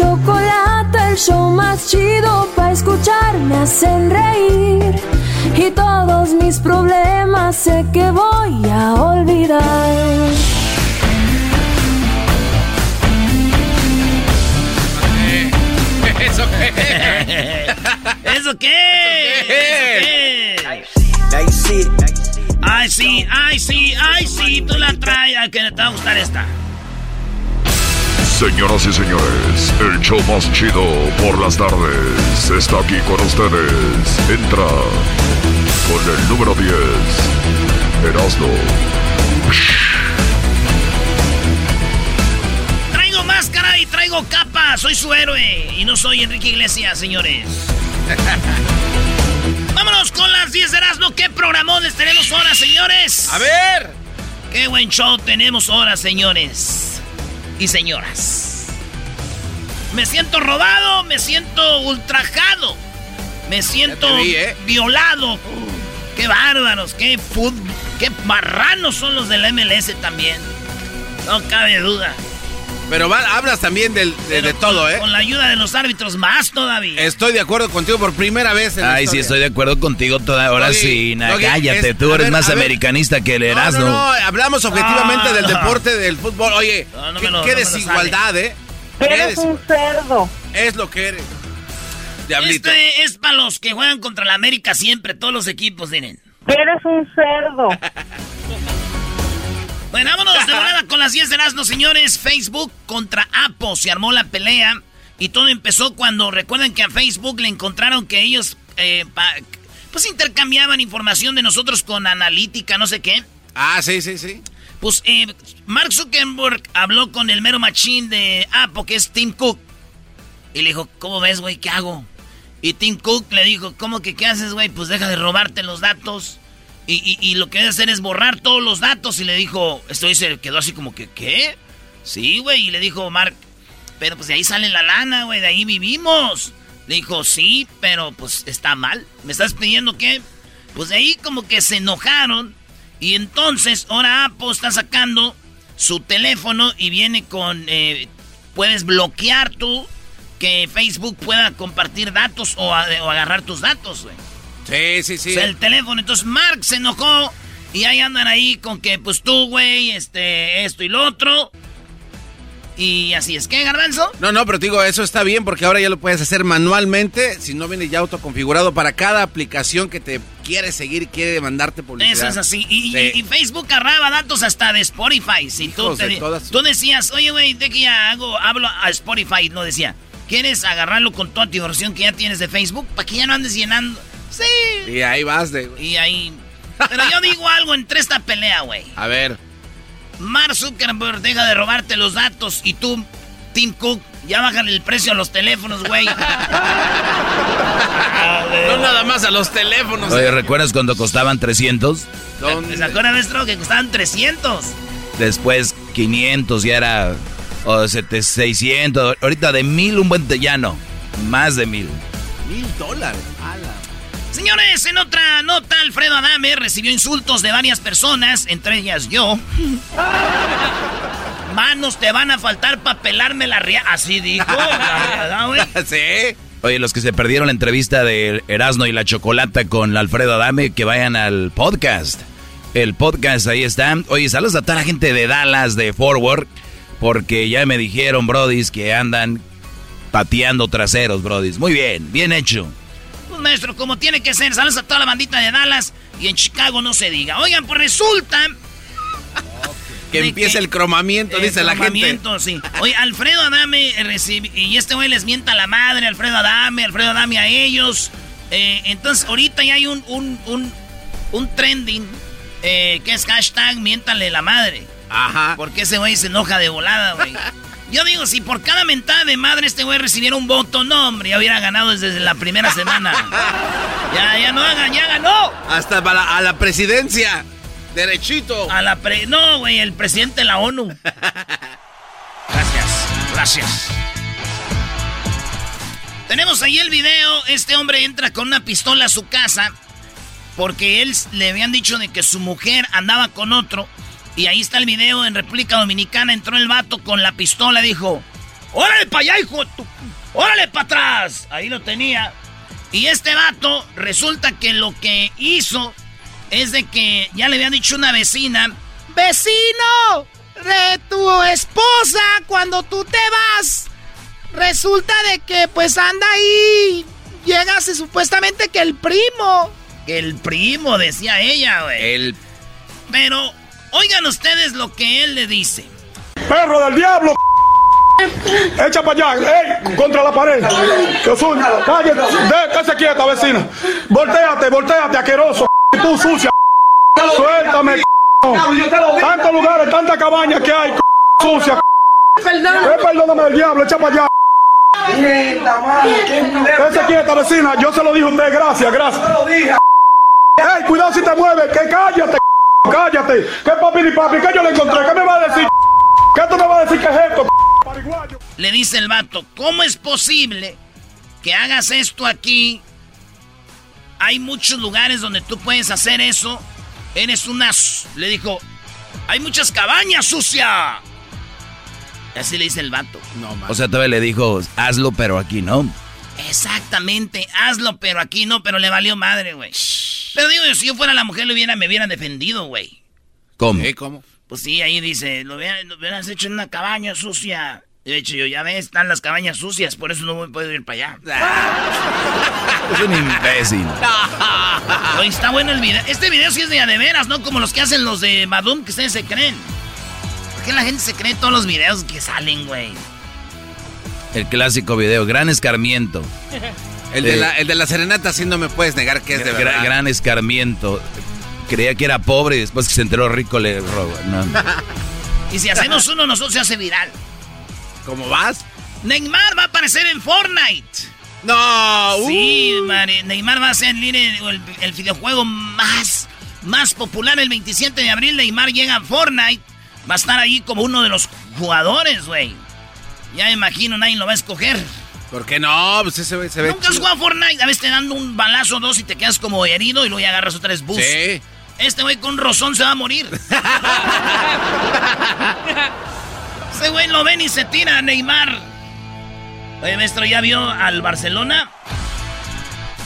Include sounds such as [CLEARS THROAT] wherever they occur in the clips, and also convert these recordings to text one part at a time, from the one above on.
Chocolate, el show más chido para escuchar, me hacen reír. Y todos mis problemas sé que voy a olvidar. [LAUGHS] ¿Eso qué? ¿Eso qué? ¿Eso qué? Ay, sí, ay, sí, ay, sí, tú la traes, que te va a gustar esta. Señoras y señores, el show más chido por las tardes está aquí con ustedes. Entra con el número 10, Erasmo. Traigo máscara y traigo capa, soy su héroe y no soy Enrique Iglesias, señores. [LAUGHS] Vámonos con las 10 de Erasmo. ¿Qué programones tenemos ahora, señores? A ver. Qué buen show tenemos ahora, señores y señoras. Me siento robado, me siento ultrajado, me siento vi, ¿eh? violado. Qué bárbaros, qué fútbol, qué marranos son los del MLS también. No cabe duda. Pero va- hablas también del- de, de todo, ¿eh? Con la ayuda de los árbitros más todavía. Estoy de acuerdo contigo por primera vez en la Ay, sí, estoy de acuerdo contigo toda ahora Doggy, sí. na, Doggy, cállate, es- tú a eres ver, más americanista que el No, Erasmo. no, no, hablamos objetivamente Ah, del no. deporte del fútbol. Oye, No, no qué, lo- qué desigualdad, ¿eh? Qué Eres un cerdo. Es lo que eres. Diablito. Este es para los que juegan contra la América siempre, todos los equipos, miren. Eres un cerdo. [LAUGHS] Bueno, vámonos de volada con las 10 de Erasmo, señores. Facebook contra Apple se armó la pelea. Y todo empezó cuando recuerdan que a Facebook le encontraron que ellos eh, pa- pues intercambiaban información de nosotros con analítica, no sé qué. Ah, sí, sí, sí. Pues eh, Mark Zuckerberg habló con el mero machín de Apple, que es Tim Cook. Y le dijo, ¿cómo ves, güey? ¿Qué hago? Y Tim Cook le dijo, ¿cómo que qué haces, güey? Pues deja de robarte los datos. Y, y- lo que debes hacer es borrar todos los datos. Y le dijo, esto se quedó así como que, ¿qué? Sí, güey. Y le dijo Mark, pero pues de ahí sale la lana, güey, de ahí vivimos. Le dijo, sí, pero pues está mal. ¿Me estás pidiendo qué? Pues de ahí como que se enojaron. Y entonces ahora Apple está sacando su teléfono y viene con... eh, puedes bloquear tú que Facebook pueda compartir datos o, o agarrar tus datos, güey. Sí, sí, sí. O sea, el teléfono. Entonces Mark se enojó y ahí andan ahí con que pues tú, güey, este, esto y lo otro. Y así es que, Garbanzo. No, no, pero te digo, eso está bien porque ahora ya lo puedes hacer manualmente, si no viene ya autoconfigurado para cada aplicación que te quiere seguir, quiere mandarte publicidad. Eso es así. Y, y- Sí. y Facebook agarraba datos hasta de Spotify. Si tú, te de todas- tú decías, oye, güey, de que ya hago, hablo a Spotify, no decía, ¿quieres agarrarlo con toda tu versión que ya tienes de Facebook? Para que ya no andes llenando. Sí. Y ahí vas de... Y ahí. Pero yo digo algo entre esta pelea, güey. A ver. Mark Zuckerberg deja de robarte los datos y tú, Tim Cook, Ya bájale el precio a los teléfonos, güey. [LAUGHS] no nada más a los teléfonos. Oye, ¿recuerdas cuando costaban 300? ¿Se acuerdan, maestro, que costaban 300? Después 500 ya era... O 600. Ahorita de mil un buen no. Más de mil. Mil dólares. Señores, en otra nota, Alfredo Adame recibió insultos de varias personas, entre ellas yo. [LAUGHS] Manos te van a faltar para pelarme la ría. Así dijo. [LAUGHS] sí. Oye, los que se perdieron la entrevista de Erasmo y la Chocolata con Alfredo Adame, que vayan al podcast. El podcast ahí está. Oye, saludos a toda la gente de Dallas, de Forward, porque ya me dijeron, brodis, que andan pateando traseros, brodis. Muy bien, bien hecho. Maestro, como tiene que ser. Saludos a toda la bandita de Dallas y en Chicago no se diga. Oigan, pues resulta que empiece el cromamiento, dice la gente. sí. Oye, Alfredo Adame recibe, y este güey les mienta a la madre, Alfredo Adame, Alfredo Adame a ellos. Eh, entonces, ahorita ya hay un, un, un, trending eh, que es hashtag miéntale la madre. Ajá. Porque ese güey se enoja de volada, güey. [LAUGHS] Yo digo, si por cada mentada de madre este güey recibiera un voto, no, hombre, ya hubiera ganado desde la primera semana. [LAUGHS] ya, ya no hagan, ya ganó. Hasta a la presidencia. Derechito. A la pre... No, güey, el presidente de la ONU. [LAUGHS] gracias, gracias. Tenemos ahí el video. Este hombre entra con una pistola a su casa porque él le habían dicho de que su mujer andaba con otro. Y ahí está el video en República Dominicana. Entró el vato con la pistola. Dijo: ¡Órale para allá, hijo! ¡Órale para atrás! Ahí lo tenía. Y este vato resulta que lo que hizo es de que ya le habían dicho una vecina, vecino de tu esposa cuando tú te vas. Resulta de que pues anda ahí, llegase supuestamente que el primo. El primo, decía ella, güey. El... Pero, oigan ustedes lo que él le dice. Perro del diablo. Echa para allá, ey, contra la pared. Cállate, déjate quieta, vecina. Volteate, volteate, asqueroso. Tú sucia. Suéltame. Tantos lugares, tantas cabañas que hay. Sucia. Perdóname el diablo, echa para allá. Déjese quieta, vecina. Yo se lo dije a usted. Gracias, gracias. Ey, cuidado si te mueves. Que cállate. Cállate. ¿Qué papi ni papi? ¿Qué yo le encontré? ¿Qué me va a decir? ¿Qué tú me vas a decir que es esto? Le dice el vato, ¿cómo es posible que hagas esto aquí hay muchos lugares donde tú puedes hacer eso. Eres una... Le dijo, hay muchas cabañas sucia. Así le dice el vato. No, O sea, todavía le dijo, hazlo, pero aquí no. Exactamente, hazlo, pero aquí no, pero le valió madre, güey. Pero digo, si yo fuera la mujer, lo hubiera, me hubieran defendido, güey. ¿Cómo? ¿Cómo? Pues sí, ahí dice, lo, lo hubieras hecho en una cabaña sucia. De hecho, yo ya ves, están las cabañas sucias, por eso no puedo ir para allá. es un imbécil. [LAUGHS] Oye, está bueno el video. Este video sí es de de veras, ¿no? Como los que hacen los de Madum, que ustedes se creen. ¿Por qué la gente se cree todos los videos que salen, güey? El clásico video, gran escarmiento. [LAUGHS] el, de la, el de la serenata, sí no me puedes negar que es de verdad. Gran escarmiento. Creía que era pobre y después que se enteró rico le roba. [LAUGHS] y si hacemos uno, nosotros se hace viral. ¿Cómo vas? Neymar va a aparecer en Fortnite. No. Sí, uh. Neymar va a ser el, el, videojuego más, más popular el 27 de abril. Neymar llega a Fortnite. Va a estar ahí como uno de los jugadores, güey. Ya me imagino, nadie lo va a escoger. ¿Por qué no? Pues ese se ve ¿Nunca has jugado a Fortnite? A veces te dan un balazo o dos y te quedas como herido y luego ya agarras otra vez boost. Sí. Este güey con rozón se va a morir. [LAUGHS] Ese güey lo ven y se tira a Neymar. Oye, maestro, ¿ya vio al Barcelona?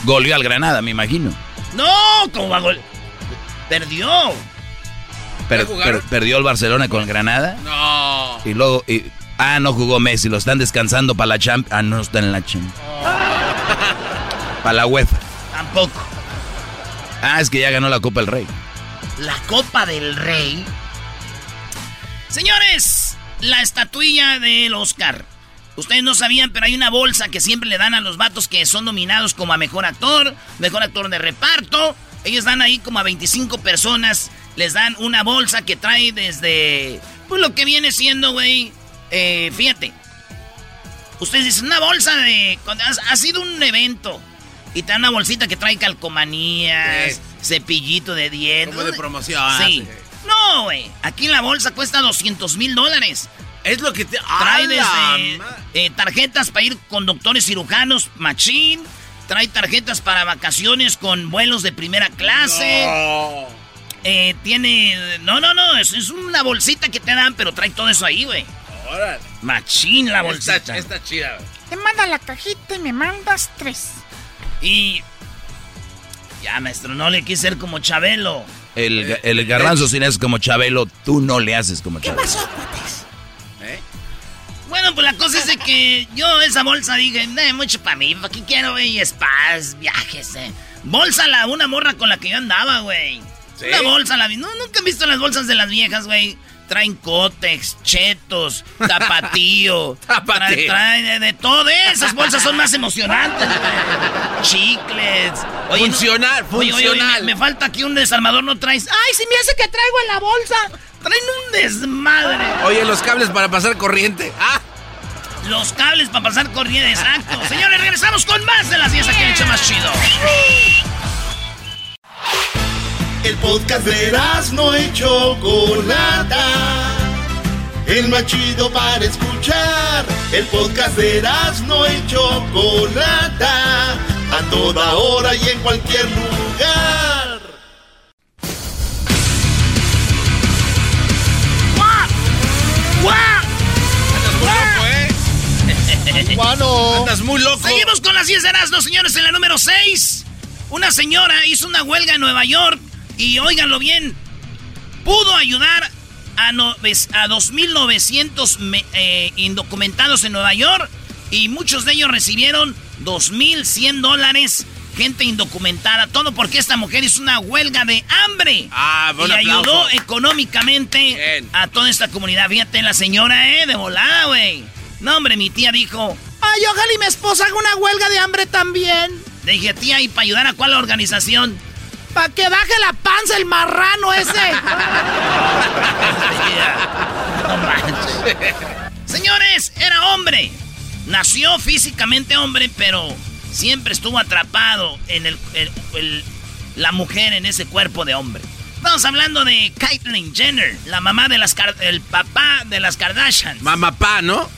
Goleó al Granada, me imagino. No, ¿cómo va a gol? Perdió. ¿Perdió el Barcelona con el Granada? No. Y luego... ah, no jugó Messi, lo están descansando para la Champions. Ah, no está en la Champions. para la UEFA. Tampoco. Ah, es que ya ganó la Copa del Rey. La Copa del Rey. Señores, la estatuilla del Oscar. Ustedes no sabían, pero hay una bolsa que siempre le dan a los vatos que son nominados como a mejor actor, mejor actor de reparto. Ellos dan ahí como a 25 personas, les dan una bolsa que trae desde, pues lo que viene siendo, güey, eh, fíjate. Ustedes dicen, una bolsa de... Ha sido un evento. Y te dan una bolsita que trae calcomanías, Sí. cepillito de dieta. Como de promoción. Sí. sí. No, güey. Aquí la bolsa cuesta 200 mil dólares. Es lo que te... Trae ¡A desde eh, tarjetas para ir con doctores cirujanos, machín. Trae tarjetas para vacaciones con vuelos de primera clase. No. Eh, tiene... No, no, no. Es, es una bolsita que te dan, pero trae todo eso ahí, güey. Órale. Machín la bolsita. Está, está chida, güey. Te manda la cajita y me mandas tres. Y... Ya, maestro, no le quise ser como Chabelo. El, ga- el garbanzo si le haces como Chabelo, tú no le haces como ¿Qué Chabelo. pasó, cuates? ¿Eh? Bueno, pues la cosa es de que yo esa bolsa dije, no, mucho para mí, ¿para qué quiero, güey? Spas, viajes, eh. Bolsa la, una morra con la que yo andaba, güey. ¿Sí? Una bolsa la vi. No, nunca he visto las bolsas de las viejas, güey. Traen cótex, chetos, [LAUGHS] tapatío. Tapatío. Trae, trae de, de todo. Esas bolsas son más emocionantes, güey. Chiclets. Oye, no- Funcional, oye, oye, oye, funcional. me, me falta aquí un desarmador, ¿no traes? ¡Ay, si me hace que traigo en la bolsa! Traen un desmadre. Oye, los cables para pasar corriente. Ah, Los cables para pasar corriente, exacto. Señores, regresamos con más de las 10 aquí en el más chido. El podcast de no y Chocolata. El más chido para escuchar. El podcast de no y Chocolata. A toda hora y en cualquier lugar. andas muy loco. Seguimos con las 10 de Erasmo, señores, en la número 6. Una señora hizo una huelga en Nueva York y óiganlo bien, pudo ayudar a, no- a 2.900 me- eh, indocumentados en Nueva York y muchos de ellos recibieron 2.100 dólares. Gente indocumentada, todo porque esta mujer hizo una huelga de hambre. Ah, y aplauso. ayudó económicamente Bien. a toda esta comunidad. Fíjate, la señora, eh, de volada, güey. No, hombre, mi tía dijo, Ay, ojalá y mi esposa haga una huelga de hambre también. le dije, tía, ¿y para ayudar a cuál organización? Para que baje la panza el marrano ese. [LAUGHS] No manches. Señores, era hombre. Nació físicamente hombre, pero siempre estuvo atrapado en el, el- el- la mujer en ese cuerpo de hombre. Estamos hablando de Caitlyn Jenner, la mamá de las el papá de las Kardashians. Mamapá, ¿no?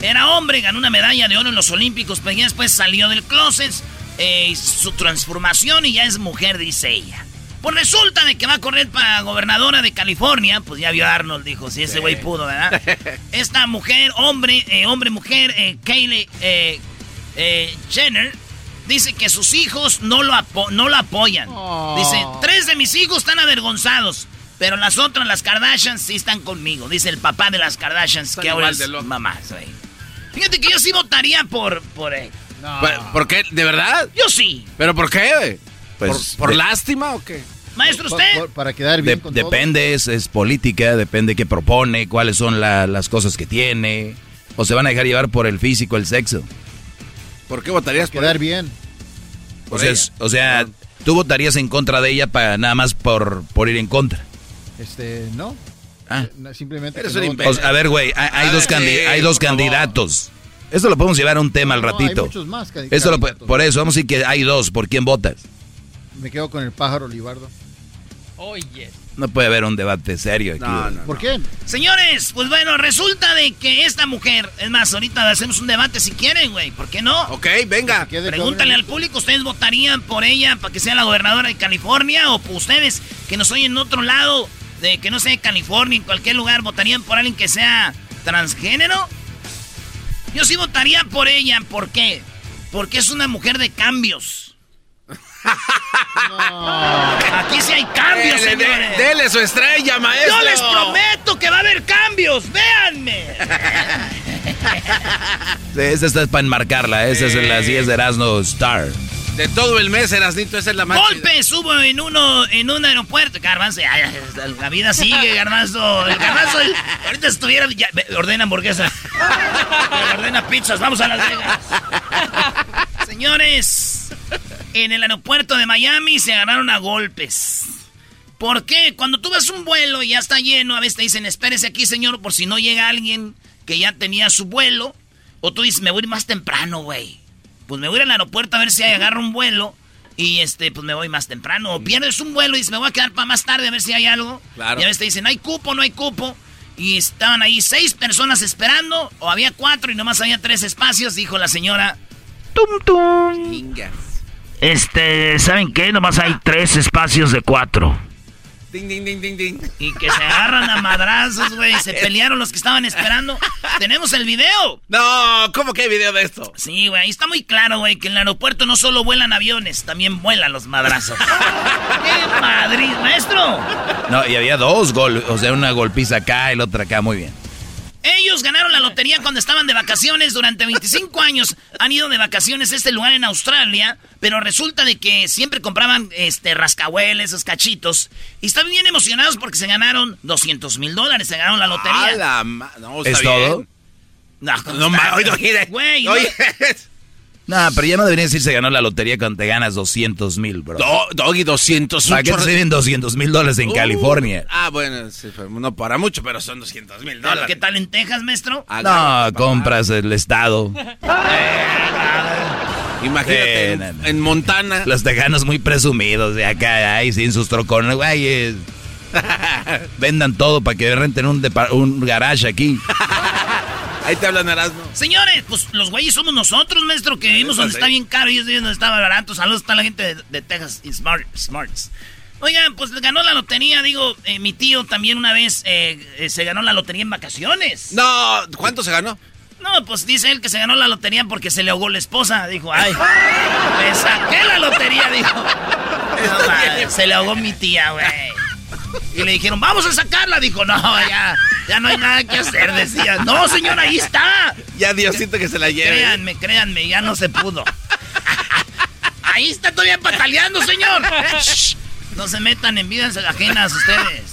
Era hombre, ganó una medalla de oro en los Olímpicos, pero ya después salió del closet, eh, su transformación y ya es mujer, dice ella. Pues resulta de que va a correr para gobernadora de California, pues ya vio a Arnold, dijo, si ese güey pudo, ¿verdad? [LAUGHS] Esta mujer, hombre, eh, hombre, mujer, eh, eh, eh, Jenner, dice que sus hijos no lo, apo- no lo apoyan. Dice, tres de mis hijos están avergonzados. Pero las otras, las Kardashians, sí están conmigo. Dice el papá de las Kardashians, Están que ahora es güey. Fíjate que yo sí votaría por, por él. ¿Por, qué? ¿De verdad? Yo sí. ¿Pero por qué? Pues, ¿Por, por de- lástima o qué? Maestro, usted. para quedar de- bien con depende, es, es política, depende qué propone, cuáles son la- las cosas que tiene. O se van a dejar llevar por el físico, el sexo. ¿Por qué votarías por Quedar bien. O sea, o sea tú votarías en contra de ella para nada más por, por ir en contra. Este, no. Ah. No, Simplemente. Eres que un no- imbécil. O sea, a ver, güey, hay, hay A dos, candi- hay dos favor. Esto lo podemos llevar a un tema al No, hay ratito. muchos más Esto lo, por eso, vamos a decir que hay dos. ¿Por quién votas? Me quedo con el pájaro Libardo. No puede haber un debate serio aquí. No, no. ¿Por qué? Señores, pues bueno, resulta de que esta mujer, es más, ahorita hacemos un debate si quieren, güey, ¿por qué no? Ok, venga. Pregúntale al público, ¿ustedes votarían por ella para que sea la gobernadora de California? O por ustedes que nos oyen en otro lado, de que no sea de California, en cualquier lugar, votarían por alguien que sea transgénero? Yo sí votaría por ella, ¿por qué? Porque es una mujer de cambios. [LAUGHS] Aquí sí hay cambios, Dele, de- señores. dele su estrella, maestro. Yo les prometo que va a haber cambios, véanme. [LAUGHS] Sí, Esta está para enmarcarla. Esa es la 10 de Erasmo Star. De todo el mes, Erasnito, esa es la más chida. Golpes hubo en uno en un aeropuerto. Garbanzo, ay, la vida sigue, Garbanzo. El Garbanzo, el- ahorita estuviera. ya, ordena hamburguesas. ordena pizzas. Vamos a Las Vegas. Señores, en el aeropuerto de Miami se agarraron a golpes. ¿Por qué? Cuando tú vas un vuelo y ya está lleno, a veces te dicen, espérese aquí, señor, por si no llega alguien que ya tenía su vuelo. O tú dices, me voy más temprano, güey. Pues me voy al aeropuerto a ver si agarro un vuelo. Y este, pues me voy más temprano. O pierdes un vuelo y dices, me voy a quedar para más tarde a ver si hay algo. Claro. Y a veces te dicen, hay cupo, no hay cupo. Y estaban ahí seis personas esperando. O había cuatro y nomás había tres espacios. Dijo la señora, tum tum. Este, ¿saben qué? Nomás hay tres espacios de cuatro. Ding, ding, ding, ding, ding. Y que se agarran a madrazos, güey. Se pelearon los que estaban esperando. Tenemos el video. No, ¿cómo que hay video de esto? Sí, güey. Ahí está muy claro, güey, que en el aeropuerto no solo vuelan aviones, también vuelan los madrazos. [LAUGHS] ¡Qué Madrid, maestro! No, y había dos gol, o sea, una golpiza acá y la otra acá, muy bien. Ellos ganaron la lotería cuando estaban de vacaciones. Durante 25 años han ido de vacaciones a este lugar en Australia. Pero resulta de que siempre compraban este rascahueles, esos cachitos. Y estaban bien emocionados porque se ganaron 200 mil dólares. Se ganaron la lotería. La no, ¿Es bien. todo? No, No, oye, Güey, no- No, pero ya no debería decir se ganó la lotería cuando te ganas 200 mil, bro. Do- Doggy, 200. ¿Para un qué te chorro- sirven 200 mil dólares en Uh, California? Ah, bueno, sí, no para mucho, pero son 200 mil ¿Pero dólares. ¿Qué tal en Texas, maestro? Agarra, No, compras el estado. [LAUGHS] Imagínate, Sí, en, no, no. en Montana. Los tejanos muy presumidos de acá, ahí sin sus trocones, güey. [LAUGHS] Vendan todo para que renten un, un garage aquí. [LAUGHS] Ahí te hablan Erasmo. Señores, pues los güeyes somos nosotros, maestro, que vivimos donde está bien caro y ellos viven donde está barato. Saludos a la gente de, de Texas y Smart, Smarts. Oigan, pues ganó la lotería, digo, eh, mi tío también una vez eh, eh, se ganó la lotería en vacaciones. No, ¿cuánto se ganó? No, pues dice él que se ganó la lotería porque se le ahogó la esposa. Dijo, ay, me saqué la lotería, dijo. [LAUGHS] No, madre, se le ahogó mi tía, güey. Y le dijeron, vamos a sacarla. Dijo, no, ya, ya no hay nada que hacer, decía. No, señor, ahí está. Ya Diosito que se la lleve. Créanme, créanme, ya no se pudo. Ahí está todavía pataleando, señor. Shh, no se metan en vidas ajenas ustedes.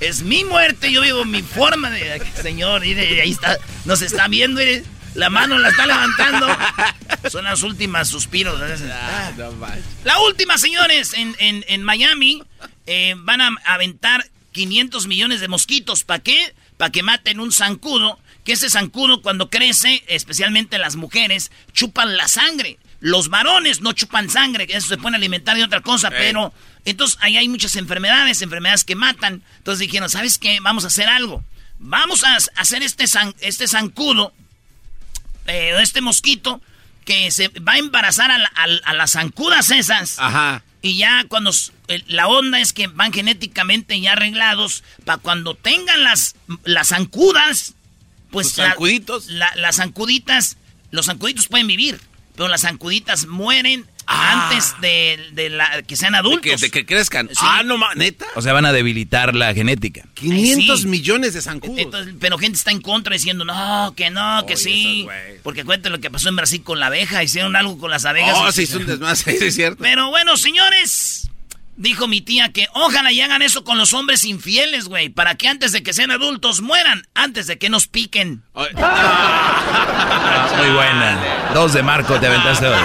Es mi muerte, yo vivo mi forma de... Señor, ahí está, nos está viendo, mire, la mano la está levantando. Son las últimas suspiros. Ah, no. La última, señores, en, en- en Miami eh, van a aventar 500 millones de mosquitos. ¿Para qué? Para que maten un zancudo. Que ese zancudo cuando crece, especialmente las mujeres, chupan la sangre. Los varones no chupan sangre, que eso se puede alimentar de otra cosa, pero... Entonces ahí hay muchas enfermedades, enfermedades que matan. Entonces dijeron, ¿sabes qué? Vamos a hacer algo. Vamos a hacer este, este zancudo eh, este mosquito que se va a embarazar a, la- a- a las zancudas esas. Ajá. Y ya cuando la onda es que van genéticamente ya arreglados para cuando tengan las, las zancudas, pues la- zancuditos. la- las zancuditas, los zancuditos pueden vivir, pero las zancuditas mueren Ah. antes de, de la, que sean De adultos. que, de que crezcan. Sí. Ah, no, neta. O sea, van a debilitar la genética. 500 sí. millones de zancudos. Entonces, pero gente está en contra diciendo, no, que no, que sí. Porque cuéntame lo que pasó en Brasil con la abeja, hicieron algo con las abejas. oh, sí, es un desmadre, [LAUGHS] sí, es cierto. Pero bueno, señores, dijo mi tía que ojalá y hagan eso con los hombres infieles, güey, para que antes de que sean adultos mueran, antes de que nos piquen. [LAUGHS] Ah, muy buena. Dos de Marco te aventaste hoy.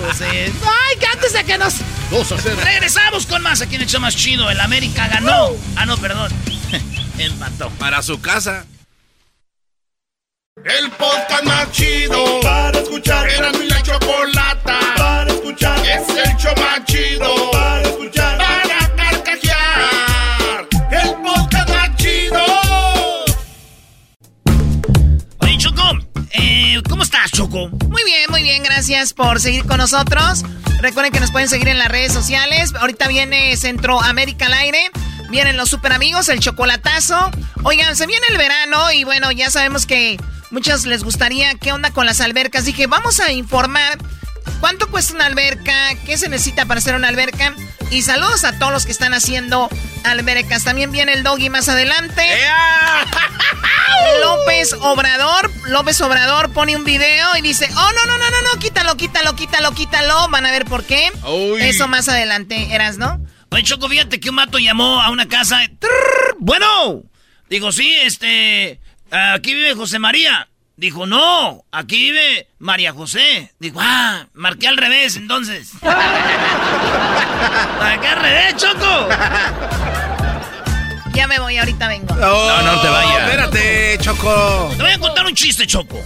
Pues, ay, que antes de que nos... Regresamos con más aquí en show más chido. El América ganó. Ah, no, perdón. [LAUGHS] Empató. Para su casa. El podcast más chido para escuchar. Era mi la chocolata escuchar. Es el show más chido para escuchar. Para carcajear. El podcast más chido. Oye, Choco, eh, ¿cómo estás, Choco? Muy bien, muy bien, gracias por seguir con nosotros. Recuerden que nos pueden seguir en las redes sociales. Ahorita viene Centroamérica al aire. Vienen los super amigos, el chocolatazo. Oigan, se viene el verano y bueno, ya sabemos que muchos les gustaría qué onda con las albercas. Dije, vamos a informar cuánto cuesta una alberca, qué se necesita para hacer una alberca. Y saludos a todos los que están haciendo albercas. También viene el doggy más adelante. López Obrador, López Obrador pone un video y dice, oh, no, no, no, no, no, quítalo, quítalo, quítalo, quítalo. Van a ver por qué. Uy. Eso más adelante, eras, ¿no? Oye, Choco, fíjate que un mato llamó a una casa. Trrr, bueno. Digo, sí, este. Aquí vive José María. Dijo, no, aquí vive María José. Dijo, ah, marqué al revés, entonces. [LAUGHS] marqué al revés, Choco. Ya me voy, ahorita vengo. No, no te vayas. Espérate, Choco. Te voy a contar un chiste, Choco.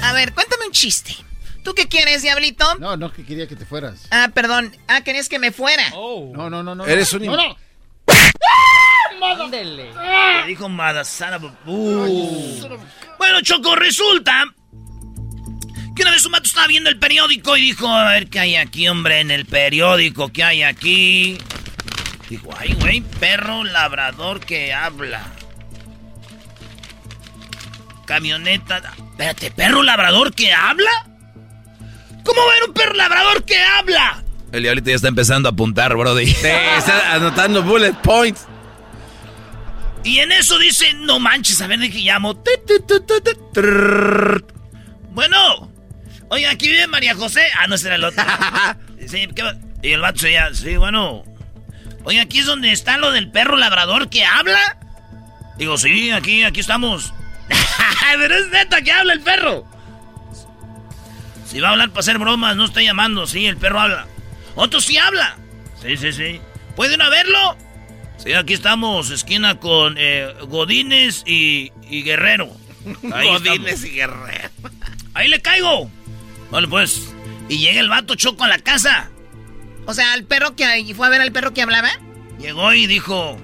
A ver, cuéntame un chiste. ¿Tú qué quieres, diablito? No, no, que quería que te fueras. Ah, perdón. Ah, querías que me fuera. No, no, no, no. Eres un... No, no. [LAUGHS] Ándele. Le dijo Madasana. Uh. Bueno, Choco, resulta que una vez un mato estaba viendo el periódico y dijo, a ver qué hay aquí, hombre, en el periódico, qué hay aquí. Dijo, ay, güey, perro labrador que habla. Camioneta. Espérate, ¿perro labrador que habla? ¿Cómo va a haber un perro labrador que habla? El diablito ya está empezando a apuntar, brody. Sí, está anotando bullet points. Y en eso dice, no manches, a ver de qué llamo. Bueno, oye, aquí vive María José. Ah, no, ese era el otro. [LAUGHS] Sí, ¿qué va? Y el vato ya, sí, bueno. Oye, aquí es donde está lo del perro labrador que habla. Digo, sí, aquí, aquí estamos. [LAUGHS] Pero es neta que habla el perro. Si va a hablar para hacer bromas, no está llamando. Sí, el perro habla. Otro sí habla. Sí, sí, sí. ¿Pueden a verlo? Sí, aquí estamos, esquina con eh, Godínez y, y Guerrero. Ahí Godínez estamos. y Guerrero. Ahí le caigo. Vale, pues. Y llega el vato choco a la casa. O sea, el perro que fue a ver al perro que hablaba. Llegó y dijo.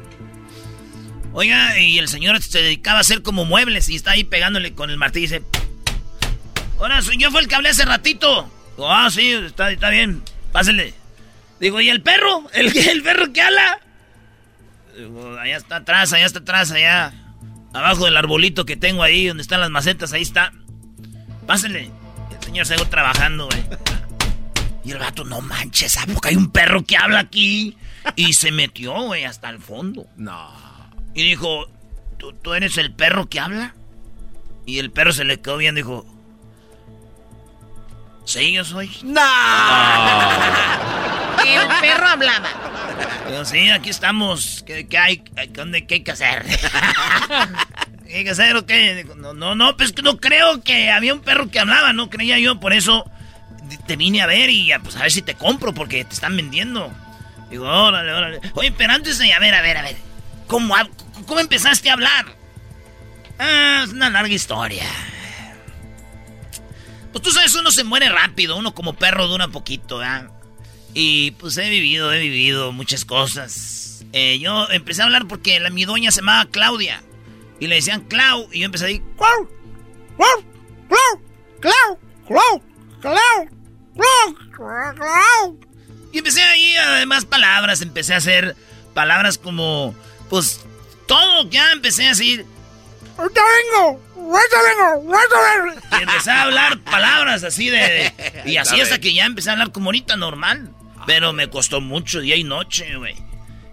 Oiga, y el señor se dedicaba a hacer como muebles y está ahí pegándole con el martillo y dice. Ahora, yo fue el que hablé hace ratito. Digo, ah, sí, está, está bien. Pásele. Digo, ¿y el perro? ¿El, el perro que habla? Allá está atrás, allá está atrás, allá. Abajo del arbolito que tengo ahí, donde están las macetas, ahí está. Pásele. El señor se trabajando, güey. Y el vato, no manches, ¿a poco hay un perro que habla aquí? Y se metió, güey, hasta el fondo. No. Y dijo, ¿Tú, ¿tú eres el perro que habla? Y el perro se le quedó viendo y dijo, Sí, yo soy. ¡No! [LAUGHS] El perro hablaba. Digo, sí, aquí estamos. ¿Qué, qué hay? ¿Dónde, ¿Qué hay que hacer? [LAUGHS] ¿Qué hay que hacer o qué? No, no, no, pues que no creo que había un perro que hablaba, no creía yo, por eso te vine a ver y a, pues a ver si te compro porque te están vendiendo. Digo, órale, órale. Oye, pero antes de, a ver, a ver, a ver. ¿Cómo, cómo empezaste a hablar? Ah, es una larga historia. Pues tú sabes, uno se muere rápido, uno como perro dura poquito, ¿verdad? Y pues he vivido, he vivido muchas cosas. Eh, yo empecé a hablar porque la, mi doña se llamaba Claudia. Y le decían Clau. Y yo empecé ahí. Clau, Clau, Clau, Clau, Clau, Clau, Clau, Clau. Y empecé ahí, además, palabras. Empecé a hacer palabras como, pues, todo. Ya empecé a decir. ¡Ahorita vengo! Y empecé a hablar palabras así de... de- y [LAUGHS] así hasta que ya empecé a hablar como ahorita normal. Pero me costó mucho, día y noche, güey.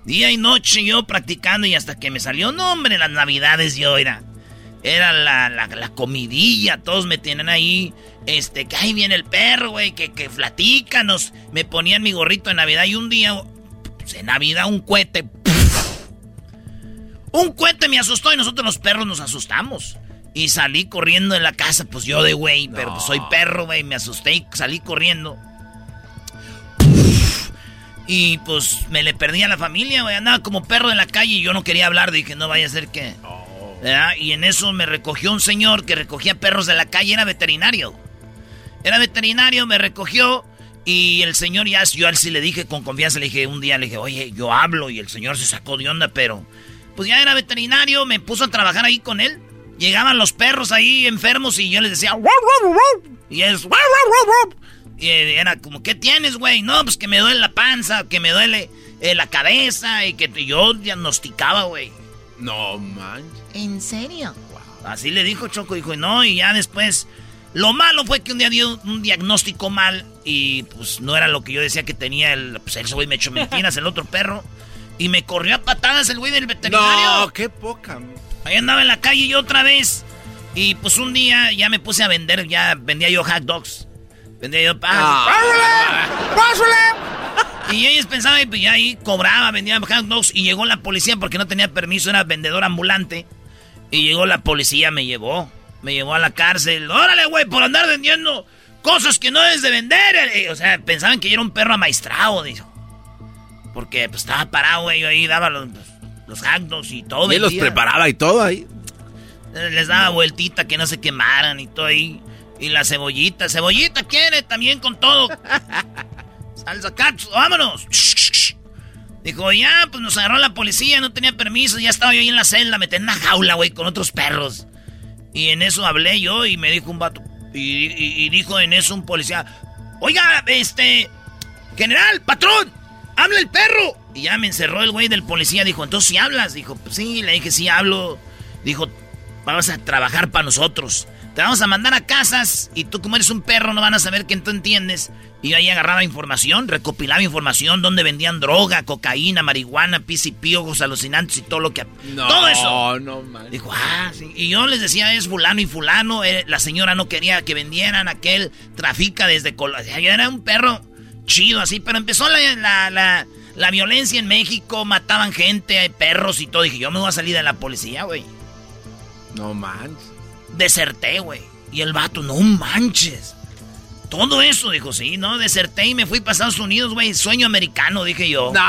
Día y noche yo practicando y hasta que me salió, no, hombre, las navidades yo era... Era la, la, la comidilla, todos me tienen ahí. Este, que ahí viene el perro, güey, que, que platícanos. Me ponían mi gorrito de Navidad y un día, pues, en Navidad, un cohete. Un cohete me asustó y nosotros los perros nos asustamos. Y salí corriendo de la casa, pues yo de güey, pero pues soy perro, güey, me asusté y salí corriendo. Y pues me le perdí a la familia, güey, andaba como perro en la calle y yo no quería hablar, dije, no vaya a ser que... ¿verdad? Y en eso me recogió un señor que recogía perros de la calle, era veterinario. Era veterinario, me recogió y el señor ya, yo sí le dije con confianza, le dije un día, le dije, oye, yo hablo y el señor se sacó de onda, pero pues ya era veterinario, me puso a trabajar ahí con él. Llegaban los perros ahí enfermos y yo les decía, "Wow, wow, wow", y es, "Wow, wow, wow, wow". Y era como, ¿qué tienes, güey? No, pues que me duele la panza, que me duele eh, la cabeza y que te- yo diagnosticaba, güey. No manches. ¿En serio? Así le dijo Choco, dijo, no, y ya después. Lo malo fue que un día dio un diagnóstico mal y pues no era lo que yo decía que tenía el. Pues ese güey me echó mentiras, el otro perro. Y me corrió a patadas el güey del veterinario. No, qué poca. Ahí andaba en la calle yo otra vez. Y pues un día ya me puse a vender, ya vendía yo hot dogs. Vendía yo pan. Ah. Y ellos pensaban, pues ya ahí cobraba, vendía hot dogs. Y llegó la policía porque no tenía permiso, era vendedor ambulante. Y llegó la policía, me llevó. Me llevó a la cárcel. Órale, güey, por andar vendiendo cosas que no debes de vender. Eh, O sea, pensaban que yo era un perro amaestrado, dijo. Porque pues estaba parado, güey, yo ahí daba los, los hot dogs y todo. Y él los preparaba y todo ahí. Les daba vueltita que no se quemaran y todo ahí. Y la cebollita, cebollita quiere también con todo. Salsa catsup, vámonos. Dijo, ya, pues nos agarró la policía, no tenía permiso, ya estaba yo ahí en la celda, me tenía en una jaula, güey, con otros perros. Y en eso hablé yo y me dijo un vato, y, dijo en eso un policía, oiga, este, general, patrón, habla el perro. Y ya me encerró el güey del policía, dijo, entonces si hablas, dijo, pues sí, le dije, sí hablo. Dijo, vamos a trabajar para nosotros. Te vamos a mandar a casas y tú como eres un perro no van a saber que tú entiendes. Y ahí agarraba información, recopilaba información, donde vendían droga, cocaína, marihuana, pis y piojos, alucinantes y todo lo que... No, todo eso. no, man. Dijo, ah, sí. Y yo les decía, es fulano y fulano. eh, la señora no quería que vendieran aquel, trafica desde... Col era un perro chido así, pero empezó la, la, la, la violencia en México, mataban gente, perros y todo. Dije, yo me voy a salir de la policía, güey. No manches. Deserté, güey. Y el vato, no manches. Todo eso, dijo, sí, ¿no? Deserté y me fui para Estados Unidos, güey. Sueño americano, dije yo. [LAUGHS]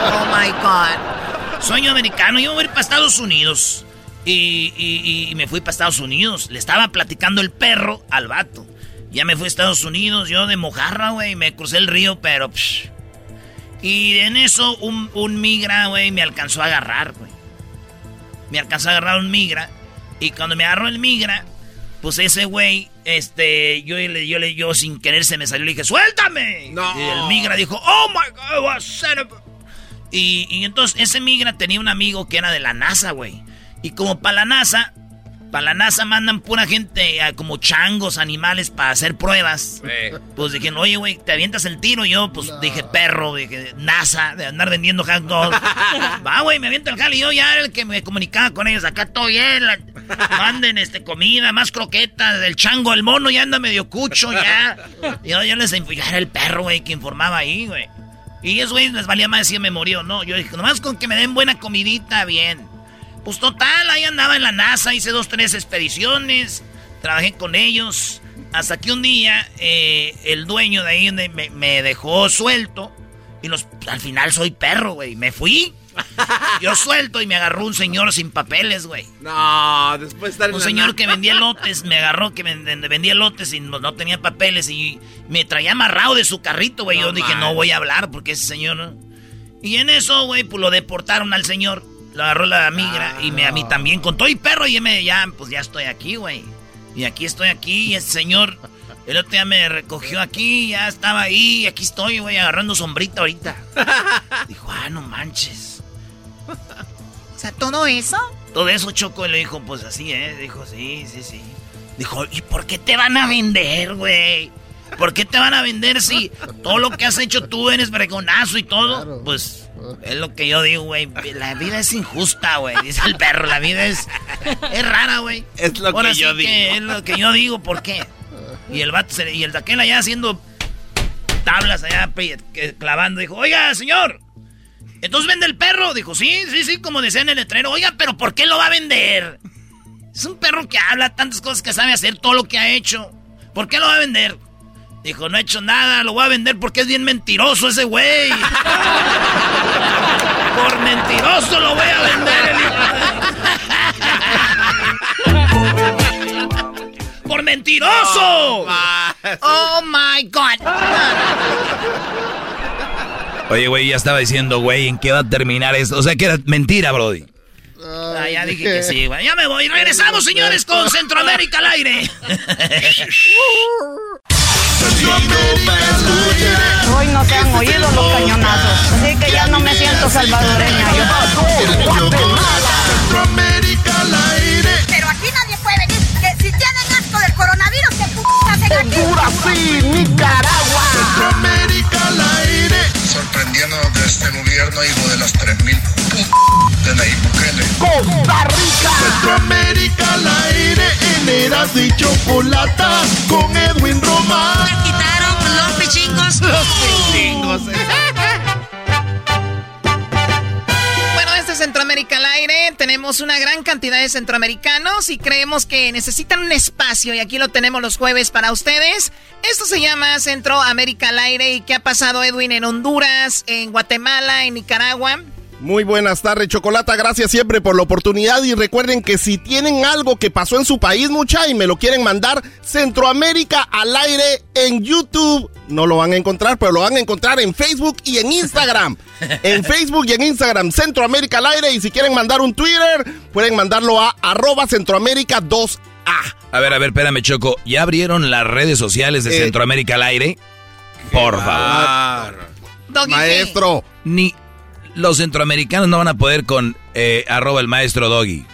Oh my God. Sueño americano, yo voy a ir para Estados Unidos. Y, y- y me fui para Estados Unidos. Le estaba platicando el perro al vato. Ya me fui a Estados Unidos, yo de mojarra, güey. Me crucé el río, pero... psh. Y en eso un, un migra, güey, me alcanzó a agarrar, güey. Me alcanzó a agarrar un migra. Y cuando me agarró el migra, pues ese güey, este, yo le, yo le, yo sin querer se me salió, le dije, ¡suéltame! No. Y el migra dijo, ¡Oh my God, what son of a-" Y, y entonces ese migra tenía un amigo que era de la NASA, güey. Y como para la NASA, para la NASA mandan pura gente eh, como changos, animales para hacer pruebas. Pues dijeron, oye, güey, ¿te avientas el tiro? Y yo, pues dije, perro, dije, NASA, de andar vendiendo dogs. [LAUGHS] Va, güey, me aviento el jale. Y yo ya era el que me comunicaba con ellos. Acá todo bien, la- [LAUGHS] manden este, comida, más croquetas. El chango, el mono ya anda medio cucho ya. Y [LAUGHS] yo, yo les ya era el perro, güey, que informaba ahí, güey. Y esos güeyes les valía más si me murió, no. Yo dije, nomás con que me den buena comidita, bien. Pues total, ahí andaba en la NASA, hice dos, tres expediciones, trabajé con ellos. Hasta que un día eh, el dueño de ahí me, me dejó suelto. Y los, al final soy perro, güey. Me fui. [LAUGHS] Yo suelto y me agarró un señor sin papeles, güey. No, después de estar en Un la señor que vendía lotes, me agarró que ven- ven- vendía lotes y no, no tenía papeles y me traía amarrado de su carrito, güey. Yo dije, no voy a hablar porque ese señor. Y en eso, güey, pues lo deportaron al señor. Lo agarró la migra y me, a mí también con todo y perro y me, ya, pues ya estoy aquí, güey. Y aquí estoy aquí y ese señor, el otro día me recogió aquí, ya estaba ahí y aquí estoy, güey, agarrando sombrita ahorita. [LAUGHS] Dijo, ah, no manches. Sea, todo eso. Todo eso Choco y le dijo, pues así, ¿eh? Dijo, sí, sí, sí. Dijo, ¿y por qué te van a vender, güey? ¿Por qué te van a vender si todo lo que has hecho tú eres bregonazo y todo? Pues es lo que yo digo, güey. La vida es injusta, güey. Dice el perro, la vida es, es rara, güey. Es lo Ahora que sí yo que digo. es lo que yo digo, ¿por qué? Y el vato se- y el taquel allá haciendo tablas allá clavando, dijo, oiga, señor, entonces vende el perro. Dijo, sí, sí, sí, como decía en el letrero. Oiga, pero ¿por qué lo va a vender? Es un perro que habla tantas cosas que sabe hacer, todo lo que ha hecho. ¿Por qué lo va a vender? Dijo, no he hecho nada, lo voy a vender porque es bien mentiroso ese güey. [LAUGHS] Por mentiroso lo voy a vender. el [LAUGHS] ¡Por mentiroso! Oh my God. [LAUGHS] Oye, güey, ya estaba diciendo, güey, ¿en qué va a terminar esto? O sea, que era mentira, Brody. Ah, ya dije que sí, güey. Ya me voy. Regresamos, señores, con Centroamérica al aire. Hoy no se han oído los cañonazos, así que ya no me siento salvadoreña. Yo Centroamérica al aire. Pero aquí nadie puede venir. Que si tienen asco del coronavirus, ¿qué p hacen aquí? Honduras sí, Nicaragua. Sorprendiendo de este gobierno, hijo de las 3000 de Nayib Bukele. Costa Rica. Centroamérica al aire. En Eras y Chocolata con Edwin Román. quitaron los pichingos. Los pichingos. [LAUGHS] Centroamérica al aire. Tenemos una gran cantidad de centroamericanos y creemos que necesitan un espacio y aquí lo tenemos los jueves para ustedes. Esto se llama Centroamérica al aire y qué ha pasado Edwin en Honduras, en Guatemala, en Nicaragua. Muy buenas tardes, Chocolata. Gracias siempre por la oportunidad. Y recuerden que si tienen algo que pasó en su país, mucha, y me lo quieren mandar, Centroamérica al aire en YouTube. No lo van a encontrar, pero lo van a encontrar en Facebook y en Instagram. [LAUGHS] en Facebook y en Instagram, Centroamérica al aire. Y si quieren mandar un Twitter, pueden mandarlo a arroba Centroamérica 2A. A ver, a ver, espérame, Choco. ¿Ya abrieron las redes sociales de Eh, Centroamérica al aire? Por favor. Maestro. Ni los centroamericanos no van a poder con eh, arroba el maestro Doggy.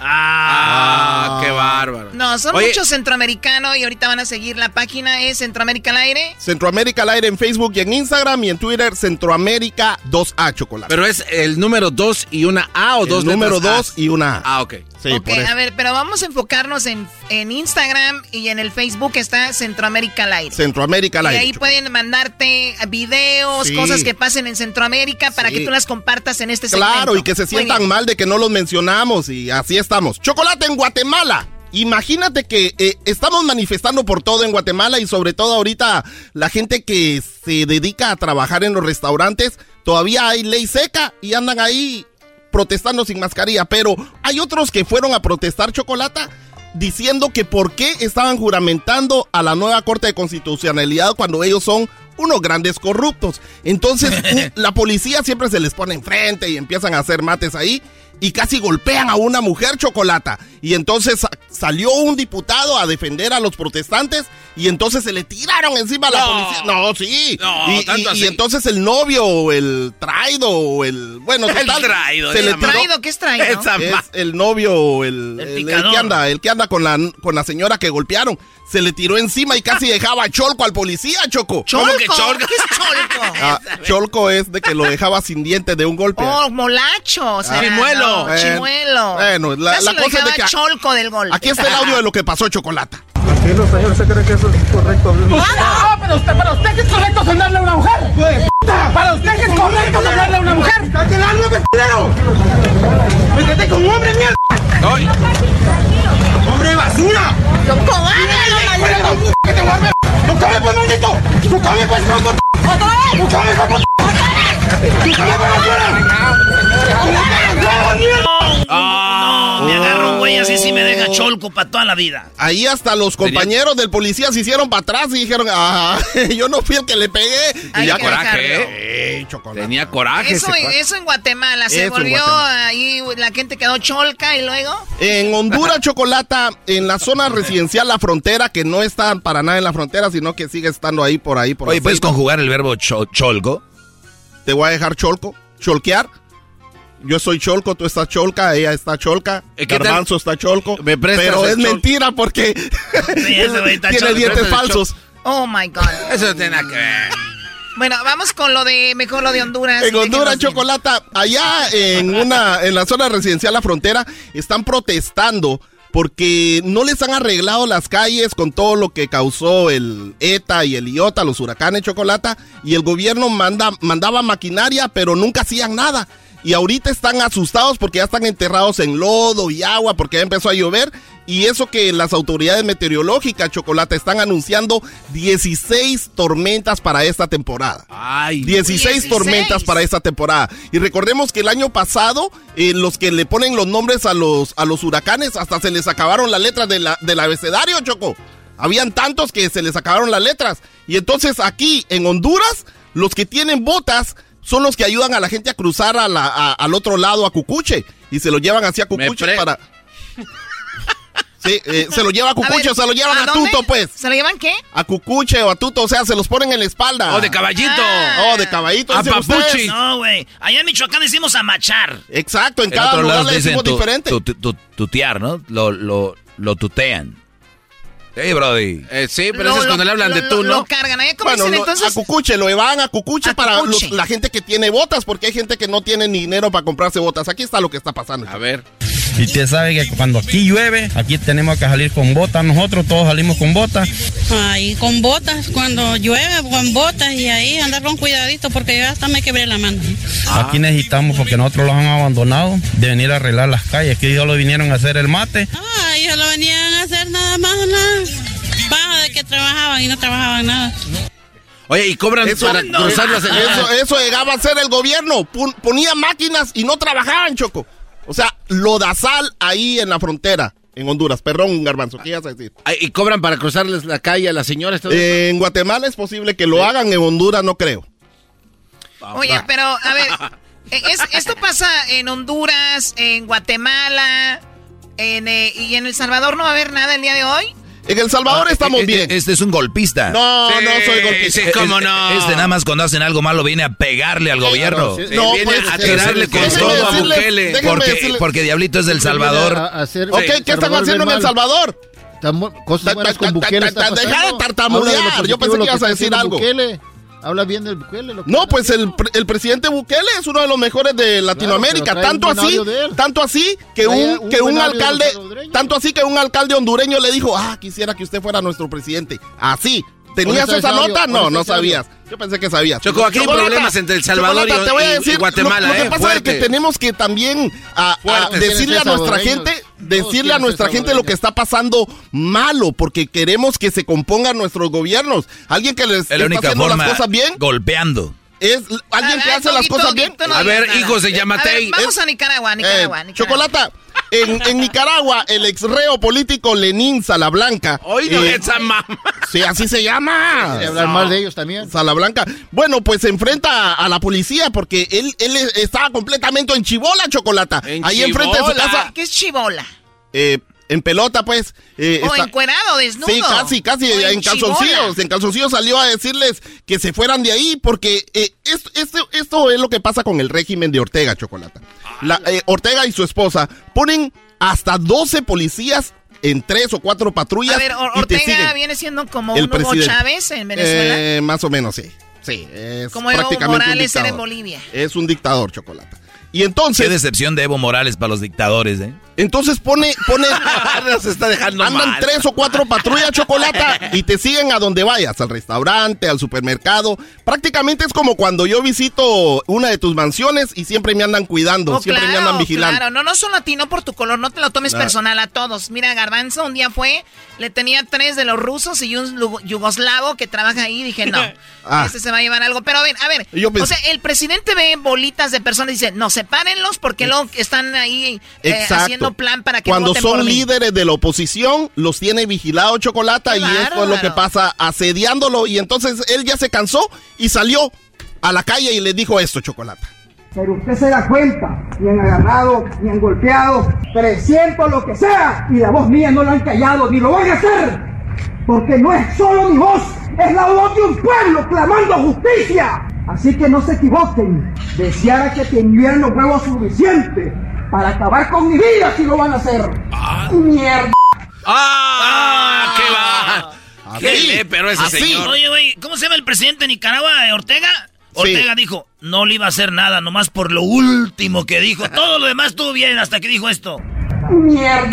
Ah, qué bárbaro. No, son Oye, muchos centroamericanos y ahorita van a seguir la página, es Centroamérica al aire. Centroamérica al aire en Facebook y en Instagram y en Twitter, Centroamérica 2A Chocolate. Pero es el número 2 y una A o El dos número letras 2 As? y una A. Ah, ok. Sí, ok, por eso. a ver, pero vamos a enfocarnos en, en Instagram y en el Facebook está Centroamérica al aire. Centroamérica al y aire. ahí pueden mandarte videos, Sí. cosas que pasen en Centroamérica para Sí. que tú las compartas en este segmento. Claro, y que se sientan mal de que no los mencionamos y así estamos. Chocolate en Guatemala. Imagínate que eh, estamos manifestando por todo en Guatemala y sobre todo ahorita la gente que se dedica a trabajar en los restaurantes, todavía hay ley seca y andan ahí protestando sin mascarilla, pero hay otros que fueron a protestar chocolata diciendo que por qué estaban juramentando a la nueva Corte de Constitucionalidad cuando ellos son unos grandes corruptos. Entonces [LAUGHS] la policía siempre se les pone enfrente y empiezan a hacer mates ahí y casi golpean a una mujer chocolata. Y entonces sa- salió un diputado a defender a los protestantes y entonces se le tiraron encima a la No. policía. No, sí. No, y, tanto y- y así. entonces el novio o el traido o el... Bueno, El total, traído, se le tiró- ¿Traído? ¿Qué es traído? Es el novio o el, El el- el picador. que anda, el que anda con la, con la señora que golpearon. Se le tiró encima y casi dejaba cholco al policía, Choco. ¿Cholco? que cholco? ¿Qué es cholco? Ah, cholco es de que lo dejaba sin dientes de un golpe. Oh, molacho. Chimuelo. no, Bueno, chimuelo. bueno, la- cosa de que- cholco del gol. Aquí está el audio de lo que pasó, Chocolata. Tranquilo, señor, ¿usted cree que eso es correcto? No, pero usted, para usted que es correcto sonarle a una mujer. Para usted que es correcto sonarle a una mujer. ¡Está quedando vestido! ¡Métete con un hombre, mierda! Ay, ¡Hombre basura! ¡Lo cobarde, lo mayor! ¡Que te vuelve! ¡No cabe, pues, maldito! ¡No cabe, pues, no, no! ¡Otra vez! ¡No cabe, pues, ¡No cabe, pues! ¡No No, me agarro un güey así sí me deja cholco para toda la vida. Ahí hasta los compañeros del policía se hicieron para atrás y dijeron, ah, [LAUGHS] yo no fui el que le pegué. Hay y ya que coraje. ¿eh? Tenía coraje. Eso, eso en Guatemala se Eso volvió Guatemala. ahí, la gente quedó cholca y luego. En Honduras, Chocolata, en la zona residencial La Frontera, que no está para nada en la frontera, sino que sigue estando ahí por ahí. Por Oye, ¿puedes conjugar el verbo cho- cholco? Te voy a dejar cholco, cholquear. Yo soy cholco, tú estás cholca, ella está cholca. Garbanzo está cholco. ¿Me prestas pero es chol- mentira porque [LAUGHS] tiene dientes falsos. Oh my God. Eso tiene nada que ver. Bueno, vamos con lo de, mejor lo de Honduras. En Honduras, Déjenos bien. Chocolata, allá en una, en la zona residencial La Frontera, están protestando porque no les han arreglado las calles con todo lo que causó el ETA y el IOTA, los huracanes Chocolata, y el gobierno manda, mandaba maquinaria, pero nunca hacían nada. Y ahorita están asustados porque ya están enterrados en lodo y agua porque ya empezó a llover. Y eso que las autoridades meteorológicas, Chocolata, están anunciando 16 tormentas para esta temporada. Ay, 16, 16. tormentas para esta temporada. Y recordemos que el año pasado, eh, los que le ponen los nombres a los, a los huracanes, hasta se les acabaron las letras de la- del abecedario, Choco. Habían tantos que se les acabaron las letras. Y entonces aquí en Honduras, los que tienen botas son los que ayudan a la gente a cruzar a la- a- al otro lado a Cucuche. Y se lo llevan hacia Cucuche para... [LAUGHS] Sí, eh, se lo lleva a A Cucuche, ver, o se lo llevan a, dónde? Tuto, pues. ¿Se lo llevan qué? A Cucuche o a Tuto, o sea, se los ponen en la espalda. Oh, de caballito. Ah. Oh, de caballito. A papuchi. ustedes. No, güey. Allá en Michoacán decimos amachar. Exacto, en En cada lugar le decimos tu- diferente. tu- tu- tu- tutear, ¿no? Lo, lo, lo tutean. Hey, Brody. Eh, sí, pero Lo- eso es lo- cuando le hablan de lo- tú, lo- ¿no? Lo cargan. ¿Allá cómo Bueno, dicen lo- entonces? a Cucuche, lo llevan a Cucuche A para los- la gente que tiene botas, porque hay gente que no tiene ni dinero para comprarse botas. Aquí está lo que está pasando. A ver. Y usted sabe que cuando aquí llueve, aquí tenemos que salir con botas. Nosotros todos salimos con botas. Ay, con botas, cuando llueve, con botas y ahí andar con cuidadito porque yo hasta me quebré la mano. Aquí necesitamos, porque nosotros los han abandonado, de venir a arreglar las calles. Que ellos lo vinieron a hacer el mate. Ay, ellos lo venían a hacer nada más, nada. Baja de que trabajaban y no trabajaban nada. Oye, y cobran Eso, para no, eso, eso llegaba a ser el gobierno. Pon- ponía máquinas y no trabajaban, Choco. O sea, lodazal ahí en la frontera, en Honduras. Perdón, Garbanzo, ¿qué ibas a decir? Ay, Y cobran para cruzarles la calle a las señoras. todo. Eh, en Guatemala es posible que lo hagan, en Honduras no creo. Oye, pero a ver, eh, es- esto pasa en Honduras, en Guatemala, en, eh, y en El Salvador no va a haber nada el día de hoy. En El Salvador Ah, estamos eh, eh, bien. Este es un golpista. No, no soy golpista. sí, cómo Este- no. Este nada más cuando hacen algo malo viene a pegarle al gobierno. sí, Sí, No, viene pues, a tirarle sí, con todo a Bukele. Porque, Diablito es del Salvador. A- a hacer- Ok, ¿qué están haciendo en El. Salvador? Tan Cosas buenas con Bukele deja de tartamudear. Yo pensé que ibas a decir algo. Bukele. Habla bien del Bukele. lo que No, pues el, el presidente Bukele es uno de los mejores de Latinoamérica. tanto así, tanto así que un, un que un alcalde, tanto así que un alcalde hondureño le dijo, ah, quisiera que usted fuera nuestro presidente. Así. ¿Tenías ¿Dónde está esa nota? No, ¿Dónde no sabías. Yo pensé que sabías. Choco, aquí hay problemas entre El Salvador y- Chocolata, te voy a y- y decir, Guatemala, Lo, lo que eh, pasa es que tenemos que también a- a Fuerte. decirle a nuestra gente, decirle a nuestra gente lo que está pasando malo, porque queremos que se compongan nuestros gobiernos. Alguien que les la está única haciendo forma las cosas bien golpeando. Es alguien que hace las cosas bien. no A ver, nada. hijos de Yamatei. vamos Es- a Nicaragua, Eh, Nicaragua, Nicaragua. Chocolata, en, en Nicaragua, el ex reo político Lenín Salablanca. Oye, eh, esa mamá. sí, así se llama. Y hablar mal de ellos también. Salablanca. Bueno, pues se enfrenta a, a la policía porque él, él estaba completamente en chibola, Chocolata. En Ahí enfrente de su chibola. casa. ¿Qué es chibola? eh, en pelota, pues. eh, ¿O está- encuerado, desnudo? Sí, casi, casi, ¿O en calzoncillos. En calzoncillos salió a decirles que se fueran de ahí porque eh, esto, esto, esto es lo que pasa con el régimen de Ortega, Chocolata. La, eh, Ortega y su esposa ponen hasta 12 policías en tres o cuatro patrullas. A ver, Or- y te Ortega siguen. viene siendo como El un Hugo. Chávez en Venezuela. Eh, más o menos, sí. Sí, es como Evo prácticamente un Morales era en dictador. Bolivia. Es un dictador, Chocolata. Y Qué entonces, decepción de Evo Morales para los dictadores, ¿eh? entonces pone, pone, [LAUGHS] Nos está dejando andan mal. tres o cuatro patrullas chocolata y te siguen a donde vayas, al restaurante, al supermercado. Prácticamente es como cuando yo visito una de tus mansiones y siempre me andan cuidando, Oh, siempre me andan vigilando. Claro, no, no solo a ti, no por tu color, no te lo tomes personal a todos. Mira, Garbanzo un día fue, le tenía tres de los rusos y un yugoslavo que trabaja ahí. Dije, no, [LAUGHS] Ah. este se va a llevar algo. Pero a ver, a ver, Yo o sea, el presidente ve bolitas de personas y dice, no, sepárenlos porque luego están ahí eh, haciendo plan para que Cuando voten por son mí. líderes de la oposición, los tiene vigilado Chocolata Qué y esto es lo bárbaro. que pasa asediándolo. Y entonces él ya se cansó y salió a la calle y le dijo esto, Chocolata. Pero usted se da cuenta, ni han agarrado, ni han golpeado, 300 lo que sea, y la voz mía no la han callado, ni lo van a hacer. Porque no es solo mi voz, es la voz de un pueblo clamando justicia. Así que no se equivoquen, deseara que tuvieran los huevos suficientes para acabar con mi vida si lo van a hacer. Mierda. ¡Ah! ¡Qué va! ¡Qué pero ese así. señor! Oye, güey, ¿cómo se llama el presidente de Nicaragua, Ortega? Ortega dijo, no le iba a hacer nada, nomás por lo último que dijo. Todo lo demás estuvo bien hasta que dijo esto. Mierda.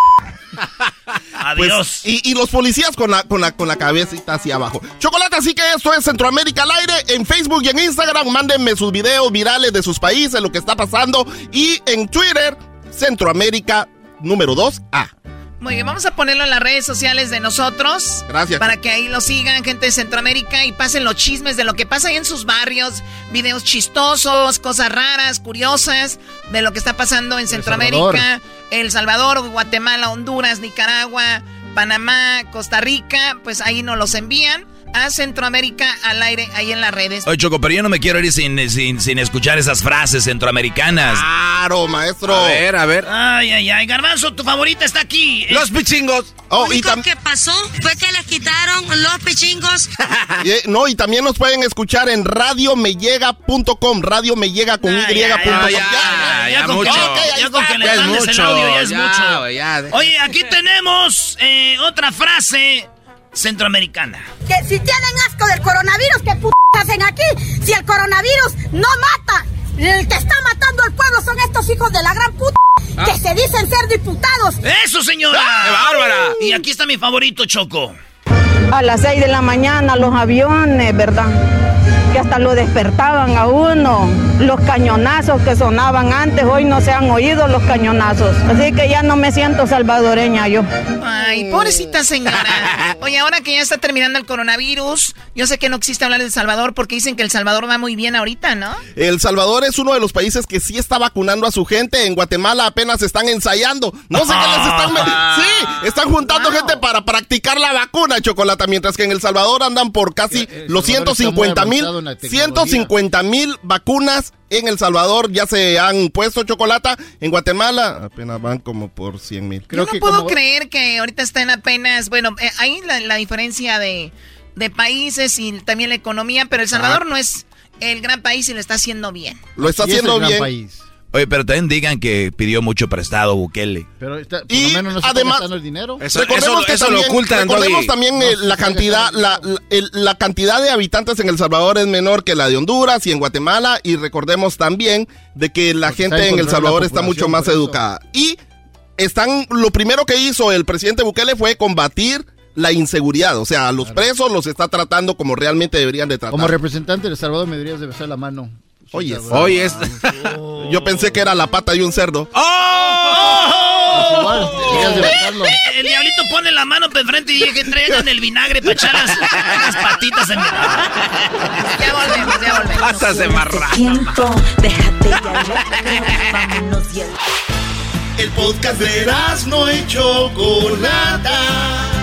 Pues, Adiós. y, y los policías con la, con, la, con la cabecita hacia abajo. Chocolate, así que esto es Centroamérica al aire. En Facebook y en Instagram, mándenme sus videos virales de sus países, lo que está pasando. Y en Twitter, Centroamérica número 2A. Muy bien, vamos a ponerlo en las redes sociales de nosotros. Gracias. Para que ahí lo sigan, gente de Centroamérica, y pasen los chismes de lo que pasa ahí en sus barrios, videos chistosos, cosas raras, curiosas, de lo que está pasando en Centroamérica, El Salvador, Guatemala, Honduras, Nicaragua, Panamá, Costa Rica, pues ahí nos los envían a Centroamérica al aire, ahí en las redes. Oye, Choco, pero yo no me quiero ir sin, sin, sin escuchar esas frases centroamericanas. Claro, maestro. A ver, a ver. Ay, ay, ay, Garbanzo, tu favorita está aquí. Los pichingos. Oh, Lo y único tam- que pasó fue que les quitaron los pichingos. [LAUGHS] y, eh, no, y también nos pueden escuchar en radiomellega.com. Radio me llega con Ah, y. ya, ya, ya, ya con mucho. ya con que le el audio, ya es ya, mucho. Oye, aquí tenemos eh, otra frase centroamericana. Que si tienen asco del coronavirus, ¿qué p hacen aquí? Si el coronavirus no mata, el que está matando al pueblo son estos hijos de la gran puta Ah. que se dicen ser diputados. ¡Eso, señora! ¡Qué bárbara! Y aquí está mi favorito, Choco. A las 6 de la mañana los aviones, ¿verdad? Que hasta lo despertaban a uno. Los cañonazos que sonaban antes, hoy no se han oído los cañonazos. Así que ya no me siento salvadoreña yo. Ay, pobrecita señora. Oye, ahora que ya está terminando el coronavirus, yo sé que no existe hablar de El Salvador porque dicen que El Salvador va muy bien ahorita, ¿no? El Salvador es uno de los países que sí está vacunando a su gente. En Guatemala apenas están ensayando. No sé qué les están... [LAUGHS] Sí, están juntando gente para practicar la vacuna, Mientras que en El Salvador andan por casi los 150 mil 150 mil vacunas en El Salvador ya se han puesto chocolate. En Guatemala apenas van como por 100 mil. Yo no puedo creer que ahorita están apenas, bueno, eh, hay la, diferencia de, países y también la economía, pero El Salvador no es el gran país y lo está haciendo bien. Lo está haciendo bien. País. Oye, pero también digan que pidió mucho prestado Bukele. Pero por y lo menos no además, el dinero. recordemos que también, lo ocultan, recordemos también eh, la cantidad, la, la, cantidad de habitantes en El Salvador es menor que la de Honduras y en Guatemala. Y recordemos también de que la gente en El Salvador está mucho más educada. Y están, lo primero que hizo el presidente Bukele fue combatir la inseguridad. O sea, a los presos los está tratando como realmente deberían de tratar. Como representante de El Salvador me deberías de besar la mano. Oye, oye, [LAUGHS] yo pensé que era la pata de un cerdo. ¡Oh! El diablito pone la mano de frente y dije, traigan el vinagre para echar las, patitas en Ya volvemos, ya volvemos. Patas de marra. El podcast de no hecho Chocolata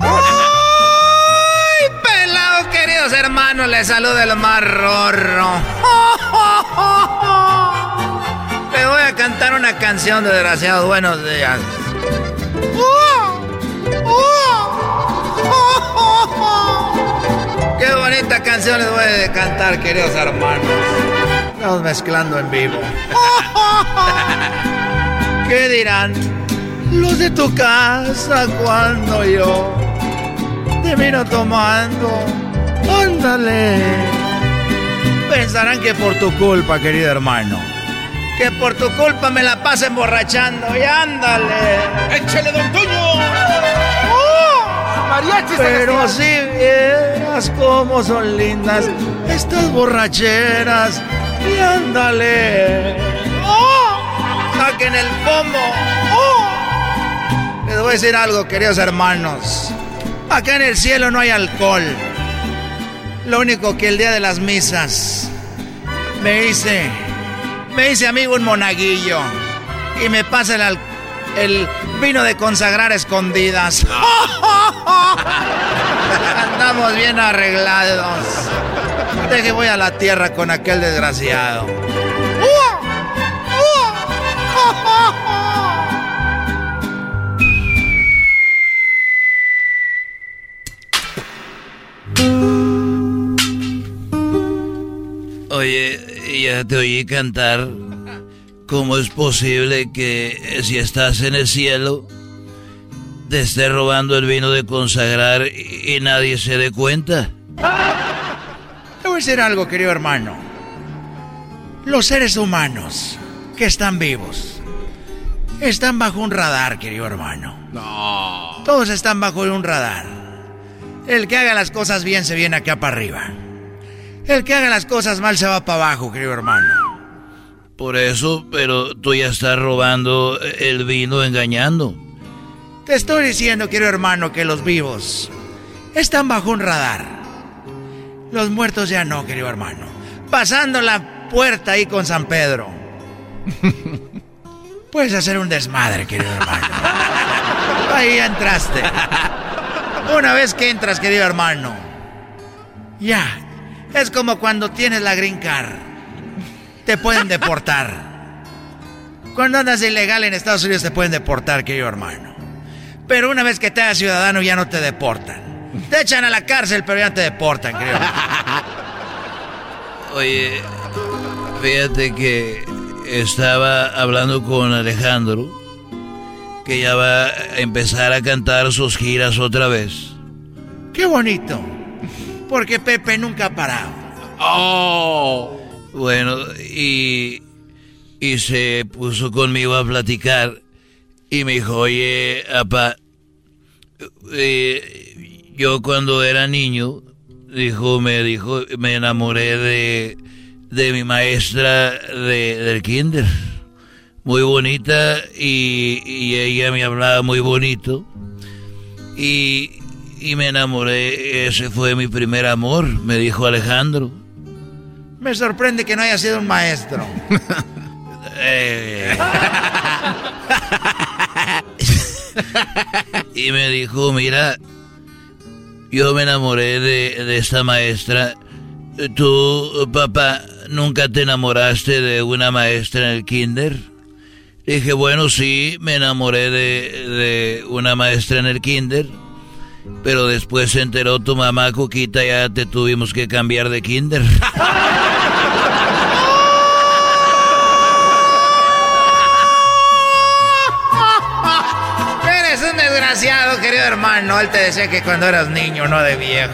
¡Ay, pelado, queridos hermanos! Les saluda el más rorro. [LAUGHS] Le voy a cantar una canción, de desgraciados. Buenos días. [LAUGHS] ¡Qué bonita canción les voy a cantar, queridos hermanos! Estamos mezclando en vivo. [LAUGHS] ¿Qué dirán los de tu casa cuando yo te vino tomando? Ándale. Pensarán que por tu culpa, querido hermano. Que por tu culpa me la paso emborrachando y ándale. ¡Échale, don Toño! ¡Oh! Pero si vieras cómo son lindas estas borracheras y ándale voy a decir algo, queridos hermanos. Acá en el cielo no hay alcohol. Lo único que el día de las misas me hice, me hice amigo un monaguillo y me pasa el, el vino de consagrar escondidas. [LAUGHS] Andamos bien arreglados. Deje voy a la tierra con aquel desgraciado. Oye, ya te oí cantar. ¿Cómo es posible que si estás en el cielo te esté robando el vino de consagrar y nadie se dé cuenta? Te voy a decir algo, querido hermano. Los seres humanos que están vivos están bajo un radar, querido hermano. No. Todos están bajo un radar. El que haga las cosas bien se viene acá para arriba. El que haga las cosas mal se va para abajo, querido hermano. Por eso, pero tú ya estás robando el vino engañando. Te estoy diciendo, querido hermano, que los vivos están bajo un radar. Los muertos ya no, querido hermano. Pasando la puerta ahí con San Pedro. [LAUGHS] Puedes hacer un desmadre, querido hermano. Ahí entraste. Una vez que entras, querido hermano, ya, es como cuando tienes la green card. Te pueden deportar. Cuando andas ilegal en Estados Unidos te pueden deportar, querido hermano. Pero una vez que te hagas ciudadano ya no te deportan. Te echan a la cárcel, pero ya te deportan, querido. Oye, fíjate que estaba hablando con Alejandro, que ya va a empezar a cantar sus giras otra vez. ¡Qué bonito! Porque Pepe nunca ha parado. ¡Oh! Bueno, y, y se puso conmigo a platicar y me dijo, oye, apa, eh, yo cuando era niño, dijo, me dijo, me enamoré de, de mi maestra de, del kinder. Muy bonita y, y ella me hablaba muy bonito. Y, y me enamoré, ese fue mi primer amor, me dijo Alejandro. Me sorprende que no haya sido un maestro. [LAUGHS] Eh. [LAUGHS] y me dijo, mira, yo me enamoré de, de, esta maestra. ¿Tú, papá, nunca te enamoraste de una maestra en el kinder? Dije, bueno, sí, me enamoré de, de una maestra en el kinder. Pero después se enteró tu mamá, Coquita, ya te tuvimos que cambiar de kinder. [LAUGHS] Eres un desgraciado, querido hermano. Él te decía que cuando eras niño, no de viejo.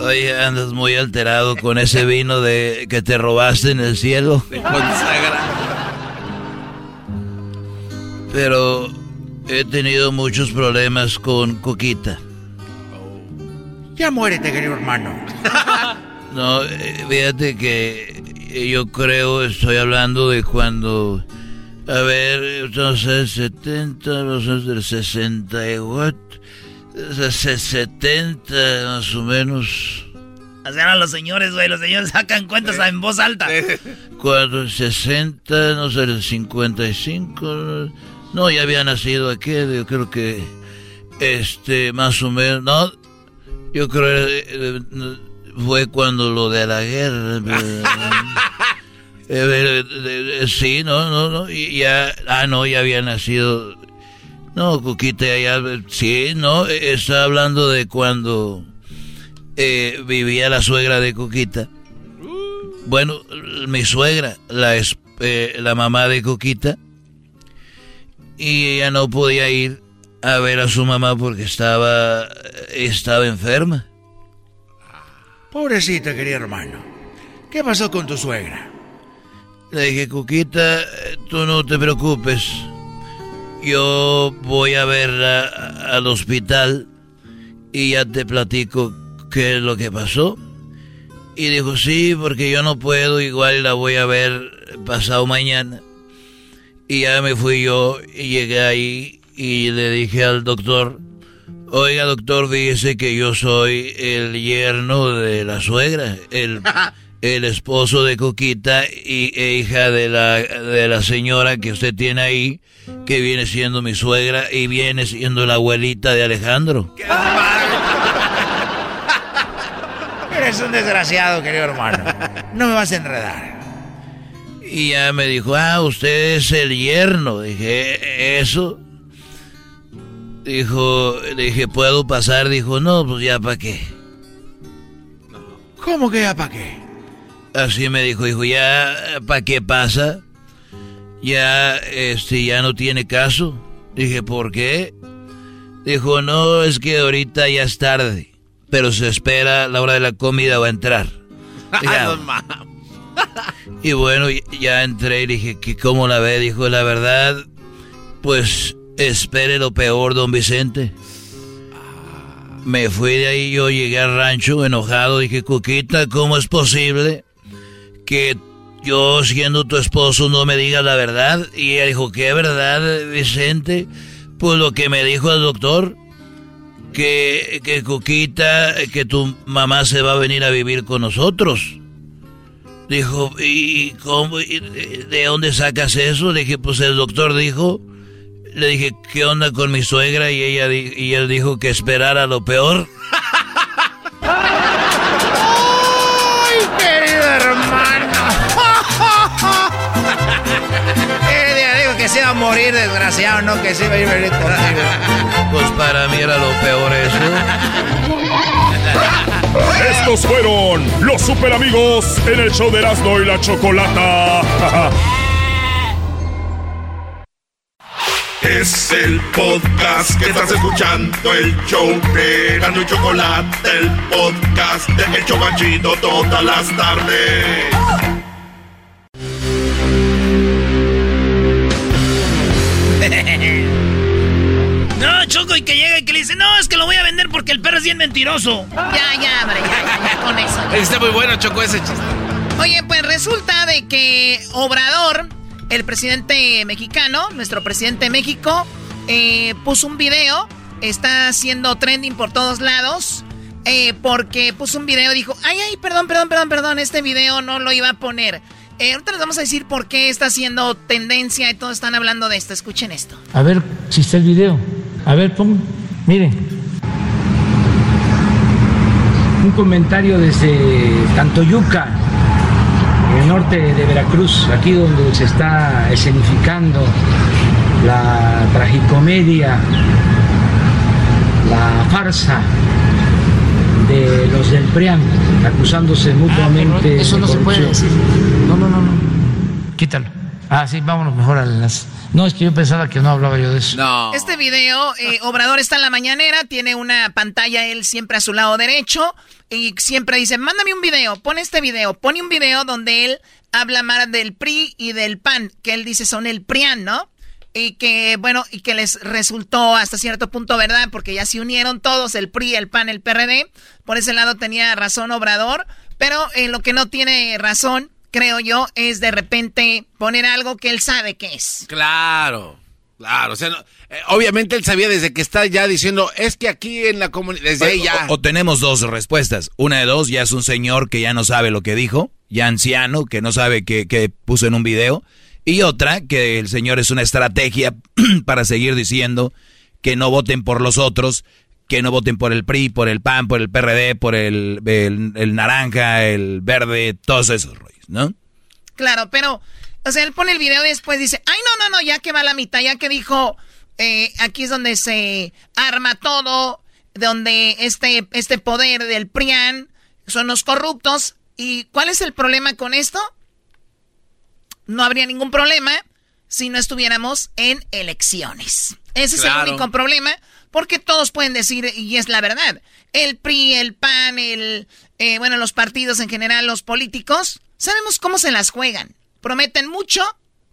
Oye, andas muy alterado con ese vino de que te robaste en el cielo. Pero he tenido muchos problemas con Coquita. Ya muérete, querido hermano. [LAUGHS] no, eh, fíjate que yo creo, estoy hablando de cuando... A ver, entonces 70, no sé, del 68, 70 más o menos. Así eran los señores, güey, los señores sacan cuentas en voz alta. [LAUGHS] Cuando 60, no sé, el 55... No, ya había nacido aquí, yo creo que, este, más o menos, no, yo creo que eh, fue cuando lo de la guerra. [LAUGHS] Eh, sí, no, no, no, y ya, ah, no, ya había nacido, no, Cuquita, ya, sí, no, está hablando de cuando eh, vivía la suegra de Cuquita. Bueno, mi suegra, la, la mamá de Coquita, y ella no podía ir a ver a su mamá porque estaba estaba enferma. Pobrecita, querido hermano. ¿Qué pasó con tu suegra? Le dije, Cuquita, tú no te preocupes. Yo voy a verla al hospital y ya te platico qué es lo que pasó. Y dijo, sí, porque yo no puedo, igual la voy a ver pasado mañana. Y ya me fui yo y llegué ahí y le dije al doctor, oiga doctor, fíjese que yo soy el yerno de la suegra, el, [LAUGHS] el esposo de Coquita y e hija de la, de la señora que usted tiene ahí, que viene siendo mi suegra y viene siendo la abuelita de Alejandro. [LAUGHS] Eres un desgraciado, querido hermano. No me vas a enredar. Y ya me dijo, ah, usted es el yerno. Dije, ¿eso? Dijo, dije, ¿puedo pasar? Dijo, no, pues ya para qué. ¿Cómo que ya para qué? Así me dijo, dijo, ya para qué pasa. Ya, este, ya no tiene caso. Dije, ¿por qué? Dijo, no, es que ahorita ya es tarde. Pero se espera la hora de la comida va a entrar. [LAUGHS] Dije, y bueno, ya entré y dije, ¿cómo la ve? Dijo, la verdad, pues espere lo peor, don Vicente. Me fui de ahí, yo llegué al rancho enojado, dije, Cuquita, ¿cómo es posible que yo siendo tu esposo no me digas la verdad? Y ella dijo, ¿qué verdad, Vicente? Pues lo que me dijo el doctor, que, que Cuquita, que tu mamá se va a venir a vivir con nosotros. Dijo, ¿y cómo? Y, ¿De dónde sacas eso? Dije, pues el doctor dijo. Le dije, ¿qué onda con mi suegra? Y ella y él dijo que esperara lo peor. ¡Ay, querido hermano! [LAUGHS] eh, digo que se iba a morir, desgraciado, no que se iba a ir contigo. Pues para mí era lo peor eso. [LAUGHS] Estos fueron los super amigos en el show de Erasmo y la Chocolata. [LAUGHS] Es el podcast que estás escuchando, el show de Erasmo y Chocolata, el podcast de El Chocachito todas las tardes. Choco, y que llega y que le dice, no, es que lo voy a vender porque el perro es bien mentiroso. Ya, ya, hombre, ya, ya, ya, con eso. Está muy bueno, Choco, ese chiste. Oye, pues resulta de que Obrador, el presidente mexicano, nuestro presidente de México, eh, puso un video, está haciendo trending por todos lados, eh, porque puso un video y dijo, ay, ay, perdón, perdón, perdón, perdón, este video no lo iba a poner. Eh, ahorita les vamos a decir por qué está haciendo tendencia y todos están hablando de esto. Escuchen esto. A ver si está el video. A ver, pon, miren. Un comentario desde Tantoyuca, en el norte de Veracruz, aquí donde se está escenificando la tragicomedia, la farsa de los del PRIAN, acusándose mutuamente. eso no de se puede corrupción. No, no, no, no. Quítalo. Ah, sí, vámonos mejor al enlace. No, es que yo pensaba que no hablaba yo de eso. No. Este video, eh, Obrador está en la mañanera, tiene una pantalla él siempre a su lado derecho y siempre dice, mándame un video, pon este video, pone un video donde él habla más del PRI y del PAN, que él dice son el PRIAN, ¿no? Y que, bueno, y que les resultó hasta cierto punto verdad, porque ya se unieron todos, el PRI, el PAN, el PRD. Por ese lado tenía razón Obrador, pero en lo que no tiene razón, creo yo, es de repente poner algo que él sabe que es. Claro, claro. O sea, no- eh, obviamente él sabía desde que está ya diciendo, es que aquí en la comunidad, desde ahí ya. O, o tenemos dos respuestas. Una de dos, ya es un señor que ya no sabe lo que dijo, ya anciano, que no sabe qué qué puso en un video. Y otra, que el señor es una estrategia [CLEARS THROAT] para seguir diciendo que no voten por los otros, que no voten por el PRI, por el PAN, por el PRD, por el, el- el naranja, el verde, todos esos rollos, ¿no? Claro, pero, o sea, él pone el video y después dice, ay, no, no, no, ya que va a la mitad, ya que dijo, eh, aquí es donde se arma todo, donde este, este poder del PRIAN son los corruptos. ¿Y cuál es el problema con esto? No habría ningún problema si no estuviéramos en elecciones. Ese es el único problema, porque todos pueden decir, y es la verdad, el PRI, el PAN, el, eh, bueno, los partidos en general, los políticos, sabemos cómo se las juegan. Prometen mucho,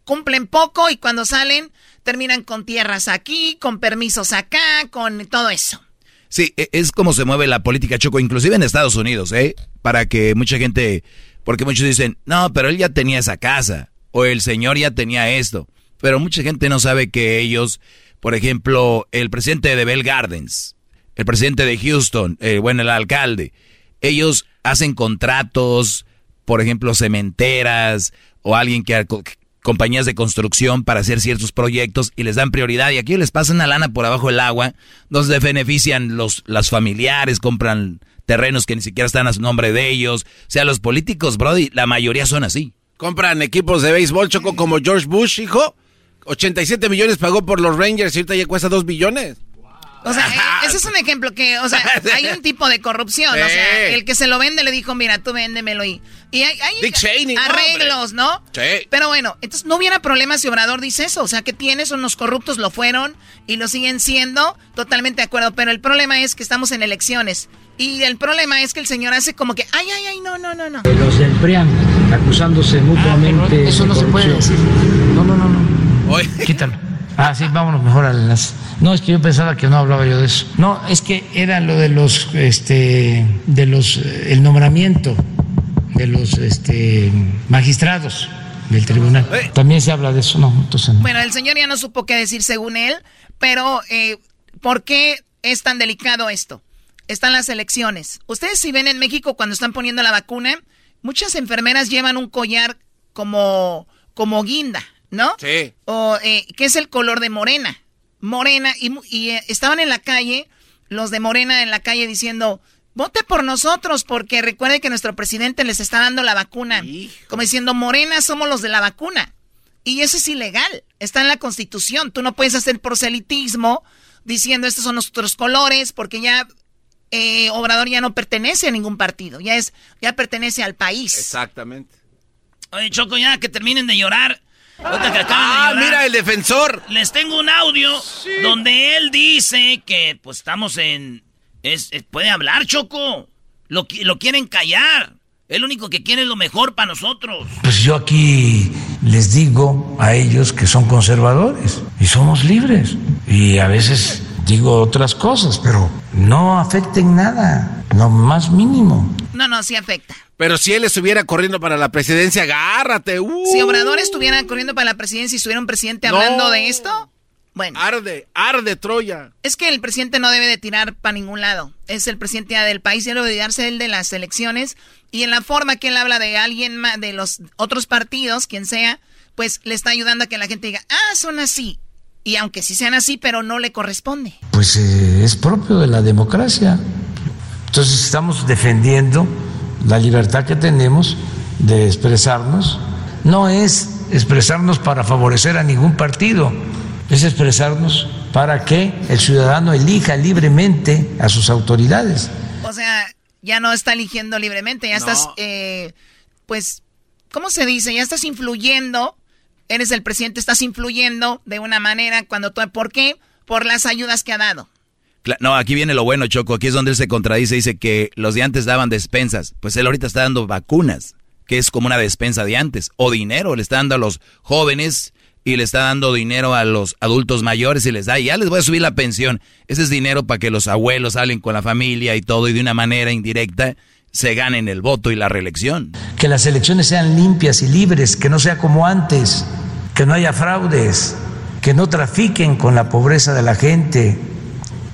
cumplen poco y cuando salen terminan con tierras aquí, con permisos acá, con todo eso. Sí, e- es como se mueve la política choco, inclusive en Estados Unidos, ¿eh? Para que mucha gente, porque muchos dicen, no, pero él ya tenía esa casa, o el señor ya tenía esto, pero mucha gente no sabe que ellos, por ejemplo, el presidente de Bell Gardens, el presidente de Houston, eh, bueno, el alcalde, ellos hacen contratos, por ejemplo, cementeras, o alguien que compañías de construcción para hacer ciertos proyectos y les dan prioridad y aquí les pasan una lana por abajo del agua, donde se benefician los las familiares, compran terrenos que ni siquiera están a su nombre de ellos. O sea, los políticos, Brody, la mayoría son así. Compran equipos de béisbol, Choco, como George Bush, hijo. 87 millones pagó por los Rangers y ahorita ya cuesta 2 billones. O sea, eh, ese es un ejemplo que, o sea, [LAUGHS] hay un tipo de corrupción. O sea, el que se lo vende le dijo, mira, tú véndemelo y, y hay, hay Dick Cheney, arreglos, ¿no? Sí. Pero bueno, entonces no hubiera problema si Obrador dice eso. O sea, que tiene, son unos corruptos, lo fueron y lo siguen siendo. Totalmente de acuerdo. Pero el problema es que estamos en elecciones. Y el problema es que el señor hace como que, ay, ay, ay, no, no, no, no. Los del PRIAN, acusándose mutuamente. eso no de se puede corrupción. Quítalo. Ah, sí, vámonos mejor al enlace. No, es que yo pensaba que no hablaba yo de eso. No, es que era lo de los, este, de los, eh, el nombramiento de los, este, magistrados del tribunal. También se habla de eso, no, entonces no. Bueno, el señor ya no supo qué decir según él, pero eh, ¿por qué es tan delicado esto? Están las elecciones. Ustedes si ven en México cuando están poniendo la vacuna, muchas enfermeras llevan un collar como, como guinda, ¿no? Sí. O eh, que es el color de morena. Morena, y, eh, estaban en la calle, los de Morena en la calle diciendo, vote por nosotros, porque recuerde que nuestro presidente les está dando la vacuna. Como diciendo, Morena somos los de la vacuna. Y eso es ilegal. Está en la Constitución. Tú no puedes hacer proselitismo diciendo estos son nuestros colores porque ya eh, Obrador ya no pertenece a ningún partido. Ya es, ya pertenece al país. Exactamente. Oye, Choco, ya que terminen de llorar. Ah, mira el defensor. Les tengo un audio donde él dice que pues estamos en... Es, puede hablar, Choco. Lo, lo quieren callar. El único que quiere es lo mejor para nosotros. Pues yo aquí les digo a ellos que son conservadores y somos libres. Y a veces digo otras cosas, pero no afecten nada, lo más mínimo. No, no, sí afecta. Pero si él estuviera corriendo para la presidencia, agárrate. Uh. Si Obrador estuviera corriendo para la presidencia y estuviera un presidente hablando de esto, bueno. Arde, arde Troya. Es que el presidente no debe de tirar para ningún lado. Es el presidente del país y debe de darse el de las elecciones. Y en la forma que él habla de alguien más, de los otros partidos, quien sea, pues le está ayudando a que la gente diga, ah, son así. Y aunque sí sean así, pero no le corresponde. Pues eh, es propio de la democracia. Entonces estamos defendiendo la libertad que tenemos de expresarnos. No es expresarnos para favorecer a ningún partido es expresarnos para que el ciudadano elija libremente a sus autoridades. O sea, ya no está eligiendo libremente, ya estás, eh, pues, ¿cómo se dice? Ya estás influyendo, eres el presidente, estás influyendo de una manera cuando tú, ¿por qué? Por las ayudas que ha dado. No, aquí viene lo bueno, Choco. Aquí es donde él se contradice. Dice que los de antes daban despensas. Pues él ahorita está dando vacunas, que es como una despensa de antes. O dinero, le está dando a los jóvenes y le está dando dinero a los adultos mayores y les da, ya les voy a subir la pensión. Ese es dinero para que los abuelos salen con la familia y todo, y de una manera indirecta se ganen el voto y la reelección. Que las elecciones sean limpias y libres, que no sea como antes, que no haya fraudes, que no trafiquen con la pobreza de la gente,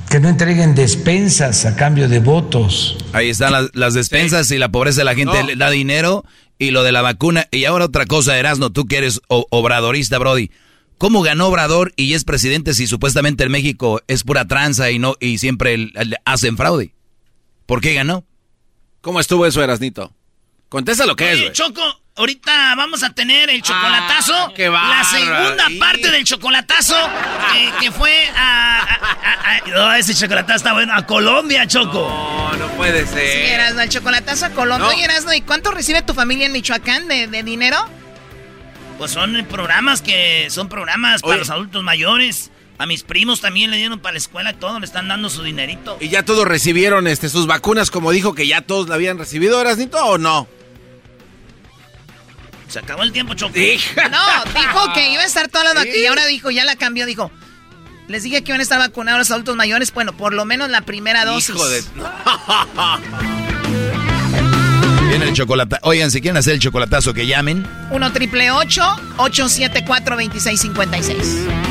que no entreguen despensas a cambio de votos. Ahí están las, despensas y la pobreza de la gente le da dinero y lo de la vacuna. Y ahora otra cosa, Erasno, tú que eres obradorista, Brody. ¿Cómo ganó Obrador y es presidente si supuestamente en México es pura tranza y no y siempre hacen fraude? ¿Por qué ganó? ¿Cómo estuvo eso, Erasnito? Contesta lo que es. Choco, ahorita vamos a tener el chocolatazo. Ah, la segunda parte del chocolatazo que, fue a, ese chocolatazo está bueno. A Colombia, Choco. No, no puede ser. Sí, Erasno, el chocolatazo a Colombia. y Erasno, ¿y cuánto recibe tu familia en Michoacán de, dinero? Pues son programas que son programas para los adultos mayores. A mis primos también le dieron para la escuela y todo, le están dando su dinerito. ¿Y ya todos recibieron este, sus vacunas como dijo que ya todos la habían recibido, Erasnito, o no? Se acabó el tiempo, Choco. No, dijo que iba a estar toda la Y ahora dijo, ya la cambió, dijo. Les dije que iban a estar vacunados los adultos mayores. Bueno, por lo menos la primera dosis. Hijo de... [LAUGHS] Viene el chocolate. Oigan, si quieren hacer el chocolatazo, que llamen. 1 triple 874 2656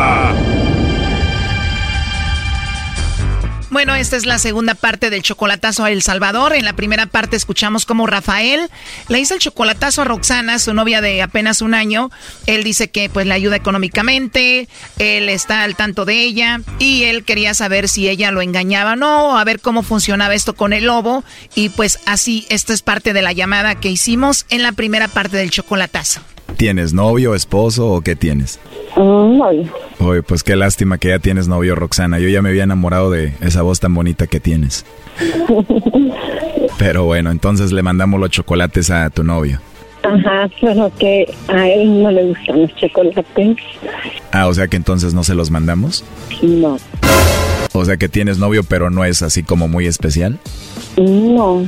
Bueno, esta es la segunda parte del chocolatazo a El Salvador. En la primera parte escuchamos cómo Rafael le hizo el chocolatazo a Roxana, su novia de apenas un año. Él dice que pues le ayuda económicamente, él está al tanto de ella y él quería saber si ella lo engañaba o no, a ver cómo funcionaba esto con el lobo. Y pues así, esto es parte de la llamada que hicimos en la primera parte del chocolatazo. ¿Tienes novio, esposo o qué tienes? Novio. Oye, pues qué lástima que ya tienes novio, Roxana. Yo ya me había enamorado de esa voz tan bonita que tienes. [LAUGHS] Pero bueno, entonces le mandamos los chocolates a tu novio. Ajá, pero que a él no le gustan los chocolates. Ah, o sea que entonces no se los mandamos. No. O sea que tienes novio, pero no es así como muy especial. No.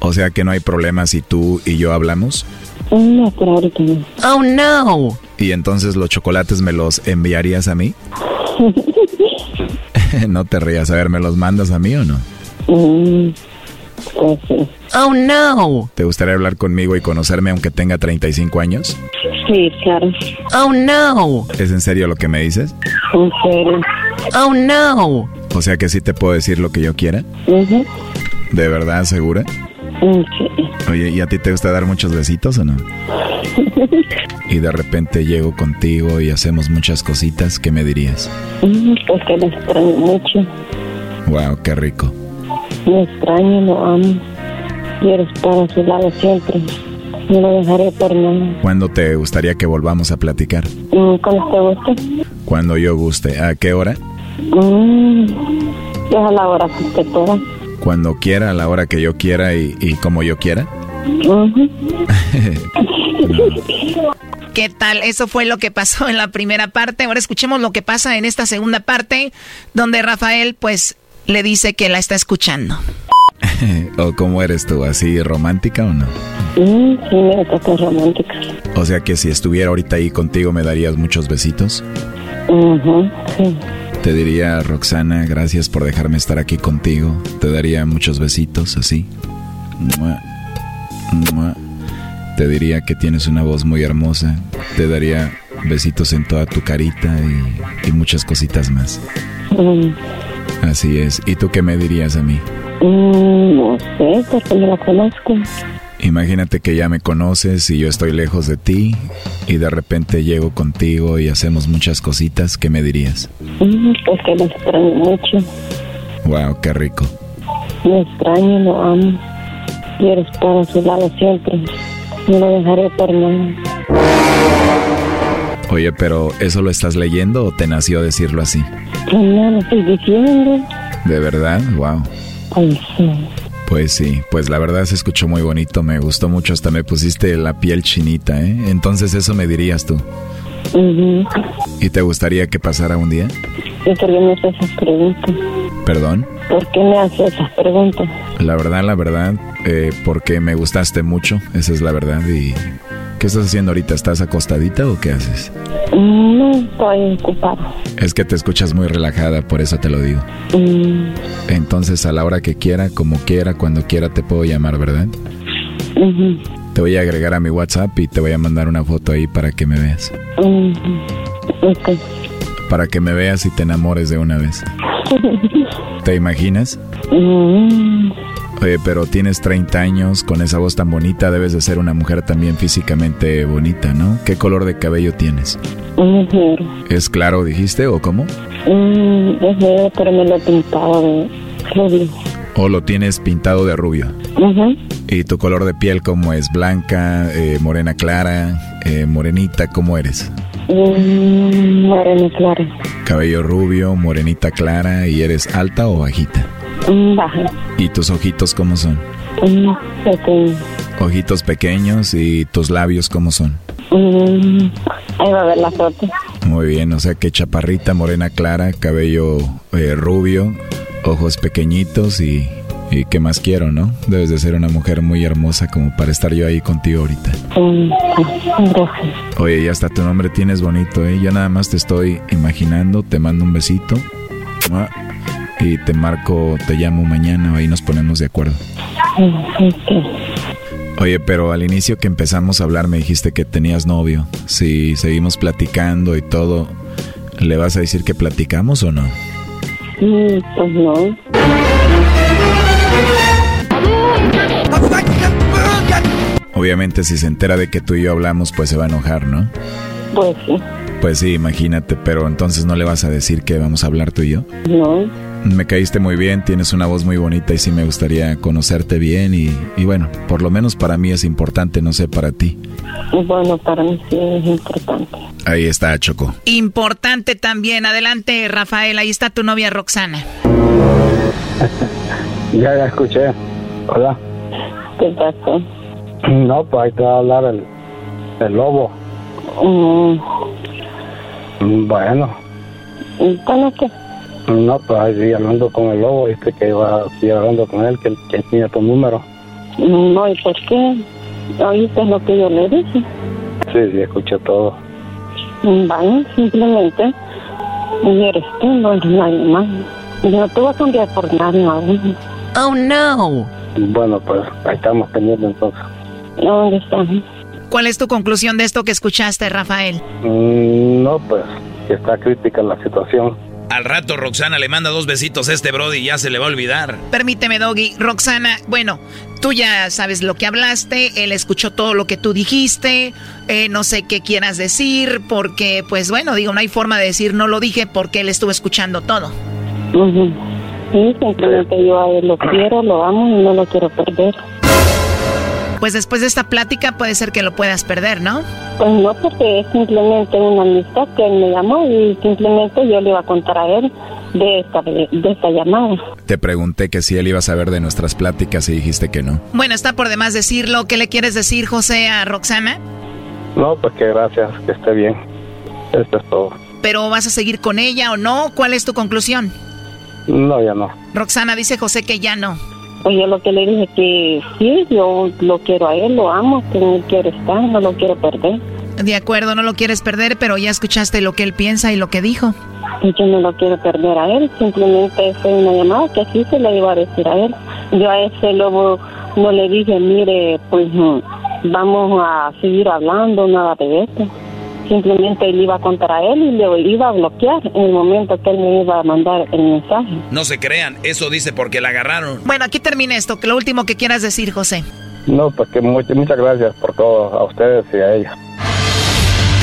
O sea que no hay problema si tú y yo hablamos. No, por ahorita no. Oh, no. ¿Y entonces los chocolates me los enviarías a mí? [LAUGHS] no te rías. A ver, ¿me los mandas a mí o no? Mm, pues oh, no. ¿Te gustaría hablar conmigo y conocerme aunque tenga 35 años? Sí, claro. Oh, no. ¿Es en serio lo que me dices? En serio. Oh, no. O sea que sí te puedo decir lo que yo quiera. ¿De verdad, segura? Sí. Oye, ¿y a ti te gusta dar muchos besitos o no? [LAUGHS] y de repente llego contigo y hacemos muchas cositas, ¿qué me dirías? Mm, pues que me extraño mucho. Wow, qué rico. Me extraño, lo amo. Quiero estar a su lado siempre. No lo dejaré por nada. ¿Cuándo te gustaría que volvamos a platicar? Mm, cuando te guste. Cuando yo guste. ¿A qué hora? Mm, es a la hora que te pueda. Cuando quiera, a la hora que yo quiera y, y como yo quiera. [LAUGHS] ¿Qué tal? Eso fue lo que pasó en la primera parte. Ahora escuchemos lo que pasa en esta segunda parte, donde Rafael pues le dice que la está escuchando. [LAUGHS] ¿O cómo eres tú? ¿Así romántica o no? Mm, sí, me toca romántica. O sea que si estuviera ahorita ahí contigo, ¿me darías muchos besitos? sí. Te diría, Roxana, gracias por dejarme estar aquí contigo. Te daría muchos besitos, así. Te diría que tienes una voz muy hermosa. Te daría besitos en toda tu carita y, muchas cositas más. Mm. Así es. ¿Y tú qué me dirías a mí? Mm, no sé, porque no la conozco. Imagínate que ya me conoces y yo estoy lejos de ti y de repente llego contigo y hacemos muchas cositas. ¿Qué me dirías? Mm, pues que me extraño mucho. Wow, qué rico. Me extraño, lo amo. Quiero estar a su lado siempre. No lo dejaré por nada. Oye, pero ¿eso lo estás leyendo o te nació decirlo así? No, lo estoy diciendo. ¿De verdad? Wow. Ay, sí. Pues sí, pues la verdad se escuchó muy bonito, me gustó mucho, hasta me pusiste la piel chinita, ¿eh? Entonces eso me dirías tú. ¿Y te gustaría que pasara un día? ¿Y por qué me haces esas preguntas? ¿Perdón? ¿Por qué me haces esas preguntas? La verdad, la verdad, eh, porque me gustaste mucho, esa es la verdad. ¿Y qué estás haciendo ahorita? ¿Estás acostadita o qué haces? No, estoy ocupada. Es que te escuchas muy relajada, por eso te lo digo. Mm. Entonces, a la hora que quiera, como quiera, cuando quiera, te puedo llamar, ¿verdad? Te voy a agregar a mi WhatsApp y te voy a mandar una foto ahí para que me veas. Para que me veas y te enamores de una vez. [LAUGHS] ¿Te imaginas? Oye, pero tienes 30 años, con esa voz tan bonita, debes de ser una mujer también físicamente bonita, ¿no? ¿Qué color de cabello tienes? ¿Es claro, dijiste, o cómo? Mm, es negro, pero me lo he pintado de rubio. ¿O lo tienes pintado de rubio? ¿Y tu color de piel cómo es? ¿Blanca, eh, morena clara, eh, morenita? ¿Cómo eres? Mm, morena clara. Cabello rubio, morenita clara, ¿y eres alta o bajita? Mm, baja. ¿Y tus ojitos cómo son? Mm, pequeño. Ojitos pequeños y tus labios cómo son? Mm, ahí va a ver la foto. Muy bien, o sea que chaparrita, morena clara, cabello eh, rubio, ojos pequeñitos y, y qué más quiero, ¿no? Debes de ser una mujer muy hermosa como para estar yo ahí contigo ahorita. Oye, ya hasta tu nombre tienes bonito, ¿eh? Yo nada más te estoy imaginando, te mando un besito y te marco, te llamo mañana, ahí nos ponemos de acuerdo. Oye, pero al inicio que empezamos a hablar me dijiste que tenías novio. Si seguimos platicando y todo, ¿le vas a decir que platicamos o no? Mm, pues no. Obviamente si se entera de que tú y yo hablamos, pues se va a enojar, ¿no? Pues sí. Pues sí, imagínate, pero entonces no le vas a decir que vamos a hablar tú y yo. No. Me caíste muy bien, tienes una voz muy bonita y sí me gustaría conocerte bien y, y bueno, por lo menos para mí es importante, no sé, para ti. Bueno, para mí sí es importante. Ahí está, Choco. Importante también. Adelante, Rafael, ahí está tu novia Roxana. [LAUGHS] ya, ya escuché. Hola. ¿Qué pasó? No, pues ahí te va a hablar el, el lobo. Mm, Bueno, ¿Bueno qué? No, pues ahí hablando con el lobo, viste que iba a seguir hablando con él, que, que tiene tu número. No, ¿y por qué? ¿Oíste lo que yo le dije? Sí, sí, escuché todo. Bueno, simplemente Y eres tú, no es nadie más. No te voy a cambiar por nadie aún. Oh, no. Bueno, pues ahí estamos teniendo entonces. ¿Dónde están? ¿Cuál es tu conclusión de esto que escuchaste, Rafael? Mm, no, pues que está crítica la situación. Al rato Roxana le manda dos besitos a este Brody y ya se le va a olvidar. Permíteme, Doggy. Roxana, bueno, tú ya sabes lo que hablaste, él escuchó todo lo que tú dijiste, eh, no sé qué quieras decir, porque, pues bueno, digo, no hay forma de decir no lo dije porque él estuvo escuchando todo. Sí, simplemente yo a él lo quiero, lo amo y no lo quiero perder. Pues después de esta plática puede ser que lo puedas perder, ¿no? Pues no, porque es simplemente una amistad que él me llamó y simplemente yo le iba a contar a él de esta, de, esta llamada. Te pregunté que si él iba a saber de nuestras pláticas y dijiste que no. Bueno, está por demás decirlo. ¿Qué le quieres decir, José, a Roxana? No, pues que gracias, que esté bien. Esto es todo. ¿Pero vas a seguir con ella o no? ¿Cuál es tu conclusión? No, ya no. Roxana dice José que ya no. Pues yo lo que le dije que sí, yo lo quiero a él, lo amo, que no quiero estar, no lo quiero perder. De acuerdo, no lo quieres perder, pero ya escuchaste lo que él piensa y lo que dijo. Y yo no lo quiero perder a él, simplemente fue una llamada que así se le iba a decir a él. Yo a ese lobo no le dije, mire, pues mm, vamos a seguir hablando, nada de esto simplemente él iba a contar a él y le iba a bloquear en el momento que él me iba a mandar el mensaje. No se crean, eso dice porque la agarraron. Bueno, aquí termina esto, que lo último que quieras decir, José. No, pues que muchas, muchas gracias por todo, a ustedes y a ella.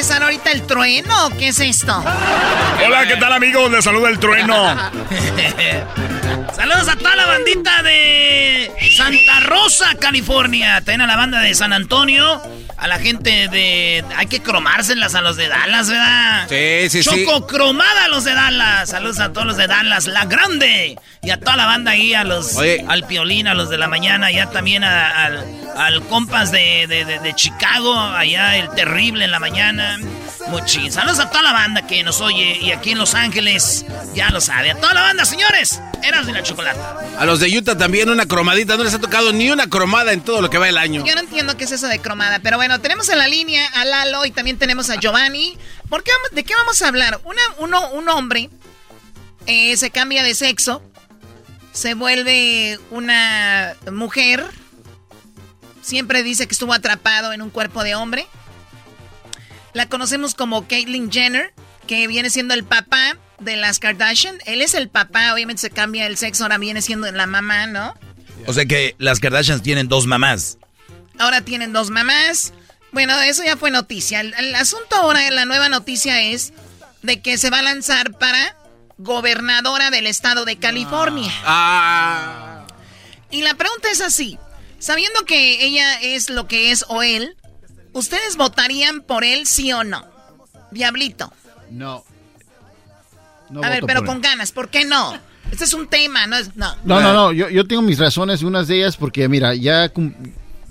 empezar ahorita el trueno o qué es esto? Hola, ¿qué tal amigos? Les saluda el trueno. [LAUGHS] Saludos a toda la bandita de Santa Rosa, California. También a la banda de San Antonio a la gente de. Hay que cromárselas a los de Dallas, ¿verdad? Sí, sí, sí. Choco cromada a los de Dallas. Saludos a todos los de Dallas, la grande. Y a toda la banda ahí, a los. Al Piolín, a los de la mañana, ya también al, al compas de, de, Chicago, allá el terrible en la mañana. Muchísimos. Saludos a toda la banda que nos oye. Y aquí en Los Ángeles, ya lo sabe. A toda la banda, señores. Eras de la chocolate. A los de Utah también una cromadita. No les ha tocado ni una cromada en todo lo que va el año. Yo no entiendo qué es eso de cromada, pero bueno bueno, tenemos en la línea a Lalo y también tenemos a Giovanni. ¿Por qué, ¿De qué vamos a hablar? Una, uno, un hombre eh, se cambia de sexo, se vuelve una mujer, siempre dice que estuvo atrapado en un cuerpo de hombre. La conocemos como Caitlyn Jenner, que viene siendo el papá de las Kardashian. Él es el papá, obviamente se cambia el sexo, ahora viene siendo la mamá, ¿no? O sea que las Kardashians tienen dos mamás. Ahora tienen dos mamás. Bueno, eso ya fue noticia. El, asunto ahora, la nueva noticia es de que se va a lanzar para gobernadora del estado de California. Ah. Y la pregunta es así. Sabiendo que ella es lo que es o él, ¿ustedes votarían por él sí o no? Diablito. No. a ver, pero con ganas, ¿por qué no? Este es un tema, no es... No, no, no, no. Yo, yo tengo mis razones, unas de ellas porque, mira, ya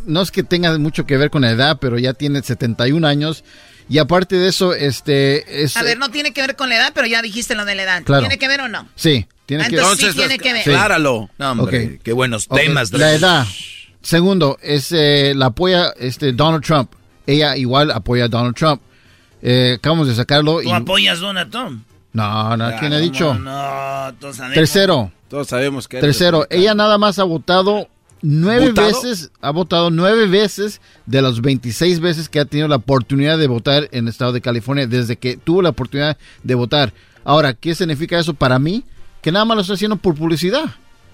no es que tenga mucho que ver con la edad, pero ya tiene 71 años. Y aparte de eso, este... Es, a ver, no tiene que ver con la edad, pero ya dijiste lo de la edad. ¿Tiene que ver o no? Sí, tiene que ver. Entonces, sí tiene que ver. Acláralo. No, hombre, qué buenos temas. La edad. Segundo, es eh, la apoya este, Donald Trump. Ella igual apoya a Donald Trump. Eh, acabamos de sacarlo. ¿Tú apoyas a Donald Trump? No, no, ¿quién ha dicho? No, todos sabemos. Tercero. Todos sabemos que... Tercero, ella nada más ha votado nueve veces, ha votado nueve veces de las 26 veces que ha tenido la oportunidad de votar en el estado de California desde que tuvo la oportunidad de votar. Ahora, ¿qué significa eso para mí? Que nada más lo está haciendo por publicidad.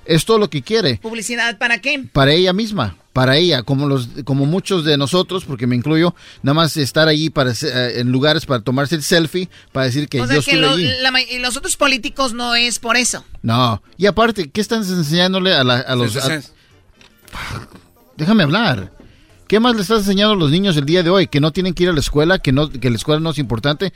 Es todo lo que quiere. ¿Publicidad para qué? Para ella misma. Para ella, como los como muchos de nosotros, porque me incluyo, nada más estar allí para eh, en lugares para tomarse el selfie, para decir que yo estuve allí. y los otros políticos no es por eso. No, y aparte, ¿qué están enseñándole a, los... Déjame hablar. ¿Qué más le estás enseñando a los niños el día de hoy? Que no tienen que ir a la escuela, que no que la escuela no es importante,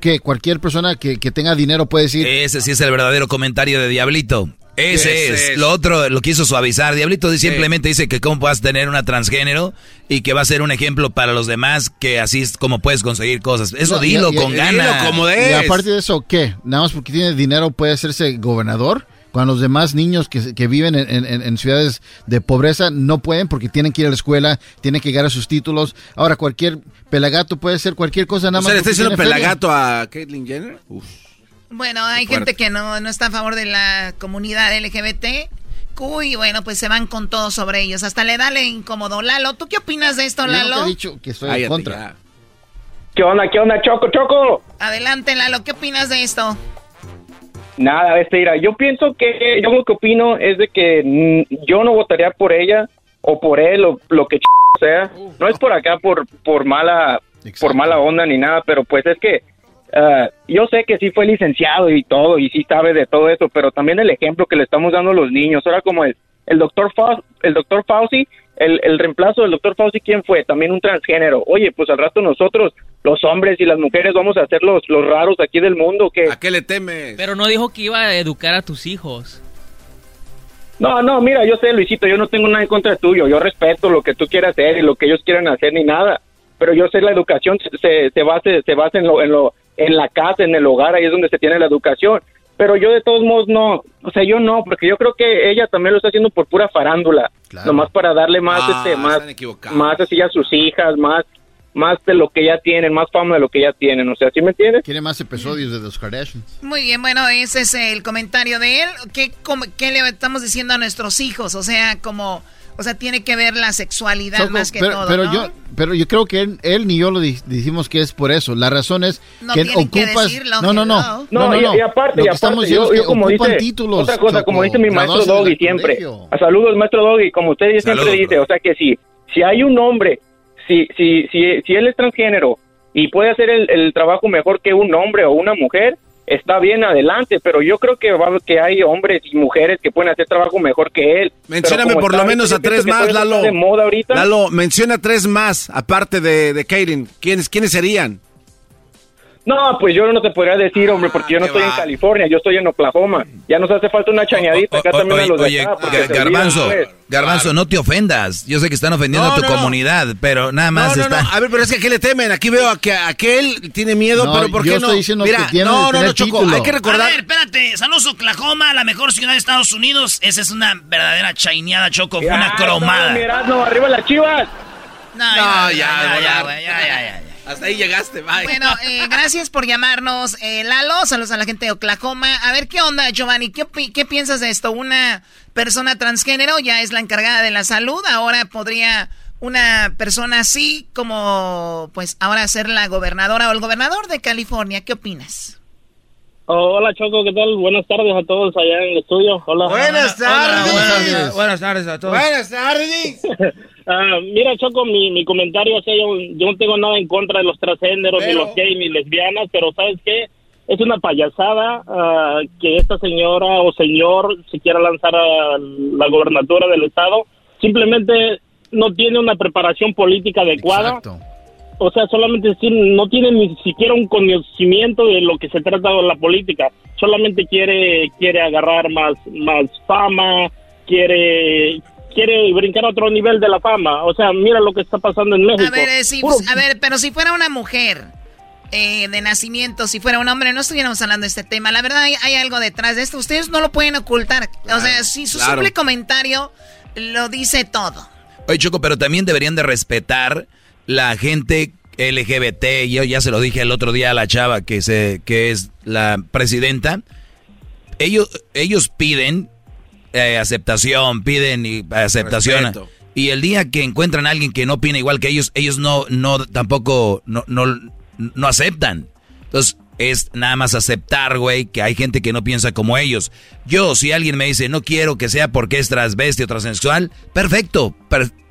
que cualquier persona que, que tenga dinero puede decir... Ese sí es el verdadero comentario de Diablito. Ese, es. Lo otro lo quiso suavizar. Diablito simplemente dice que cómo puedas tener una transgénero y que va a ser un ejemplo para los demás, que así es como puedes conseguir cosas. Eso dilo con ganas. Y aparte de eso, ¿qué? Nada más porque tiene dinero puede hacerse gobernador. Cuando los demás niños que, que viven en, en, ciudades de pobreza no pueden porque tienen que ir a la escuela, tienen que llegar a sus títulos. Ahora, cualquier pelagato puede ser cualquier cosa nada más. ¿Le está diciendo pelagato a Caitlyn Jenner? Uf. Bueno, hay gente que no, no está a favor de la comunidad LGBT. Y bueno, pues se van con todo sobre ellos. Hasta le da le incómodo. Lalo, ¿tú qué opinas de esto, Lalo? Yo he dicho que estoy en contra. ¿Qué onda, qué onda, Choco, Choco? Adelante, Lalo, ¿qué opinas de esto? Nada, este, mira, yo pienso que, yo lo que opino es de que mm, yo no votaría por ella o por él o lo que sea. No es por acá por, por mala, por mala onda ni nada, pero pues es que Ah, yo sé que sí fue licenciado y todo, y sí sabe de todo eso, pero también el ejemplo que le estamos dando a los niños, ahora como el, el doctor el doctor Fauci, el, el reemplazo del doctor Fauci, ¿quién fue? También un transgénero. Oye, pues al rato nosotros, los hombres y las mujeres, vamos a ser los, los raros aquí del mundo. que ¿A qué le temes? Pero no dijo que iba a educar a tus hijos. No, no, mira, yo sé, Luisito, yo no tengo nada en contra tuyo, yo respeto lo que tú quieras hacer y lo que ellos quieran hacer ni nada, pero yo sé la educación se, se, base, se basa en lo, en lo, en la casa, en el hogar, ahí es donde se tiene la educación. Pero yo de todos modos no, o sea, yo no, porque yo creo que ella también lo está haciendo por pura farándula, nomás para darle más, ah, este, más, más así a sus hijas, más, más de lo que ya tienen, más fama de lo que ya tienen, o sea, ¿sí me entiendes? Quiere más episodios de los Kardashians. Muy bien, bueno, ese es el comentario de él. ¿Qué, qué le estamos diciendo a nuestros hijos? O sea, como o sea, tiene que ver la sexualidad más que todo. Pero yo, pero yo creo que él, ni yo lo dijimos que es por eso. La razón es que ocupas. no, no, no, no, Y, aparte, y aparte, yo, como dice, títulos, otra cosa, como dice mi maestro Doggy siempre. A saludos, maestro Doggy, como usted siempre dice, o sea que si, si hay un hombre, si, si, si, si él es transgénero y puede hacer el, el trabajo mejor que un hombre o una mujer, está bien adelante, pero yo creo que va, que hay hombres y mujeres que pueden hacer trabajo mejor que él. Mencióname por lo menos a tres más, Lalo. De moda ahorita. Lalo, menciona tres más, aparte de, de. ¿Quiénes, ¿Quiénes serían? No, pues yo no te podría decir, hombre, porque yo no estoy en California, yo estoy en Oklahoma. Ya nos hace falta una chañadita acá también a los de acá. Garbanzo, pues. Garbanzo, no te ofendas. Yo sé que están ofendiendo a tu comunidad, pero nada más está... A ver, pero es que ¿a qué le temen? Aquí veo a que aquel tiene miedo, pero ¿por qué yo no? Estoy diciendo Mira, que no, no, no, Choco, hay que recordar... A ver, espérate, saludos Oklahoma, la mejor ciudad de Estados Unidos. Esa es una verdadera chaineada, Choco, fue una cromada. No, no, arriba las chivas. No, ya, ya, ya, ya, ya. Hasta ahí llegaste, bye. Bueno, eh, gracias por llamarnos, eh, Lalo. Saludos a la gente de Oklahoma. A ver, ¿qué onda, Giovanni? ¿Qué, ¿Qué piensas de esto? Una persona transgénero ya es la encargada de la salud. Ahora podría una persona así como, pues, ahora ser la gobernadora o el gobernador de California. ¿Qué opinas? hola Choco, ¿qué tal? Buenas tardes a todos allá en el estudio. Hola. Buenas tardes. buenas, tardes. buenas tardes a todos. Buenas tardes. Ah, mira, Choco, mi, mi comentario, o sea, yo, no tengo nada en contra de los transgéneros, ni los gays, ni lesbianas, pero ¿sabes qué? Es una payasada ah, que esta señora o señor se quiera lanzar a la gobernatura del estado. Simplemente no tiene una preparación política adecuada. O sea, solamente decir, no tiene ni siquiera un conocimiento de lo que se trata de la política. Solamente quiere quiere agarrar más más fama, quiere quiere brincar a otro nivel de la fama. O sea, mira lo que está pasando en México. A ver, eh, a ver pero si fuera una mujer eh, de nacimiento, si fuera un hombre, no estuviéramos hablando de este tema. La verdad, hay, algo detrás de esto. Ustedes no lo pueden ocultar. o sea, si su simple comentario lo dice todo. Oye, Choco, pero también deberían de respetar la gente LGBT. Yo ya se lo dije el otro día a la chava que, se, que es la presidenta. Ellos, ellos piden eh, aceptación, piden y, aceptación. Y el día que encuentran a alguien que no opina igual que ellos, ellos no, no tampoco, no, no, no aceptan. Entonces, es nada más aceptar, güey, que hay gente que no piensa como ellos. Yo, si alguien me dice, no quiero que sea porque es transvesti o transexual, perfecto,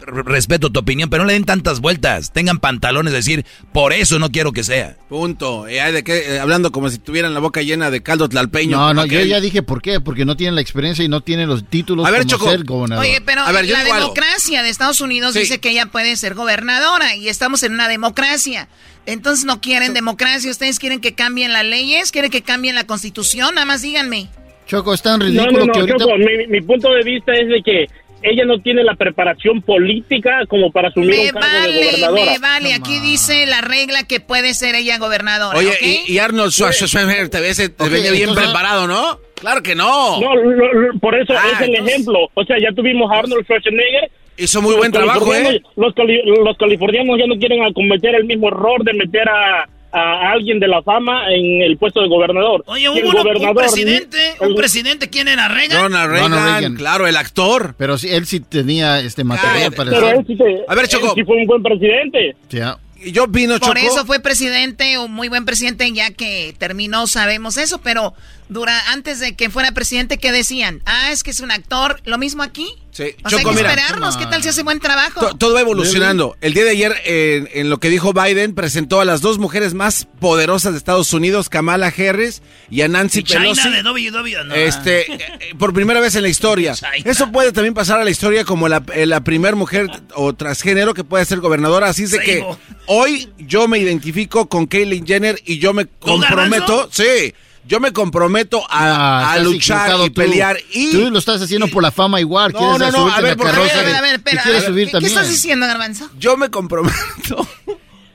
respeto tu opinión, pero no le den tantas vueltas. Tengan pantalones de decir, por eso no quiero que sea. Punto. Y hay de qué, eh, hablando como si tuvieran la boca llena de caldo tlalpeño. No, no, yo ya dije por qué. Porque no tienen la experiencia y no tienen los títulos A ver, como Choco. ser gobernador. Oye, pero A ver, yo la algo. democracia de Estados Unidos Sí. dice que ella puede ser gobernadora y estamos en una democracia. Entonces no quieren democracia, ustedes quieren que cambien las leyes, quieren que cambien la constitución, nada más díganme. Choco, es tan No, ridículo no, no, que ahorita... Choco, mi, mi punto de vista es de que ella no tiene la preparación política como para asumir Me un cargo de vale, gobernadora. me vale, aquí dice la regla que puede ser ella gobernadora. Oye, y, y Arnold Schwarzenegger te, ves, te Ok, venía bien entonces- preparado, ¿no? Claro que no. No, lo- lo- por eso Ah, es el entonces- ejemplo. O sea, ya tuvimos a Arnold Schwarzenegger. Hizo muy buen trabajo, ¿eh? Los, cali- los californianos ya no quieren cometer el mismo error de meter a, a alguien de la fama en el puesto de gobernador. Oye, hubo un gobernador- presidente, un el- presidente, ¿quién era? ¿Reagan? Ronald Reagan, Ronald Reagan. claro, el actor. Pero sí, él sí tenía este material para Pero él sí, te- A ver, Choco. él sí fue un buen presidente. Ya. Yo opino, Por Choco. eso fue presidente, un muy buen presidente, ya que terminó, sabemos eso, pero dura, antes de que fuera presidente, ¿qué decían? Ah, es que es un actor, lo mismo aquí. Sí, O sea, hay que mira. esperarnos, ¿qué tal si hace buen trabajo? To- Todo va evolucionando. El día de ayer, en, en lo que dijo Biden, presentó a las dos mujeres más poderosas de Estados Unidos, Kamala Harris y a Nancy Y China Pelosi. de WWE, no. Este, eh, por primera vez en la historia. [LAUGHS] Eso puede también pasar a la historia como la, eh, la primer mujer o transgénero que puede ser gobernadora. Así es de que hoy yo me identifico con Caitlyn Jenner y yo me comprometo, sí, yo me comprometo a, Ah, a luchar y tú. pelear. Y Tú lo estás haciendo por la fama igual. No, quieres no, no, subirte a ver, la carroza a ver, a ver, espera, quieres a ver, subir ¿qué, estás diciendo, Garbanzo? yo me comprometo,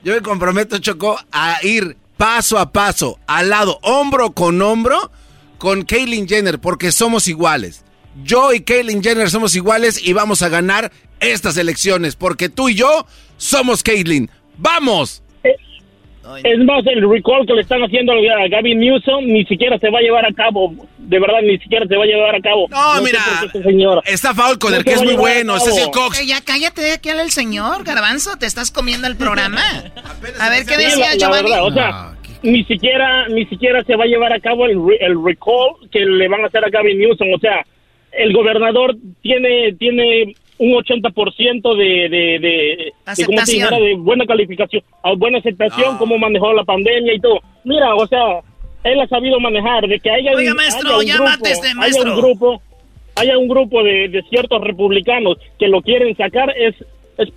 yo me comprometo, Choco, a ir paso a paso, al lado, hombro con hombro, con Caitlyn Jenner, porque somos iguales. Yo y Caitlyn Jenner somos iguales y vamos a ganar estas elecciones, porque tú y yo somos Caitlyn. ¡Vamos! Es más, el recall que le están haciendo a Gavin Newsom ni siquiera se va a llevar a cabo. De verdad, ni siquiera se va a llevar a cabo. No, sé mira, señora. Está Falconer, No que se es muy bueno. Cecil Cox. Eh, ya cállate, de aquí habla el señor, Garbanzo, te estás comiendo el programa. A ver, ¿qué decía la- la Giovanni? verdad, o sea, ni siquiera ni siquiera se va a llevar a cabo el, re- el recall que le van a hacer a Gavin Newsom. O sea, el gobernador tiene tiene un 80% de, de, de, de, ¿cómo se Aceptación. dijera? de buena calificación, a buena aceptación, cómo manejó la pandemia y todo. Mira, o sea, él ha sabido manejar de que haya, Oiga, un- maestro, haya un ya grupo, mate este haya maestro. un grupo, haya un grupo de, de ciertos republicanos que lo quieren sacar es, es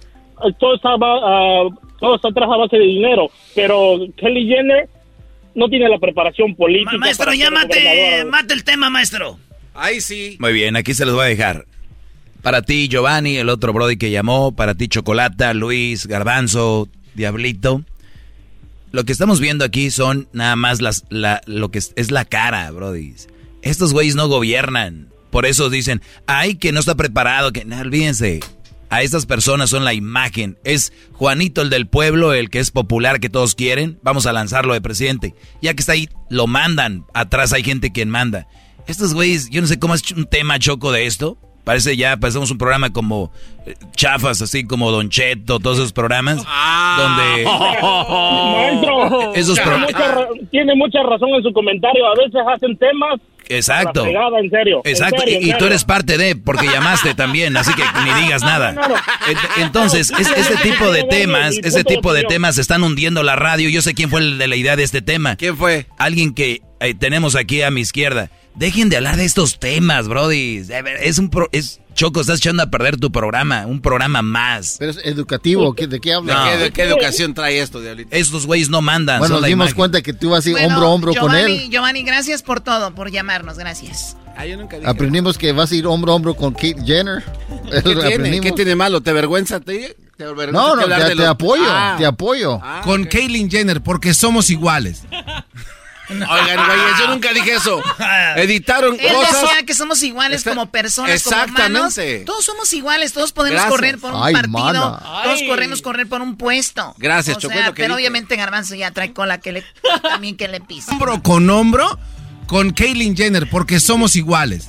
todo está ba- ah, todo está atrás a base de dinero, pero Kelly Jenner no tiene la preparación política. Ma- maestro, ya mate el tema, maestro. Ahí sí. Muy bien, aquí se los voy a dejar. Para ti, Giovanni, el otro Brody que llamó. Para ti, Chocolata, Luis, Garbanzo, Diablito. Lo que estamos viendo aquí son nada más las, la, lo que es, es la cara, Brody. Estos güeyes no gobiernan. Por eso dicen, ay, que no está preparado. que Olvídense. A estas personas son la imagen. Es Juanito el del pueblo, el que es popular, que todos quieren. Vamos a lanzarlo de presidente. Ya que está ahí, lo mandan. Atrás hay gente quien manda. Estos güeyes, yo no sé cómo es un tema choco de esto. Parece ya, parecemos un programa como eh, chafas, así como Don Cheto, todos esos programas. Donde. [LAUGHS] Maestro, Esos tiene, pro- mucha, tiene mucha razón en su comentario. A veces hacen temas. Exacto. a la fregada, en serio. en Exacto, en y, y tú eres parte de, porque llamaste también, así que ni digas nada. No, no, no. Ent- Entonces, es- este tipo de temas, este tipo de temas están hundiendo la radio. Yo sé quién fue el de la idea de este tema. ¿Quién fue? Alguien que eh, tenemos aquí a mi izquierda. Dejen de hablar de estos temas, brody. De Es un pro- es Choco, estás echando a perder tu programa, un programa más. Pero es educativo, ¿qué- ¿de qué hablas? No. ¿Qué, de qué educación trae esto, Diablito? Estos güeyes no mandan. Bueno, nos dimos imagen. cuenta que tú vas a ir Bueno, hombro a hombro con él. Giovanni, gracias por todo, por llamarnos, gracias. Ah, yo nunca dije. Aprendimos que vas a ir hombro a hombro con Kate Jenner. ¿Qué [LAUGHS] tiene? Aprendimos. ¿Qué tiene malo? ¿Te avergüenza? ¿Te, te avergüenza No, no, te, de te los- apoyo, Ah. te apoyo. Con Caitlyn Jenner, porque somos iguales. [LAUGHS] [LAUGHS] Oigan, güey, yo nunca dije eso. [LAUGHS] Editaron Él cosas. decía que somos iguales Está- como personas, como humanos. Exactamente. Todos somos iguales, todos podemos Gracias. correr por un Ay, partido, mana. todos Ay. corremos correr por un puesto. Gracias, o Choco, sea, es lo que pero dije. obviamente Garbanzo ya trae cola que le [LAUGHS] también que le pisa. Hombro con hombro con Caitlyn Jenner, porque somos iguales.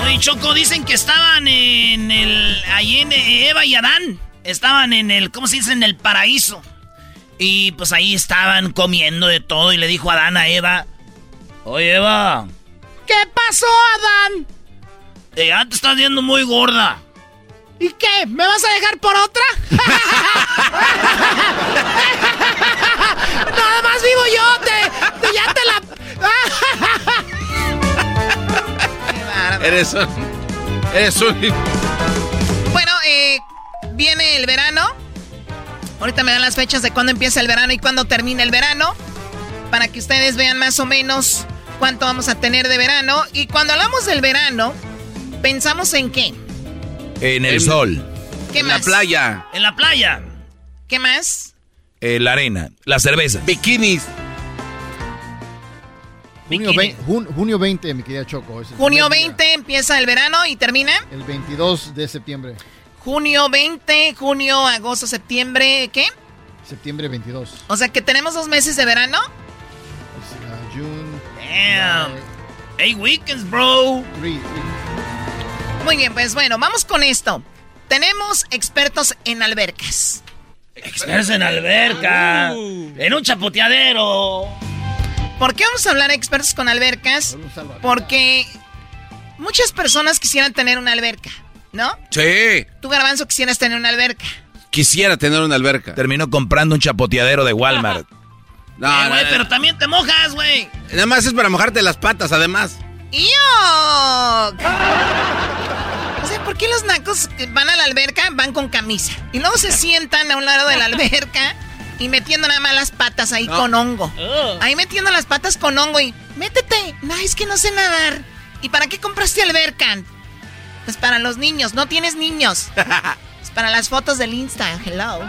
Oye, Choco, dicen que estaban en el. Ahí en Eva y Adán. Estaban en el. ¿Cómo se dice? En el paraíso. Y pues ahí estaban comiendo de todo. Y le dijo Adán a Eva: Oye, Eva. ¿Qué pasó, Adán? Eh, ya te estás viendo muy gorda. ¿Y qué? ¿Me vas a dejar por otra? [LAUGHS] Nada más vivo yo, te, te- ya te la... [LAUGHS] Eres un... Eres un... Bueno, eh, viene el verano. Ahorita me dan las fechas de cuándo empieza el verano y cuándo termina el verano. Para que ustedes vean más o menos cuánto vamos a tener de verano. Y cuando hablamos del verano, pensamos en qué. En el sol, ¿Qué más? playa. En la playa. ¿Qué más? en la arena, la cerveza. Bikinis. Junio, jun- junio 20, mi querida Choco. Junio primer día. 20 empieza el verano y termina. El 22 de septiembre. Junio 20, junio, agosto, septiembre, ¿qué? Septiembre 22. O sea que tenemos dos meses de verano. Uh, June. Damn. Hey, weekends, bro. Muy bien, pues bueno, vamos con esto. Tenemos expertos en albercas. Expertos en alberca. En un chapoteadero. ¿Por qué vamos a hablar de expertos con albercas? Porque muchas personas quisieran tener una alberca, ¿no? Sí. Tú, Garbanzo, quisieras tener una alberca. Quisiera tener una alberca. Terminó comprando un chapoteadero de Walmart. [LAUGHS] No, Eh, no, güey, no. pero también te mojas, güey. Nada más es para mojarte las patas, además. ¡Yuck! [LAUGHS] ¿por qué los nacos que van a la alberca van con camisa? Y luego se sientan a un lado de la alberca y metiendo nada más las patas ahí con hongo. Ahí metiendo las patas con hongo y métete. No, es que no sé nadar. ¿Y para qué compraste alberca? Pues para los niños. No tienes niños. [LAUGHS] Es para las fotos del Insta. Hello.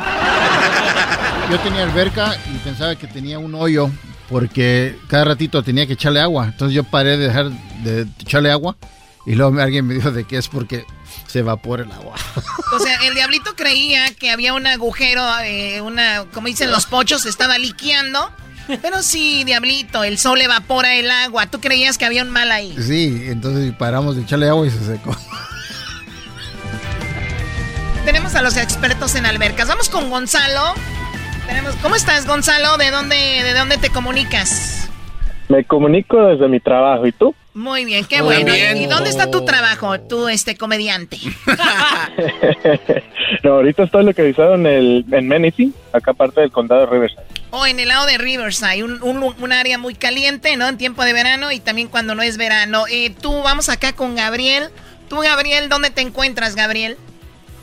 Yo tenía alberca y pensaba que tenía un hoyo porque cada ratito tenía que echarle agua. Entonces yo paré de dejar de echarle agua y luego alguien me dijo de que es porque se evapora el agua. [LAUGHS] O sea, el diablito creía que había un agujero, eh, una, como dicen los pochos, se estaba liqueando. Pero sí, diablito, el sol evapora el agua. Tú creías que había un mal ahí. Sí, entonces paramos de echarle agua y se secó. Tenemos a los expertos en albercas. Vamos con Gonzalo. Tenemos, ¿Cómo estás, Gonzalo? ¿De dónde, ¿De dónde te comunicas? Me comunico desde mi trabajo. ¿Y tú? Muy bien, qué Muy bueno. bien. ¿Y dónde está tu trabajo, tú, este comediante? [LAUGHS] no, ahorita estoy localizado en el en Menifee, acá parte del condado de Riverside. O en el lado de Riverside, un, un, un área muy caliente, ¿no? En tiempo de verano y también cuando no es verano. Eh, tú, vamos acá con Gabriel. Tú, Gabriel, ¿dónde te encuentras, Gabriel?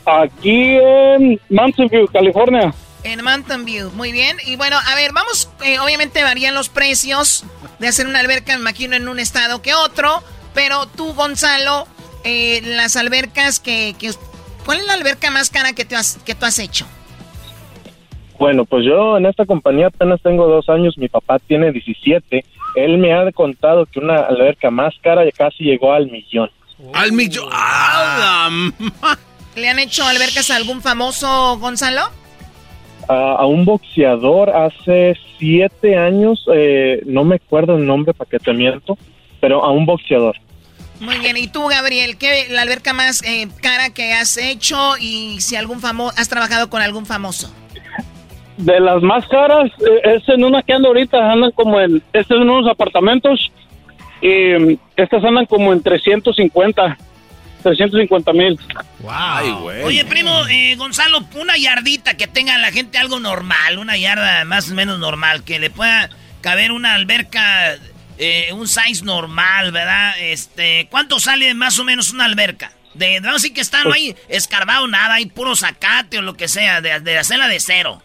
Aquí en Mountain View, California. En Mountain View, muy bien. Y bueno, a ver, vamos, eh, obviamente varían los precios de hacer una alberca, me imagino, en un estado que otro. Pero tú, Gonzalo, eh, las albercas que, que- ¿Cuál es la alberca más cara que, te has, que tú has hecho? Bueno, pues yo en esta compañía apenas tengo dos años, mi papá tiene 17. Él me ha contado que una alberca más cara ya casi llegó al millón. Al millón. ¡Ah, ¿Le han hecho albercas a algún famoso, Gonzalo? A, a un boxeador hace siete años, eh, no me acuerdo el nombre para que te miento, pero a un boxeador. Muy bien, y tú, Gabriel, ¿qué la alberca más eh, cara que has hecho y si algún famoso has trabajado con algún famoso? De las más caras, eh, es en una que ando ahorita, andan como en, este es en unos apartamentos y mm, estas andan como en 350, 350 mil. Ay, güey. Oye, primo, eh, Gonzalo, una yardita que tenga la gente algo normal, una yarda más o menos normal, que le pueda caber una alberca, eh, un size normal, ¿verdad? Este, ¿cuánto sale más o menos una alberca? De, no, sí que está, no hay escarbado nada, hay puro zacate o lo que sea, de, de hacerla de cero.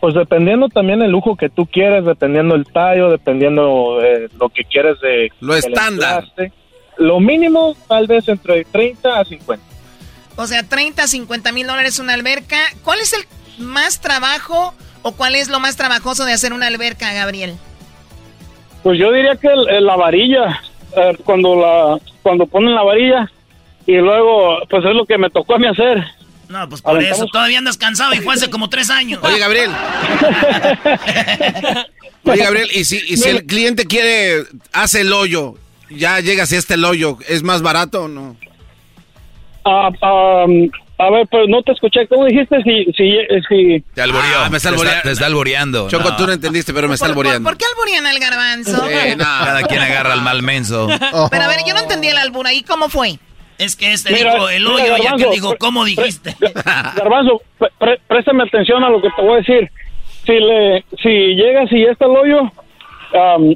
Pues dependiendo también el lujo que tú quieres, dependiendo el tallo, dependiendo de lo que quieres de... Lo estándar. Lo mínimo tal vez entre 30 a 50. O sea, 30, 50 mil dólares una alberca. ¿Cuál es el más trabajo o cuál es lo más trabajoso de hacer una alberca, Gabriel? Pues yo diría que el- el- la varilla, eh, cuando la cuando ponen la varilla y luego, pues es lo que me tocó a mí hacer. No, pues por Aventamos- eso todavía andas cansado y fue hace como tres años. Oye, Gabriel. [LAUGHS] Oye, Gabriel, y si, y si el cliente quiere, hace el hoyo, ya llega hacia este el hoyo, ¿es más barato o no? Ah, a ver, pues no te escuché. ¿Cómo dijiste? Si, si, si... Te alboreó. Ah, me está te, alboreando. está, te está alboreando. Choco, No. tú no entendiste, pero me está alboreando. ¿Por qué alburían al garbanzo? Sí, no. Cada quien agarra al mal menso. [LAUGHS] Pero a ver, yo no entendí el albur ahí, ¿cómo fue? Es que este Mira, dijo el mira, hoyo y aquel Garbanzo, dijo, ¿cómo pre- dijiste? Garbanzo, pre- préstame atención a lo que te voy a decir. Si le, si llegas y ya está el hoyo, am,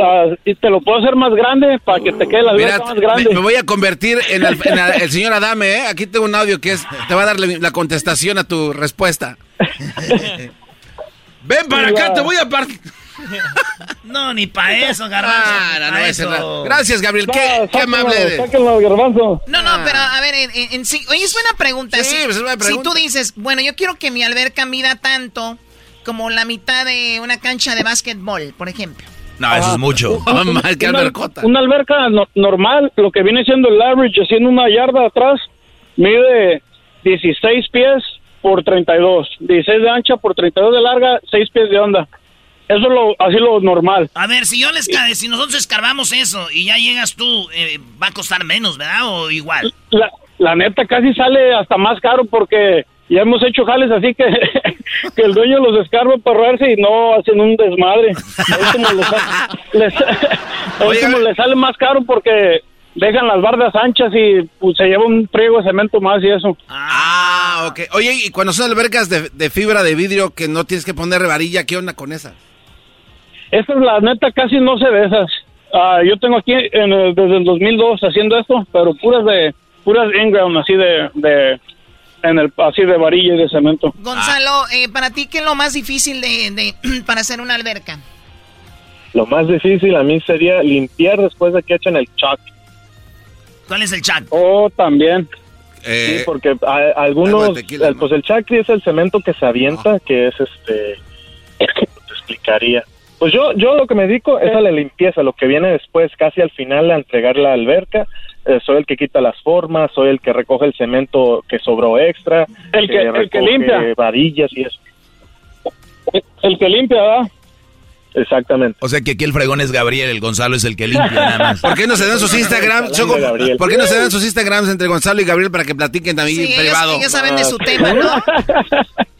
ah, y te lo puedo hacer más grande para que te quede la alberca más grande. me, me voy a convertir en el, en el- el señor Adame, ¿eh? Aquí tengo un audio que es, te va a dar la, la contestación a tu respuesta. [LAUGHS] Ven para acá, te voy a partir. No, ni para eso, garbanzo. Ah, no, no eso. Gracias, Gabriel. Qué, No, qué sáquenlo, amable eres. sáquenlo, Garbanzo. No, no, pero a ver, en, en- en sí, oye, es buena pregunta. Sí, si, pues es buena si pregunta. tú dices, bueno, yo quiero que mi alberca mida tanto como la mitad de una cancha de básquetbol, por ejemplo. No, eso es mucho. [LAUGHS] Mal, qué una, albercota. una alberca no- normal, lo que viene siendo el average, haciendo una yarda atrás, mide 16 pies por 32. 16 de ancha por 32 de larga, 6 pies de onda. Eso es lo, así lo normal. A ver, si yo les ca- si nosotros escarbamos eso y ya llegas tú, eh, va a costar menos, ¿verdad? O igual. La, la neta casi sale hasta más caro porque ya hemos hecho jales así que, [LAUGHS] que el dueño los escarba para ahorrarse y no hacen un desmadre. Último les, sa- [LAUGHS] les- a último les sale más caro porque dejan las bardas anchas y pues, se lleva un friego de cemento más y eso. Ah, ok. Oye, y cuando son albercas de, de fibra de vidrio que no tienes que poner varilla, ¿qué onda con esas? Estas, la neta, casi no se de esas. Ah, yo tengo aquí en el- desde el 2002 haciendo esto, pero puras de puras in-ground, así de, de en el así de varilla y de cemento. Gonzalo, eh, para ti, ¿qué es lo más difícil de, de- [CLEARS THROAT] para hacer una alberca? Lo más difícil a mí sería limpiar después de que echen el chalk. ¿Cuál es el chat? Oh, también. Eh, Sí, porque a- algo algunos, tequila, el- pues el es el cemento que se avienta, que es este, [LAUGHS] te explicaría. Pues yo, yo lo que me dedico es a la limpieza, lo que viene después, casi al final, a entregar la alberca. Eh, soy el que quita las formas, soy el que recoge el cemento que sobró extra, El que- el que limpia. varillas y eso. El que limpia, ¿verdad? Exactamente. O sea que aquí el fregón es Gabriel, el Gonzalo es el que limpia nada más. ¿Por qué no se dan sus Instagrams? ¿Por qué no se dan sus Instagrams entre Gonzalo y Gabriel para que platiquen también Sí, en ellos, privado? ellos saben de su tema, ¿no? [LAUGHS]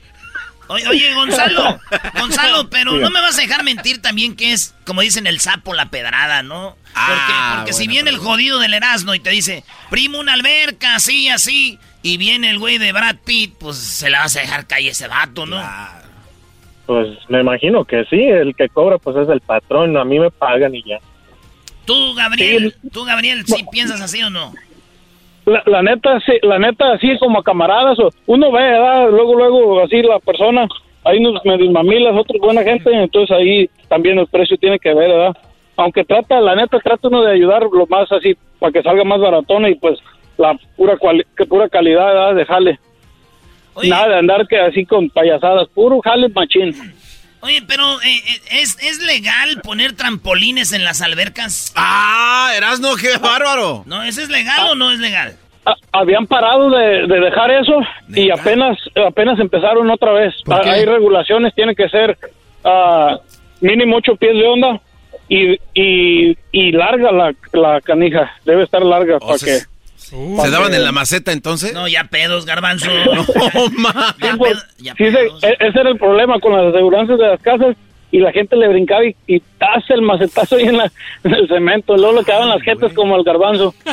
Oye, oye, Gonzalo, [LAUGHS] Gonzalo, pero no me vas a dejar mentir también que es, como dicen, el sapo la pedrada, ¿no? Porque, Ah, porque si viene el jodido del Erasmo y te dice, primo, una alberca, así, así, y viene el güey de Brad Pitt, pues se la vas a dejar caer ese vato, ¿no? Pues me imagino que sí, el que cobra pues es el patrón, a mí me pagan y ya. Tú, Gabriel, tú, Gabriel, ¿sí piensas así o no? La, la neta, la neta, así como camaradas, uno ve, ¿verdad? Luego, luego, así la persona, hay unos medios mamilas, otros buena gente, entonces ahí también el precio tiene que ver, ¿verdad? Aunque trata, la neta, trata uno de ayudar lo más así, para que salga más baratona y pues la pura, que pura calidad, ¿verdad? De jale. Oye. Nada de andar que así con payasadas, puro jale machín. Oye, pero eh, eh, ¿es, ¿es legal poner trampolines en las albercas? ¡Ah, Erasno, qué bárbaro! ¿No? ¿Eso es legal o no es legal? Ah, habían parado de, de dejar eso y apenas apenas empezaron otra vez. ¿Por qué? Ah, Hay regulaciones, tiene que ser ah, mínimo ocho pies de onda y, y, y larga la, la canija. Debe estar larga para sea, que... ¿Se daban en la maceta entonces? No, ya pedos, garbanzo. [LAUGHS] No, ma. Ya pues, pedo- ya sí, se- pedos. e- ese era el problema con las aseguranzas de las casas y la gente le brincaba y, y el macetazo ahí en, la- en el cemento. Luego le quedaban las gentes como el garbanzo. [LAUGHS]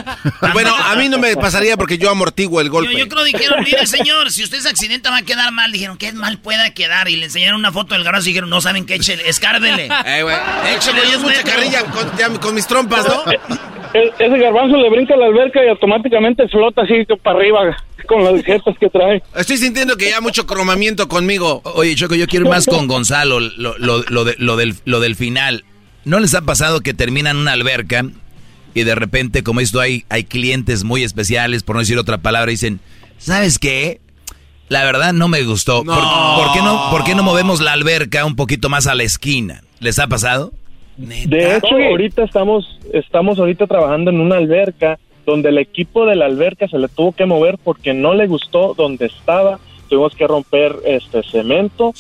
Bueno, a mí no me pasaría porque yo amortiguo el Yo, golpe. yo creo dijeron, mire señor, si usted se accidenta va a quedar mal. Dijeron, ¿qué mal pueda quedar? Y le enseñaron una foto del garbanzo y dijeron, no saben qué, échele, escárbele. Eh, güey. Es mucha carrilla con, ya con mis trompas, ¿no? [LAUGHS] ese garbanzo le brinca a la alberca y automáticamente flota así para arriba con las jetas que trae. Estoy sintiendo que ya mucho cromamiento conmigo. Oye, Choco, yo quiero ir más con Gonzalo, lo, lo, lo, de- lo del, lo del final. ¿No les ha pasado que terminan una alberca y de repente, como esto, hay, hay clientes muy especiales, por no decir otra palabra, dicen, ¿sabes qué? La verdad no me gustó. ¿Por, por qué no, ¿Por qué no movemos la alberca un poquito más a la esquina? ¿Les ha pasado? De hecho, ahorita estamos, estamos ahorita trabajando en una alberca donde el equipo de la alberca se le tuvo que mover porque no le gustó donde estaba. Tuvimos que romper este cemento,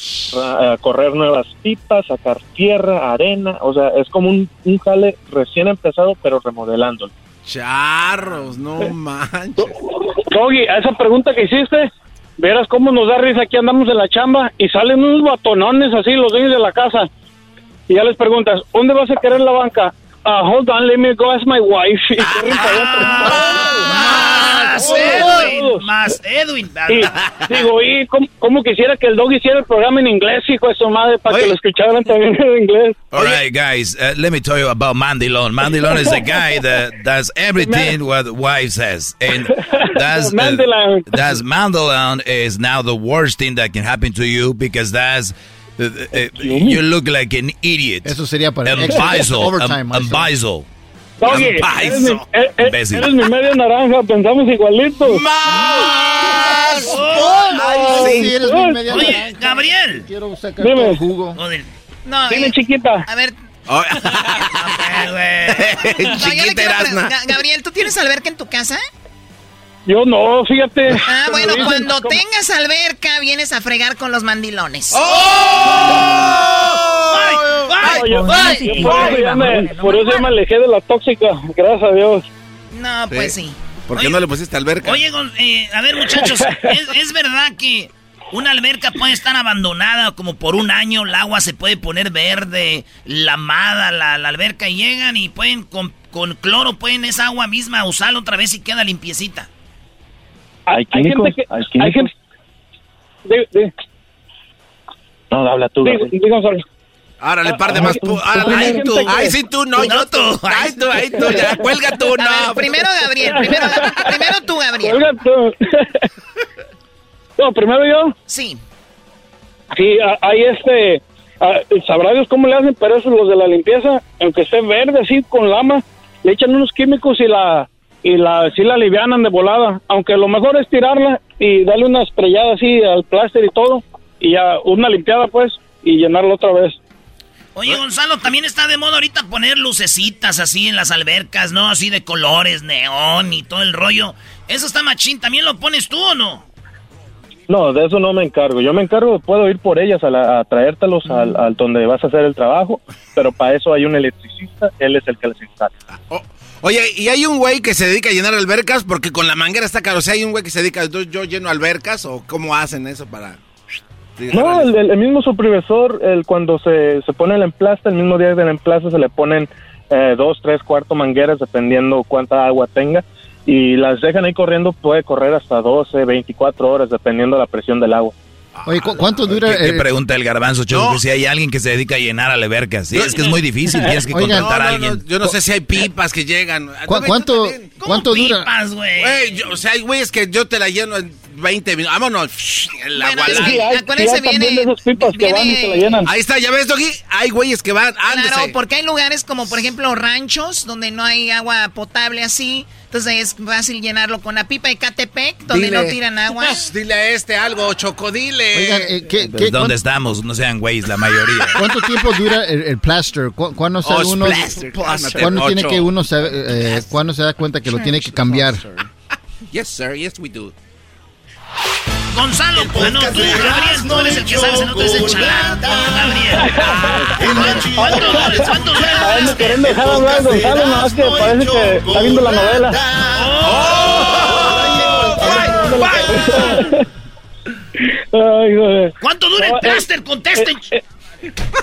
correr nuevas pipas, sacar tierra, arena. O sea, es como un, un jale recién empezado, pero remodelándolo. Charros, no manches. Doggy, a esa pregunta que hiciste, verás cómo nos da risa. Aquí andamos en la chamba y salen unos batonones así, los dueños de la casa. Y ya les preguntas, ¿dónde vas a querer la banca? Ah, hold on, let me go ask my wife. Y corren para allá. Más Edwin, más Edwin. Y digo, y cómo, cómo quisiera que el dog hiciera el programa en inglés, hijo de su madre, para que lo escucharan también en inglés. All right, guys, uh, let me tell you about Mandilon. Mandilon is a guy that does everything what the wife says. And that's, [LAUGHS] uh, Mandilon. that's Mandilon is now the worst thing that can happen to you because that's... uh, uh, you look like an idiot. Eso sería para un Bisel. Doggy, Un eres mi, eh, eh, eres mi media naranja, pensamos igualitos. ¡Más! Ay, sí, eres mi media Oye, naranja. Gabriel. Quiero sacar Dime. el jugo. No, Dime, eh, chiquita. a ver, [LAUGHS] No, yo le Chiquita Erasna. Gabriel, ¿tú tienes alberca en tu casa? Yo no, fíjate. Ah, bueno, cuando ¿cómo? tengas alberca, vienes a fregar con los mandilones. Yo- yo por, eso ya me, por eso ya me alejé de la tóxica, gracias a Dios. No, pues sí. ¿Por qué no le pusiste alberca? Oye, eh, a ver, muchachos, [LAUGHS] ¿es, es verdad que una alberca puede estar abandonada como por un año, el agua se puede poner verde, lamada la, la alberca y llegan y pueden con, con cloro, pueden esa agua misma usarla otra vez y queda limpiecita? Hay Hay gente que... Hay gente... Di- No, habla tú. di- Gabriel. di, Gonzalo. Árale, par de más. ay, tú. que- Ay, sí, tú, no, yo tú. Ay, tú, ay, tú, ya. Cuelga tú, ver, no. primero Gabriel, primero, primero tú, Gabriel. Oiga, tú. [LAUGHS] No, primero yo. Sí. Sí, hay este... Sabrá Dios cómo le hacen, pero eso los de la limpieza, aunque esté verde así con lama, le echan unos químicos y la y la sí la alivianan de volada. Aunque lo mejor es tirarla y darle una estrellada así al pláster y todo, y ya una limpiada pues, y llenarla otra vez. Oye, Gonzalo, también está de moda ahorita poner lucecitas así en las albercas, ¿no? Así de colores, neón y todo el rollo. Eso está machín, ¿también lo pones tú o no? No, de eso no me encargo. Yo me encargo, puedo ir por ellas a, la- a traértelos al, al donde vas a hacer el trabajo, pero para eso hay un electricista, él es el que les encarga. Oye, y hay un güey que se dedica a llenar albercas porque con la manguera está caro. O sea, hay un güey que se dedica, entonces yo lleno albercas o cómo hacen eso para... No, el, el mismo supervisor, el, cuando se, se pone el emplaste, el mismo día del emplaste se le ponen eh, dos, tres, cuarto mangueras, dependiendo cuánta agua tenga, y las dejan ahí corriendo, puede correr hasta 12, 24 horas, dependiendo la presión del agua. Oye, ¿cu- ¿cuánto dura? ¿Qué, qué el- pregunta el garbanzo, Choco? Si hay alguien que se dedica a llenar albercas. Sí, es que es muy difícil, tienes que Oigan, contratar a No, no, alguien. yo no sé si hay pipas que llegan. ¿Cu- ¿Cuánto, cuánto dura? Pipas, güey. O sea, hay güeyes que yo te la lleno en 20 minutos. Vámonos. Bueno, es la- que, acuérdense, hay también viene, de esos pipas que van y se la llenan. Ahí está, ya ves, Doggy. Hay güeyes que van. Ándese. Claro, porque hay lugares como, por ejemplo, ranchos, donde no hay agua potable así. Entonces es fácil llenarlo con la pipa de Catepec, donde Dile. no tiran agua. [LAUGHS] Dile a este algo, Choco, dile. Oigan, eh, ¿qué- Pues, qué- ¿Dónde estamos? No sean güeyes, la mayoría. [LAUGHS] ¿Cuánto tiempo dura el, el plaster? ¿Cu- ¿Cuándo, sabe Oh, uno, plaster, ¿cuándo tiene que uno sabe, eh, cuándo se da cuenta que lo tiene que cambiar? Yes, sir, yes, we do. Gonzalo, pues no, tú, Gabriel, tú eres el que sabes, el otro es [LAUGHS] el chalán. Gabriel. ¿Cuánto dólares? ¿Cuánto A él me dólares? quieren dejar hablar, Gonzalo, nada más que parece que está viendo la novela. Ay, joder. ¿Cuánto dura el No, eh, plaster? Contesten.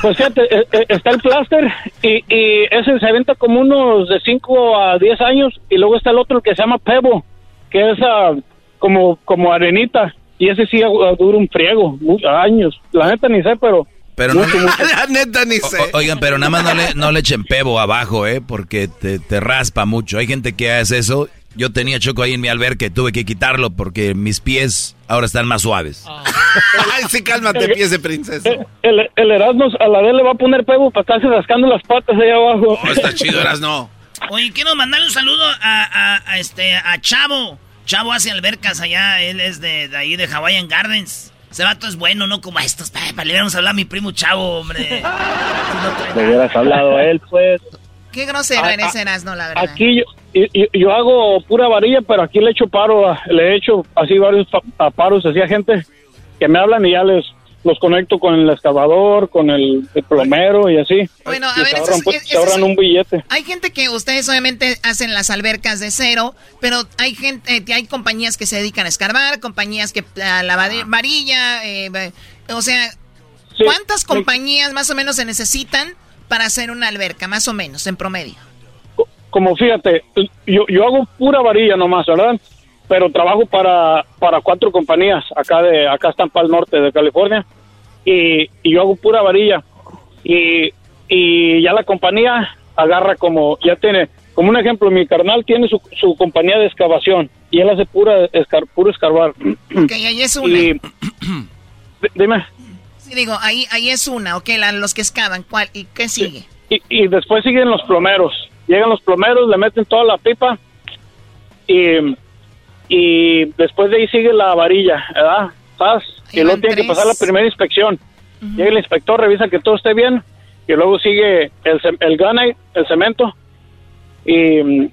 Pues fíjate, eh, eh, está el plaster y, y ese se aventa como unos de 5 a 10 años y luego está el otro que se llama Pebo, que es ah, como, como arenita y ese sí dura un friego, años. La neta ni sé, pero Pero no, [LAUGHS] la neta ni sé. oigan, pero nada más no le, no le echen pebo abajo, ¿eh? Porque te, te raspa mucho. Hay gente que hace eso. Yo tenía choco ahí en mi alberca tuve que quitarlo porque mis pies ahora están más suaves. [LAUGHS] Ay, sí, cálmate, pies de princesa. El, el, Erasmus a la vez le va a poner pego para estarse rascando las patas ahí abajo. Oh, está chido, Erasmo. Oye, quiero mandarle un saludo a, a, este, a Chavo. Chavo hace albercas allá, él es de, de ahí de Hawaiian Gardens. Ese vato es bueno, no como estos. Para le hubiéramos hablado a mi primo Chavo, hombre. [LAUGHS] le hubieras hablado a él, pues. Qué grosero ah, eres, ah, no, la verdad. Aquí yo, yo, hago pura varilla, pero aquí le echo paro, le he hecho así varios paros así a gente que me hablan y ya les los conecto con el excavador, con el, plomero y así. Bueno, a ver, se ahorran, un billete. Hay gente que ustedes obviamente hacen las albercas de cero, pero hay gente, hay compañías que se dedican a escarbar, compañías que a la ah. varilla, eh, o sea, ¿cuántas compañías más o menos se necesitan para hacer una alberca, más o menos, en promedio? Como fíjate, yo, yo hago pura varilla nomás, ¿verdad? Pero trabajo para, para cuatro compañías acá de acá están para el norte de California y, yo hago pura varilla y, y, ya la compañía agarra como ya tiene como un ejemplo mi carnal tiene su, su compañía de excavación y él hace pura escar, puro escarbar. Ok ahí es una. Y, dime. Sí digo ahí ahí es una ok los que excavan cuál y qué sigue y, y después siguen los plomeros llegan los plomeros le meten toda la pipa y y después de ahí sigue la varilla, ¿verdad? ¿Sabes? Y luego tiene que pasar la primera inspección. Llega el inspector, revisa que todo esté bien, y luego sigue el, el granite, el cemento, y,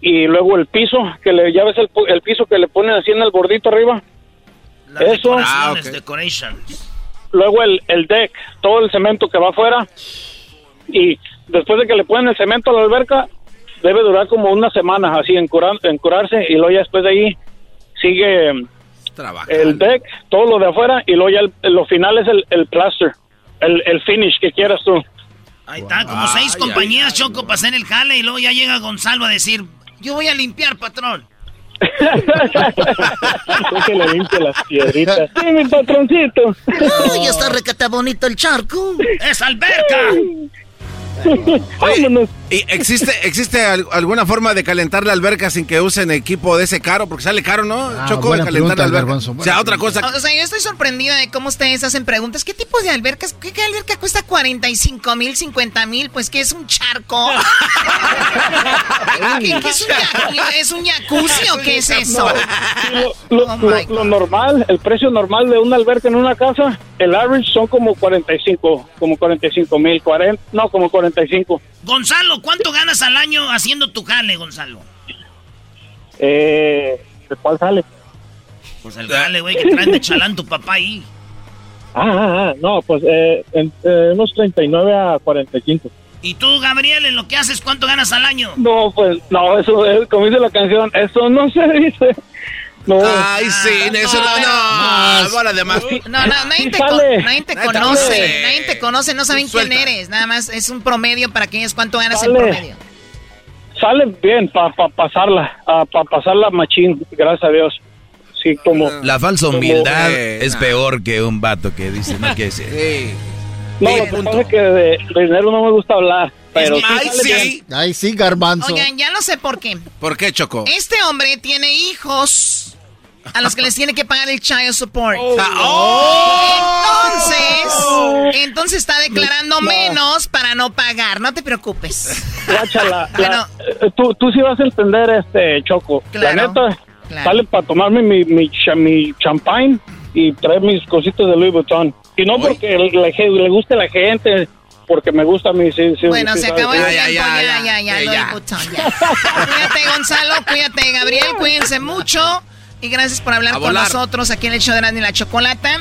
y luego el piso, que le, ya ves el, el piso que le ponen así en el bordito arriba. Eso. Ah, luego el, el deck, todo el cemento que va afuera, y después de que le ponen el cemento a la alberca, debe durar como una semana así en, en curarse y luego ya después de ahí sigue el deck, todo lo de afuera y luego ya lo final es el, el plaster, el, el finish que quieras tú. Ahí está, como seis compañías, Choco, para hacer el jale y luego ya llega Gonzalo a decir, yo voy a limpiar, patrón. [LAUGHS] que le limpie las piedritas. [LAUGHS] Sí, mi patroncito. ya está recata bonito el charco. [LAUGHS] ¡Es alberca! ¿Y existe, [LAUGHS] existe alguna forma de calentar la alberca sin que usen equipo de ese caro? Porque sale caro, ¿no? Ah, Choco de calentar la alberca. o sea, otra cosa. O sea, yo estoy sorprendida de cómo ustedes hacen preguntas. ¿Qué tipo de albercas? ¿Qué, alberca cuesta 45 mil, 50 mil? Pues que es un charco. [LAUGHS] ¿Qué, es, un, es, un, jacuzzi o qué es eso? Oh lo, normal, el precio normal de una alberca en una casa, el average son como 45, como 45 mil, 40, no, como 45. Gonzalo, ¿cuánto ganas al año haciendo tu jale, Gonzalo? Eh, ¿de cuál sale? Pues el jale, güey, que traen de chalán tu papá ahí. Ah, ah, ah no, pues eh, unos 39 a 45. ¿Y tú, Gabriel, en lo que haces, cuánto ganas al año? No, pues, no, eso, es, como dice la canción, eso no se dice. No. Ay, sí, eso no, no, no, además. No, no, nadie te, nadie te conoce, nadie te conoce, no saben quién eres, nada más es un promedio para que ellos cuánto ganas en promedio. Sale bien para pasarla, para pasarla machín, gracias a Dios. Sí, como... La falsa humildad es peor que un vato que dice, no, que sí. No, lo que pasa es que de, dinero no me gusta hablar. Pero ay, sí. Ay, sí, garbanzo. Oigan, ya no sé por qué. ¿Por qué, Choco? Este hombre tiene hijos a los que les tiene que pagar el child support. Oh. Entonces, entonces está declarando menos para no pagar. No te preocupes. Guáchala, eh, tú, tú sí vas a entender, este Choco. la neta, sale para tomarme mi, mi, mi champagne y traer mis cositas de Louis Vuitton. Y no porque le, le guste la gente, porque me gusta mi... Sí, bueno, se acabó el tiempo, ya, ya, ya, ya, Vuitton, ya. cuídate, Gonzalo, cuídate, Gabriel, cuídense mucho. Y gracias por hablar con nosotros aquí en el show de y la Chocolata.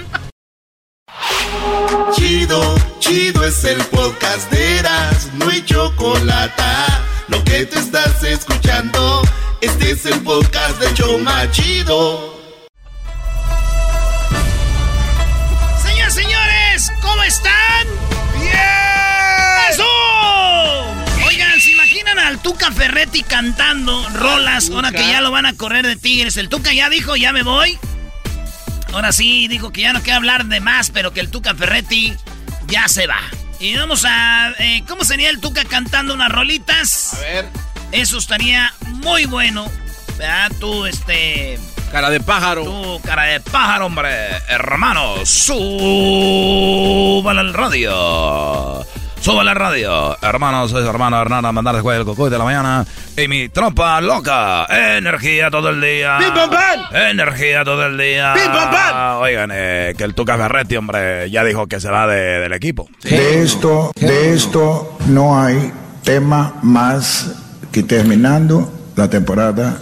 Chido, chido es el podcast de Eras, no hay chocolata. Lo que te estás escuchando, este es el podcast de Choma Chido. Señores, señores, ¿cómo están? Tuca Ferretti cantando rolas, ahora que ya lo van a correr de Tigres. El Tuca ya dijo, ya me voy. Ahora sí, dijo que ya no quiere hablar de más, pero que el Tuca Ferretti ya se va. Y vamos a... Eh, ¿Cómo sería el Tuca cantando unas rolitas? A ver. Eso estaría muy bueno. ¿Verdad? Tú, este... Cara de pájaro. Tú, cara de pájaro, hombre. Hermano, suba la radio. Suba la radio. Hermano, soy su hermano Hernán mandar después del cocoy de la mañana. Y mi trompa loca. Energía todo el día. ¡Pim, pam, pam! Energía todo el día. ¡Pim, pam, pam! Oigan, eh, que el Tuca Ferretti, hombre, ya dijo que se va de- del equipo. De esto, de esto no hay tema más que terminando la temporada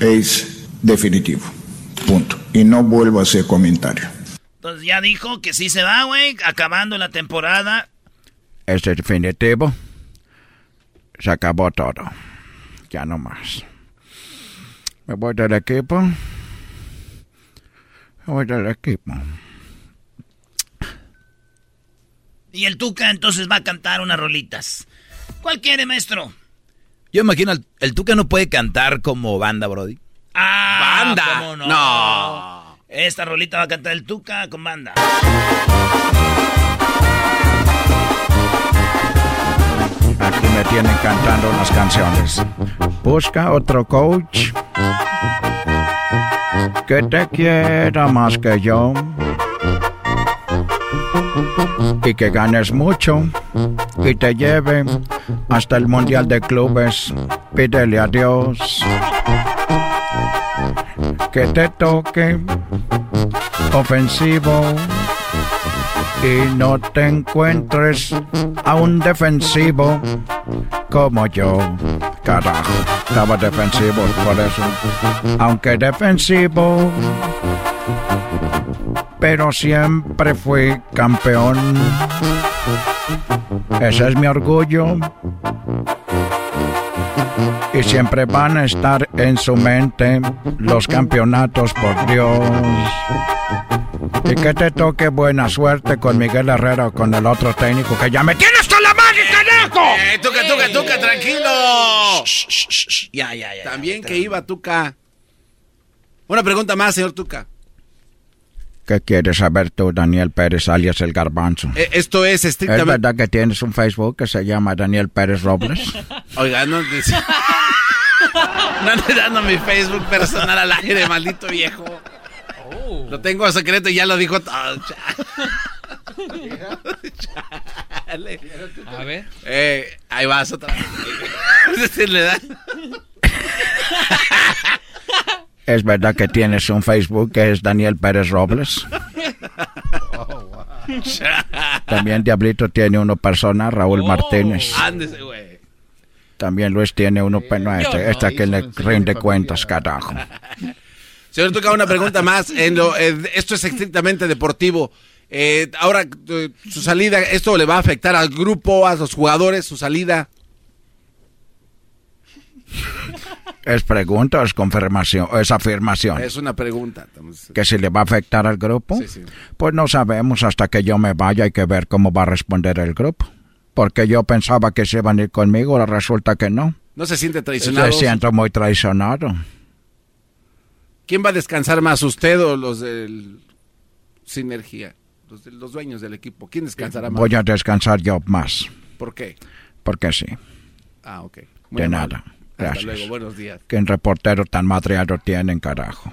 es definitivo. Punto. Y no vuelvo a hacer comentario. Entonces ya dijo que sí se va, güey. Acabando la temporada. Es definitivo. Se acabó todo. Ya no más. Me voy del equipo. Me voy del equipo. Y el Tuca entonces va a cantar unas rolitas. ¿Cuál quiere, maestro? Yo imagino, el, el Tuca no puede cantar como banda, Brody. Ah, Banda. ¿cómo no? No. Esta rolita va a cantar el Tuca con banda. Aquí me tienen cantando unas canciones. Busca otro coach que te quiera más que yo y que ganes mucho y te lleve hasta el Mundial de Clubes. Pídele a Dios que te toque ofensivo y no te encuentres a un defensivo como yo. Carajo, estaba defensivo por eso. Aunque defensivo, pero siempre fui campeón. Ese es mi orgullo. Y siempre van a estar en su mente los campeonatos, por Dios. Y que te toque buena suerte con Miguel Herrera o con el otro técnico que ya me tiene hasta la madre, carajo. Eh, Tuca, Tuca, Tuca, tranquilo. Ya, ya, ya. También que iba Tuca. Una pregunta más, señor Tuca. ¿Qué quieres saber tú, Daniel Pérez, alias El Garbanzo? Eh, esto es ¿Es estrictamente... verdad que tienes un Facebook que se llama Daniel Pérez Robles? [LAUGHS] Oiga, no... [LAUGHS] No ande dando mi Facebook personal al aire, maldito viejo. Lo tengo a secreto y ya lo dijo todo. Chale. [LAUGHS] A ver. Eh, ahí vas otra vez. [LAUGHS] Le da- ¿Es verdad que tienes un Facebook que es Daniel Pérez Robles? También Diablito tiene uno persona, Raúl Martínez. Ándese, güey. También Luis tiene uno, pero no, este, este que le rinde cuentas, carajo. [LAUGHS] Señor Tuca, una pregunta más. En lo, eh, esto es estrictamente deportivo. Eh, ahora, eh, su salida, ¿esto le va a afectar al grupo, a los jugadores, su salida? ¿Es pregunta o es confirmación? ¿O es afirmación? Es una pregunta. ¿Que si le va a afectar al grupo? Sí, sí. Pues no sabemos hasta que yo me vaya, hay que ver cómo va a responder el grupo. Porque yo pensaba que se iban a ir conmigo, ahora resulta que no. No se siente traicionado. Me siento muy traicionado. ¿Quién va a descansar más, usted o los del Sinergia? Los, de- los dueños del equipo. ¿Quién descansará más? Voy a descansar yo más. ¿Por qué? Porque sí. Ah, ok. Muy De amable. nada. Hasta Gracias. luego, buenos días. Que en reportero tan madreado tienen, carajo.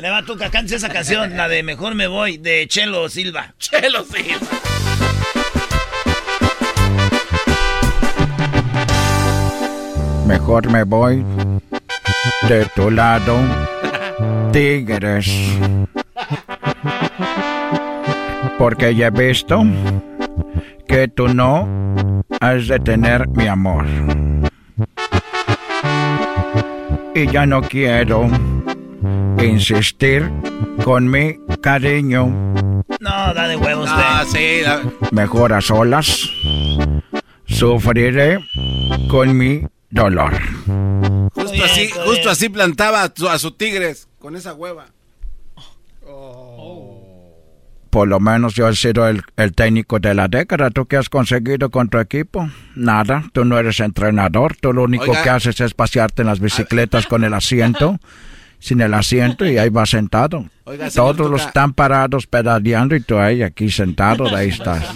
Le va Tuca, cantes esa canción, la de Mejor Me Voy, de Chelo Silva. [LAUGHS] Chelo Silva. Mejor me voy de tu lado, [LAUGHS] tigres. Porque ya he visto que tú no has de tener mi amor. Y ya no quiero insistir con mi cariño. No, da de huevos, Ah, sí. Mejor a solas. Sufriré con mi dolor. Justo así, justo así plantaba a su, a su tigres con esa hueva. Por lo menos yo he sido el, el técnico de la década. ¿Tú qué has conseguido con tu equipo? Nada. Tú no eres entrenador. Tú lo único Oiga. que haces es pasearte en las bicicletas con el asiento. [LAUGHS] sin el asiento y ahí va sentado. Todos los están parados pedaleando y tú ahí aquí sentado, ahí [LAUGHS] estás.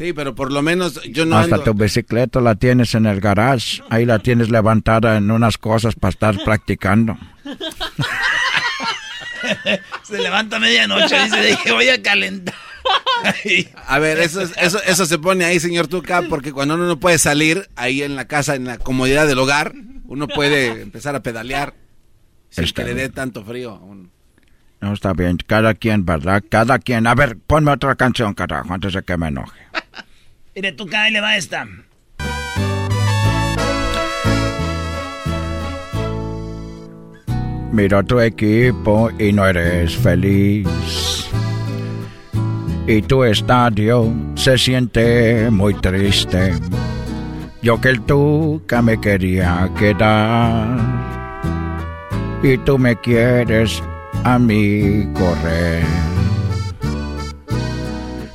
Sí, pero por lo menos yo no Hasta tu bicicleta la tienes en el garage, ahí la tienes levantada en unas cosas para estar practicando. [LAUGHS] se levanta a medianoche y dice que voy a calentar. A ver, eso, eso, eso se pone ahí, señor Tuca, porque cuando uno no puede salir ahí en la casa, en la comodidad del hogar, uno puede empezar a pedalear sin que le dé tanto frío. No, está bien, cada quien, ¿verdad? Cada quien. A ver, ponme otra canción, carajo, antes de que me enoje. [LAUGHS] Mire, Tuca, ahí le va esta. Miro tu equipo y no eres feliz. Y tu estadio se siente muy triste. Yo que el Tuca me quería quedar. Y tú me quieres a mí correr.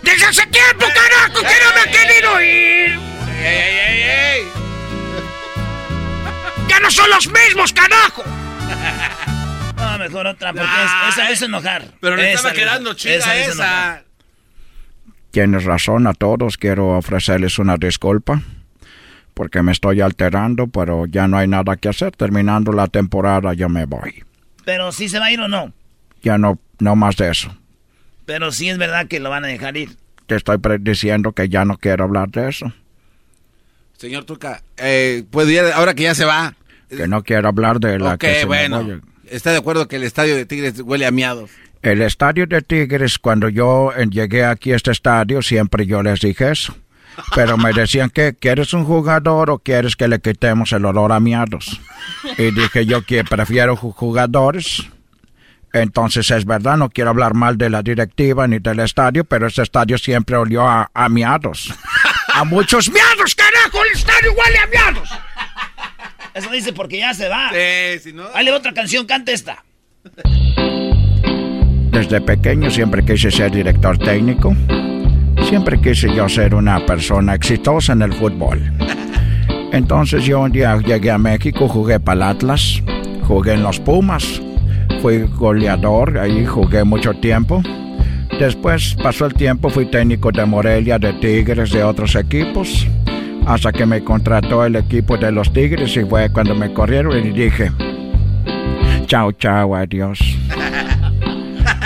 ¡Desde hace tiempo, carajo, que no me ha querido ir! ¡Ey, ey, ey, ey! ¡Ya no son los mismos, carajo! [LAUGHS] No, mejor otra, porque esa es enojar. Pero le Esa estaba quedando chida esa es esa. Tienes razón a todos, quiero ofrecerles una disculpa. Porque me estoy alterando, pero ya no hay nada que hacer. Terminando la temporada, yo me voy. Pero si se va a ir o no. Ya no, no más de eso. Pero sí es verdad que lo van a dejar ir. Te estoy diciendo que ya no quiero hablar de eso. Señor Tuca, eh, ¿puedo ir ahora que ya se va? Que no quiero hablar de la Ok, que se bueno. ¿Está de acuerdo que el estadio de Tigres huele a miados? El estadio de Tigres, cuando yo eh, llegué aquí a este estadio, siempre yo les dije eso. Pero me decían que quieres un jugador o quieres que le quitemos el olor a miados. Y dije yo que prefiero ju- jugadores. Entonces es verdad, no quiero hablar mal de la directiva ni del estadio, pero este estadio siempre olió a, a miados. A muchos miados, carajo, el estadio huele a miados. Eso dice porque ya se va. Sí, si no. Dale otra canción, cante esta. Desde pequeño siempre quise ser director técnico. Siempre quise yo ser una persona exitosa en el fútbol. Entonces yo un día llegué a México, jugué para el Atlas, jugué en los Pumas, fui goleador, ahí jugué mucho tiempo. Después pasó el tiempo, fui técnico de Morelia, de Tigres, de otros equipos, hasta que me contrató el equipo de los Tigres y fue cuando me corrieron y dije, chao, chao, adiós.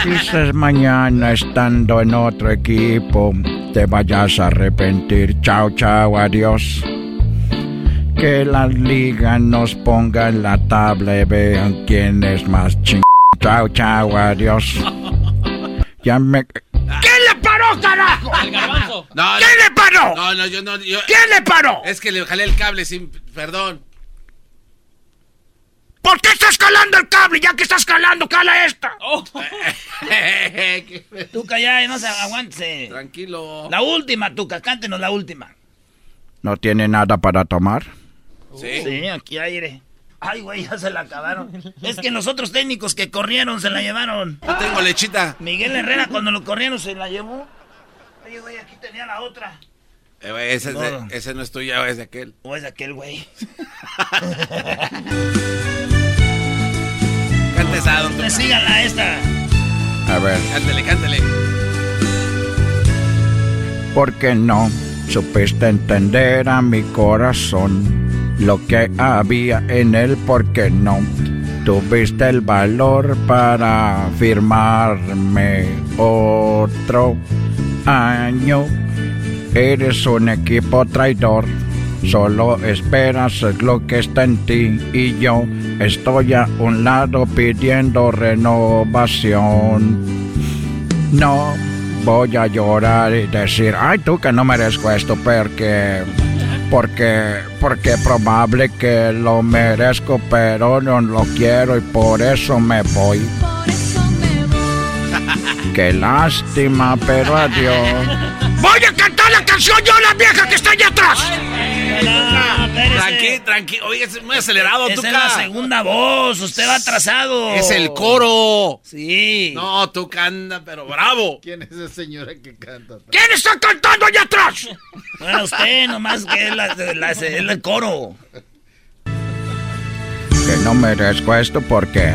Quizás mañana estando en otro equipo te vayas a arrepentir. Chao, chao, adiós. Que la liga nos ponga en la tabla y vean quién es más ching. Chao, chao, adiós. [LAUGHS] Ya me... ¿Quién le paró, carajo? El garbanzo. No, ¿Quién no. le paró? No, no, yo no. Yo... ¿Quién le paró? Es que le jalé el cable sin. Perdón. ¿Por qué estás calando el cable? Ya que estás calando, cala esta. [LAUGHS] Tuca, ya, no se aguante. Tranquilo. La última, Tuca, cántenos la última. ¿No tiene nada para tomar? Sí. Sí, aquí aire. Ay, güey, ya se la acabaron. Es que los otros técnicos que corrieron se la llevaron. Yo tengo lechita. Miguel Herrera cuando lo corrieron se la llevó. Oye, güey, aquí tenía la otra. Eh, güey, ese, es de- No. ese no es tuyo, es de aquel. O es de aquel güey. [LAUGHS] Síganla esta. A ver. Cántele, cántele. ¿Por qué no supiste entender a mi corazón lo que había en él? ¿Por qué no tuviste el valor para firmarme otro año? Eres un equipo traidor. Solo esperas lo que está en ti y yo estoy a un lado pidiendo renovación. No voy a llorar y decir, ay tú que no merezco esto porque, porque, porque probable que lo merezco, pero no lo quiero y por eso me voy. [LAUGHS] Qué lástima, pero adiós. Voy a cantar la canción yo, la vieja que está allá atrás. Tranqui, tranqui. Oye, es muy acelerado, Esa Tuca. es la segunda voz, usted va atrasado. Es el coro. Sí. No, Tuca anda, pero bravo. ¿Quién es esa señora que canta? ¿Quién está cantando allá atrás? Bueno, usted nomás que es, la- la- es el coro. Que no merezco esto porque...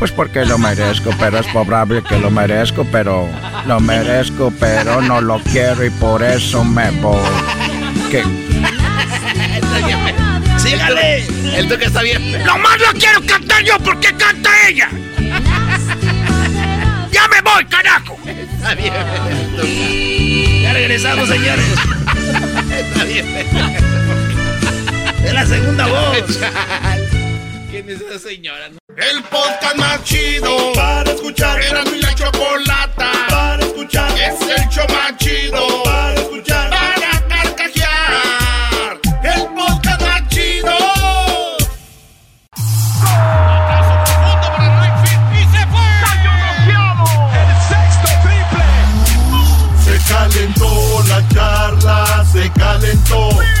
Pues porque lo merezco, pero es probable que lo merezco, pero lo merezco, pero no lo quiero y por eso me voy. ¿Qué? ¡Sígale! El toque está bien. más lo quiero cantar yo porque canta ella. ¡Ya me voy, carajo! Está bien. Ya regresamos, señores. Está bien. Es la segunda voz. ¿Quién es esa señora? El podcast más chido para escuchar. Era mi la chocolata para escuchar. Es el show más chido para escuchar. Para carcajear. El podcast más chido. Se calentó la charla, se calentó.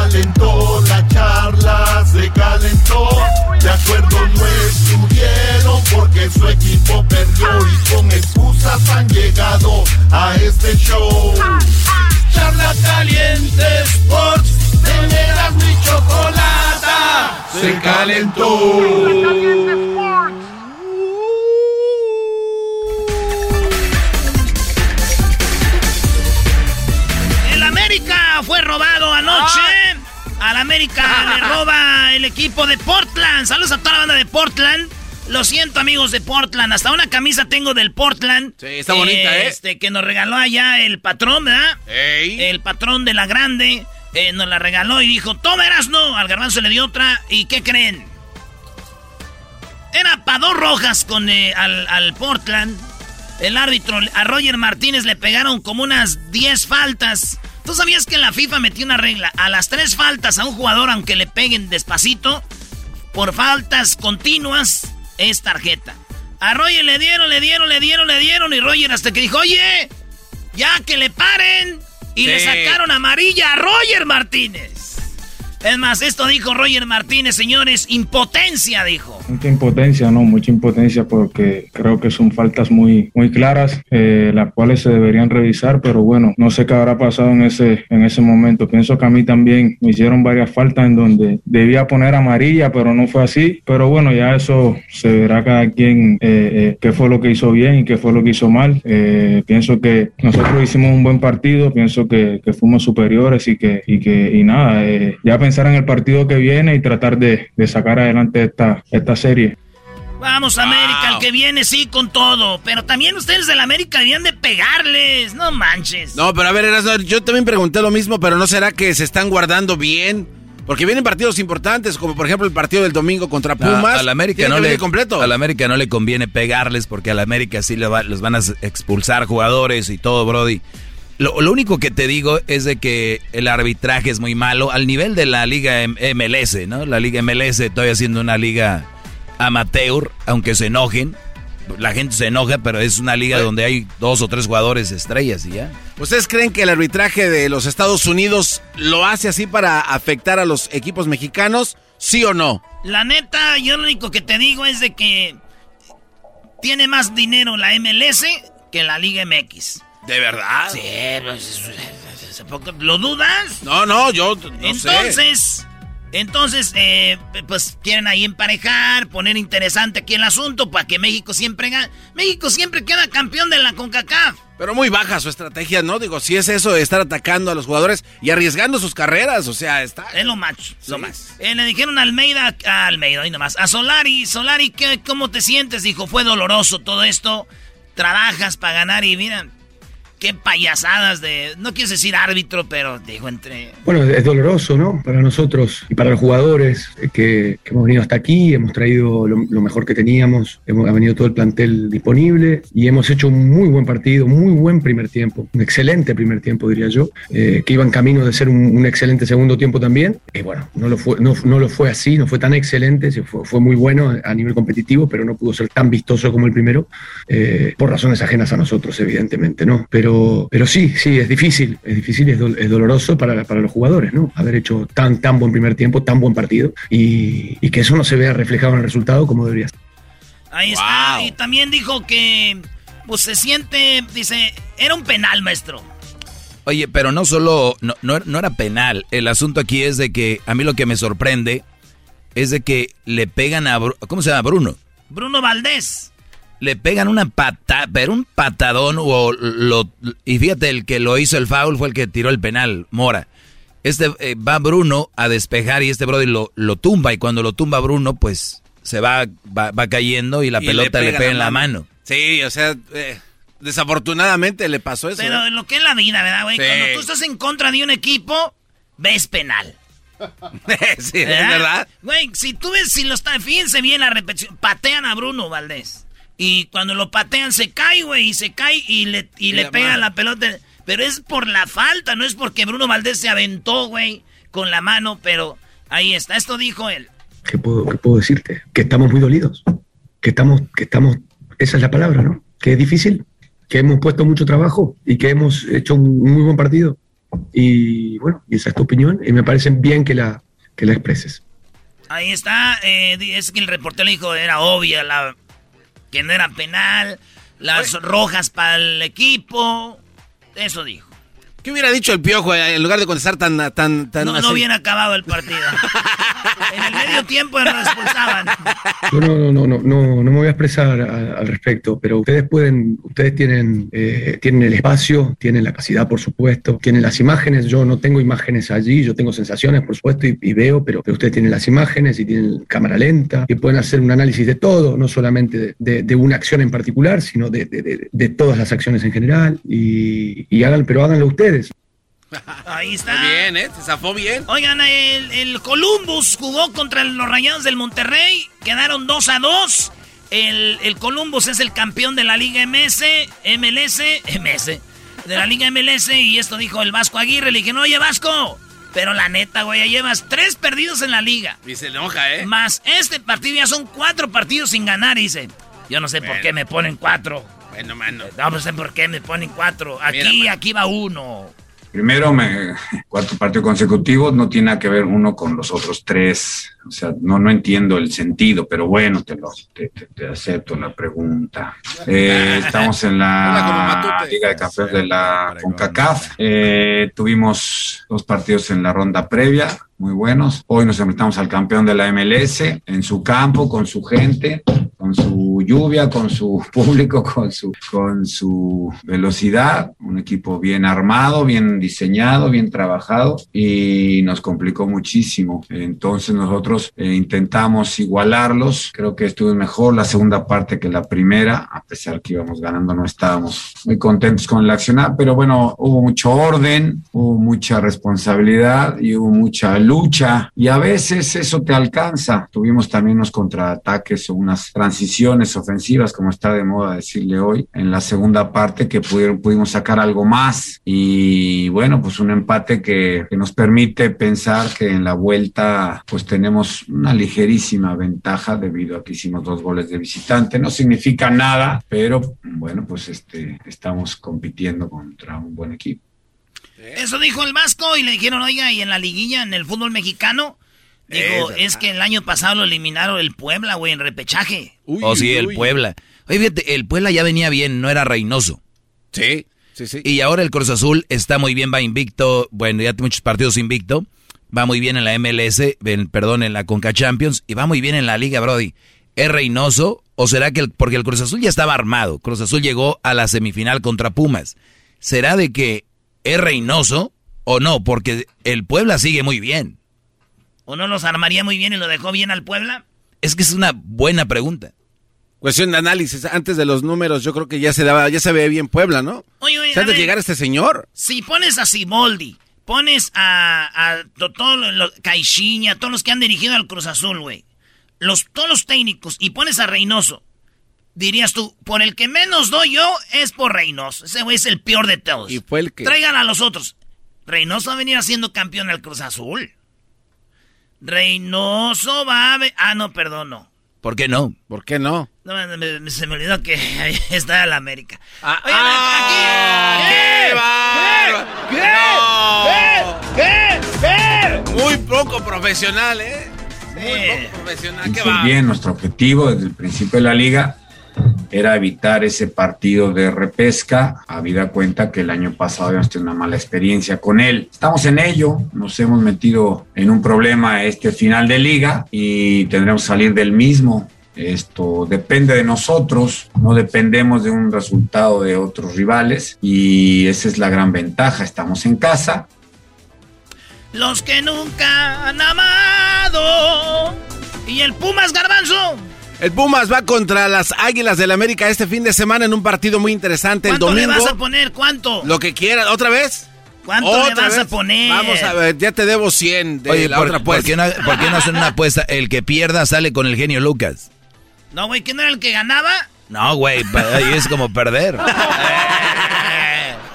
Calentó la charla, se calentó. De acuerdo no estuvieron porque su equipo perdió y con excusas han llegado a este show. Charla caliente Sports, tenerás mi chocolata. Se calentó. Fue robado anoche. Al América le [LAUGHS] roba el equipo de Portland. Saludos a toda la banda de Portland. Lo siento, amigos de Portland. Hasta una camisa tengo del Portland. Sí, está bonita, ¿eh? Este, que nos regaló allá el patrón, ¿verdad? Ey. El patrón de la grande. eh, nos la regaló y dijo, toma no Al garbanzo le dio otra. ¿Y qué creen? Era para dos rojas con eh, al, al Portland. El árbitro, a Roger Martínez le pegaron como unas 10 faltas. ¿Tú sabías que la FIFA metió una regla? A las tres faltas a un jugador, aunque le peguen despacito, por faltas continuas, es tarjeta. A Roger le dieron, le dieron, le dieron, le dieron. Y Roger hasta que dijo, oye, ya que le paren. Y le sacaron amarilla a Roger Martínez. Es más, esto dijo Roger Martínez, señores, impotencia, dijo. Mucha impotencia, no, mucha impotencia porque creo que son faltas muy, muy claras, eh, las cuales se deberían revisar, pero bueno, no sé qué habrá pasado en ese, en ese momento. Pienso que a mí también me hicieron varias faltas en donde debía poner amarilla, pero no fue así. Pero bueno, ya eso se verá cada quien eh, eh, qué fue lo que hizo bien y qué fue lo que hizo mal. Eh, pienso que nosotros hicimos un buen partido, pienso que, fuimos superiores y que, y que, y nada, eh, ya pensar en el partido que viene y tratar de, de sacar adelante esta, esta serie. Vamos, América, el que viene sí con todo. Pero también ustedes del América deberían de pegarles, no manches. No, pero a ver, yo también pregunté lo mismo, pero ¿no será que se están guardando bien? Porque vienen partidos importantes, como por ejemplo el partido del domingo contra Pumas. a la América no que le completo. A la América no le conviene pegarles porque a la América sí le va- los van a expulsar jugadores y todo, Brody. Lo, lo único que te digo es de que el arbitraje es muy malo al nivel de la liga M- MLS, ¿no? La liga MLS todavía siendo una liga amateur, aunque se enojen. La gente se enoja, pero es una liga donde hay dos o tres jugadores estrellas y ya. ¿Ustedes creen que el arbitraje de los Estados Unidos lo hace así para afectar a los equipos mexicanos? ¿Sí o no? La neta, yo lo único que te digo es de que tiene más dinero la MLS que la Liga MX. ¿De verdad? Sí, pues, ¿a poco ¿lo dudas? No, no, yo no sé. entonces, entonces, eh, pues quieren ahí emparejar, poner interesante aquí el asunto para que México siempre gane. México siempre queda campeón de la CONCACAF. Pero muy baja su estrategia, ¿no? Digo, si es eso de estar atacando a los jugadores y arriesgando sus carreras, o sea, está... Es lo macho, lo más. Eh, le dijeron a Almeida, a Almeida, ahí nomás, a Solari, Solari, ¿qué, ¿cómo te sientes? Dijo, fue doloroso todo esto. Trabajas para ganar y mira, qué payasadas de. No quieres decir árbitro, pero dijo entre. Bueno, es doloroso, ¿no? Para nosotros y para los jugadores que, que hemos venido hasta aquí, hemos traído lo, lo mejor que teníamos, hemos, ha venido todo el plantel disponible y hemos hecho un muy buen partido, muy buen primer tiempo, un excelente primer tiempo, diría yo, eh, que iba en camino de ser un, un excelente segundo tiempo también. Y bueno, no lo fue, no, no lo fue así, no fue tan excelente, fue, fue muy bueno a nivel competitivo, pero no pudo ser tan vistoso como el primero, eh, por razones ajenas a nosotros, evidentemente, ¿no? Pero, pero sí, sí, es difícil, es difícil y es, es doloroso para, para los jugadores, ¿no? Haber hecho tan, tan buen primer tiempo, tan buen partido y, y que eso no se vea reflejado en el resultado como debería ser. Ahí está. Y también dijo que. Pues se siente. Dice, era un penal, maestro. Oye, pero no solo, no, no, no era penal. El asunto aquí es de que a mí lo que me sorprende es de que le pegan a... ¿Cómo se llama? Bruno. Bruno Valdés. Le pegan una patada, pero un patadón o lo... Y fíjate, el que lo hizo el foul fue el que tiró el penal, Mora. Este eh, va Bruno a despejar y este brother lo, lo tumba y cuando lo tumba Bruno, pues se va, va, cayendo y la pelota le pega, en la mano. Sí, o sea, eh, desafortunadamente le pasó eso. Pero ¿eh? lo que es la vida, ¿verdad, güey? Cuando tú estás en contra de un equipo, ves penal. [LAUGHS] sí, ¿verdad? Güey, si tú ves, si lo está, fíjense bien la repetición, patean a Bruno Valdés. Y cuando lo patean se cae, güey, y se cae y le, y, le pega la pelota. Pero es por la falta, no es porque Bruno Valdés se aventó, güey, con la mano, pero ahí está, esto dijo él. ¿Qué puedo, qué puedo decirte? Que estamos muy dolidos, que estamos, que estamos, esa es la palabra, ¿no? Que es difícil, que hemos puesto mucho trabajo y que hemos hecho un muy buen partido. Y bueno, y esa es tu opinión y me parece bien que la, que la expreses. Ahí está, eh, es que el reportero le dijo, era obvia, la, que no era penal, las rojas para el equipo, eso dijo. ¿Qué hubiera dicho el piojo eh, en lugar de contestar tan... tan, tan no, no hubiera acabado el partido. [LAUGHS] en el medio tiempo nos expulsaban. No, no, no, no, no, no me voy a expresar al respecto, pero ustedes pueden, ustedes tienen, eh, tienen el espacio, tienen la capacidad, por supuesto, tienen las imágenes. Yo no tengo imágenes allí, yo tengo sensaciones, por supuesto, y, veo, pero, ustedes tienen las imágenes y tienen cámara lenta y pueden hacer un análisis de todo, no solamente de, una acción en particular, sino de, todas las acciones en general. Y, y hagan, pero háganlo ustedes [LAUGHS] Ahí está. bien, ¿eh? Se zafó bien. Oigan, el, Columbus jugó contra los Rayados del Monterrey. Quedaron 2 a 2. El, el, Columbus es el campeón de la Liga MS, MLS, MS, de la Liga MLS. Y esto dijo el Vasco Aguirre. Le dije, no, oye, Vasco. Pero la neta, güey, ya llevas tres perdidos en la liga. Y se enoja, ¿eh? Más este partido ya son cuatro partidos sin ganar. Y dice, yo no sé por qué me ponen cuatro. Bueno, mano. No, sé por qué me ponen cuatro. Aquí, aquí va uno. Primero, me, cuatro partidos consecutivos no tiene nada que ver uno con los otros tres. O sea, no, no entiendo el sentido, pero bueno, te, lo, te, acepto la pregunta. Eh, estamos en la [LAUGHS] Liga de Cafés de la CONCACAF. Eh, tuvimos dos partidos en la ronda previa, muy buenos. Hoy nos enfrentamos al campeón de la MLS en su campo, con su gente, con su lluvia, con su [LAUGHS] público, con su, con su velocidad. Un equipo bien armado, bien diseñado, bien trabajado y nos complicó muchísimo. Entonces nosotros eh, intentamos igualarlos. Creo que estuvo mejor la segunda parte que la primera, a pesar que íbamos ganando, no estábamos muy contentos con el accionar, pero bueno, hubo mucho orden, hubo mucha responsabilidad y hubo mucha lucha y a veces eso te alcanza. Tuvimos también unos contraataques o unas transiciones ofensivas, como está de moda decirle hoy, en la segunda parte que pudieron, pudimos sacar algo más y bueno, pues un empate que, que nos permite pensar que en la vuelta pues tenemos una ligerísima ventaja debido a que hicimos dos goles de visitante. No significa nada, pero bueno, pues este, estamos compitiendo contra un buen equipo. Eso dijo el Vasco y le dijeron, oiga, y en la liguilla, en el fútbol mexicano, digo, es que el año pasado lo eliminaron el Puebla, güey, en repechaje. O oh, sí, el Puebla. Oye, fíjate, el Puebla ya venía bien, no era Reynoso. Sí, sí, sí. Y ahora el Cruz Azul está muy bien, va invicto. Bueno, ya tiene muchos partidos invicto va muy bien en la MLS, perdón, en la Conca Champions y va muy bien en la Liga, Brody. ¿Es Reynoso o será que el, porque el Cruz Azul ya estaba armado? Cruz Azul llegó a la semifinal contra Pumas. ¿Será de que es Reynoso o no? Porque el Puebla sigue muy bien. ¿O no los armaría muy bien y lo dejó bien al Puebla? Es que es una buena pregunta. Cuestión de análisis. Antes de los números, yo creo que ya se daba, ya se ve bien Puebla, ¿no? Oye, oye, antes de llegar este señor. Si pones a Simoldi, pones a, a, todos los Caixinha, todos los que han dirigido al Cruz Azul, güey. Los, todos los técnicos, y pones a Reynoso. Dirías tú, por el que menos doy yo es por Reynoso. Ese güey es el peor de todos. Y fue el que. Traigan a los otros. Reynoso va a venir haciendo campeón al Cruz Azul. Reynoso va a. Ah, no, perdón, no. ¿Por qué no? ¿Por qué no? no se me olvidó que [LAUGHS] está la América. Ah, ah aquí. ¿Qué? ¿Qué? ¿Qué? ¿Qué? Muy poco profesional, ¿eh? Muy poco profesional. ¿Qué va? Bien, nuestro objetivo desde el principio de la liga era evitar ese partido de repesca, habida cuenta que el año pasado habíamos tenido una mala experiencia con él. Estamos en ello, nos hemos metido en un problema este final de liga y tendremos que salir del mismo. Esto depende de nosotros, no dependemos de un resultado de otros rivales y esa es la gran ventaja. Estamos en casa, Los que nunca han amado. ¿Y el Pumas Garbanzo? El Pumas va contra las Águilas del América este fin de semana en un partido muy interesante el ¿Cuánto domingo. le vas a poner? ¿Cuánto? Lo que quieras, ¿otra vez? ¿Cuánto le ¿Otra vas a poner? Vamos a ver, ya te debo 100 de Oye, la ¿por, otra por apuesta. qué no, por qué no hacen una [LAUGHS] apuesta? El que pierda sale con el genio Lucas. No, güey, ¿que no era el que ganaba? No, güey, es como perder. [LAUGHS]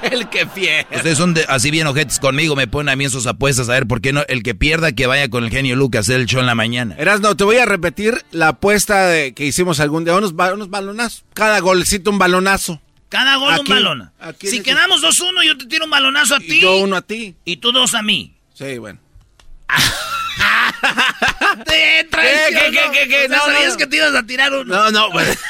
[LAUGHS] el que pierde. Ustedes son de- así bien ojetes conmigo, me ponen a mí en sus apuestas. A ver, ¿por qué no? El que pierda que vaya con el genio Lucas, el show en la mañana. Erasno, te voy a repetir la apuesta de- que hicimos algún día. Unos, unos balonazos. Cada golcito un balonazo. Cada gol Aquí, un balón. aquí Si quedamos 2-1, yo te tiro un balonazo a ti. yo uno a ti. Y tú dos a mí. Sí, bueno. [LAUGHS] ¡Te traicionó! ¿Qué, qué, qué, qué? O sea, No, no, sabías no. que te ibas a tirar uno. No, no, pues. [LAUGHS]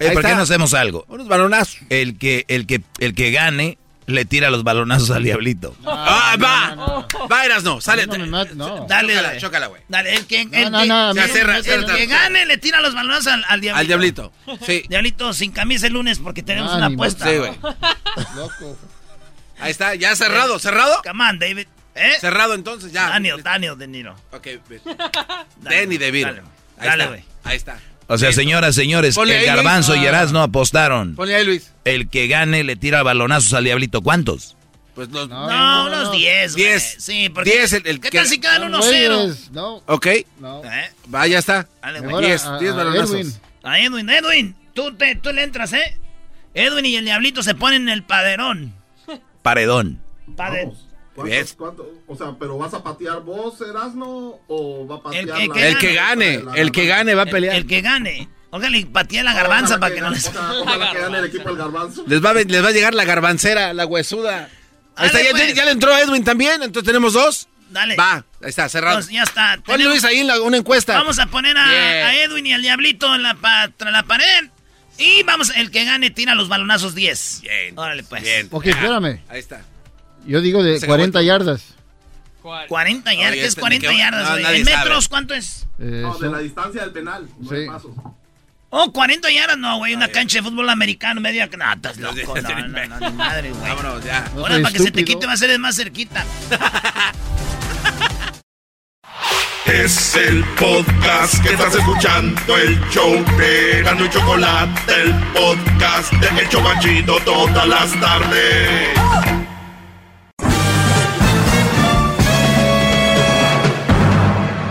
Eh, ¿Por qué no hacemos algo? Unos balonazos. El que, el que, el que gane le tira los balonazos al diablito. Ah, va. Va, Erasno, sale. No me mat- no. Dale, Chócala, dale. chócala, güey. Dale, el que, el No, no, que- el que- no cierra, el cierra. que gane le tira los balonazos al, al diablito. Al diablito. Sí. Diablito, sin camisa el lunes porque tenemos una apuesta. Sí, güey. Loco. Ahí está, ya cerrado, cerrado. Come on, David. ¿Eh? Cerrado entonces, ya. Daniel, Daniel De Niro. Ok. [LAUGHS] Dale, Danny dale, Ahí dale, güey. Ahí está. O sea, señoras, señores, Ponle el ahí, Luis. garbanzo y Ah. Erasmo apostaron. Ponle ahí, Luis. El que gane le tira balonazos al diablito. ¿Cuántos? Pues los. No, No, unos 10, güey. Diez. Sí, porque. Diez, el- el ¿Qué que- tal si quedan No, 1-0? güeyes, No, Ok, no. ¿Eh? va, ya está. Dale, güey. Mejor a- 10, a- 10 a balonazos. Edwin. A Edwin, Edwin, tú, te, tú le entras, ¿eh? Edwin y el diablito se ponen en el paderón. Paredón. Pade- Bien. ¿Cuántos, cuántos? O sea, ¿pero vas a patear vos, Erasno? ¿O va a patear El que- la- que El que gane, el que gane va a el, pelear. el que gane. Ojalá y patea la garbanza Ojalá para que no les... Ojalá, ojalá que gane el [LAUGHS] equipo del garbanzo. Les va, a, les va a llegar la garbancera, la huesuda. Ahí está, Dale, ya, pues. ya le entró Edwin también, entonces tenemos dos. Dale. Va, ahí está, cerrado. Entonces, ya está. Tenemos- Luis ahí en la- una encuesta. Vamos a poner a, a Edwin y al diablito en la, pa- tras la pared. Y vamos, el que gane tira los balonazos 10. Bien. Órale, pues. Bien. Ok, espérame. Ahí está. Yo digo de Se 40 acabó. yardas. 40 yardas. Oye, ¿Qué es este, 40 ¿de qué? yardas, No, ¿En sabe. metros cuánto es? Eh, No, de son- la distancia del penal. Sí. pasos. Oh, 40 yardas, no, güey. Una cancha de fútbol americano, media. No, estás loco. No, [LAUGHS] no, no, ni [LAUGHS] madre, güey. Vámonos, ya. No Ahora, para que se te estúpido. quite, va a ser más cerquita. [LAUGHS] Es el podcast que estás escuchando, el show de Gano y Chocolate, el podcast de El Chobachito todas las tardes.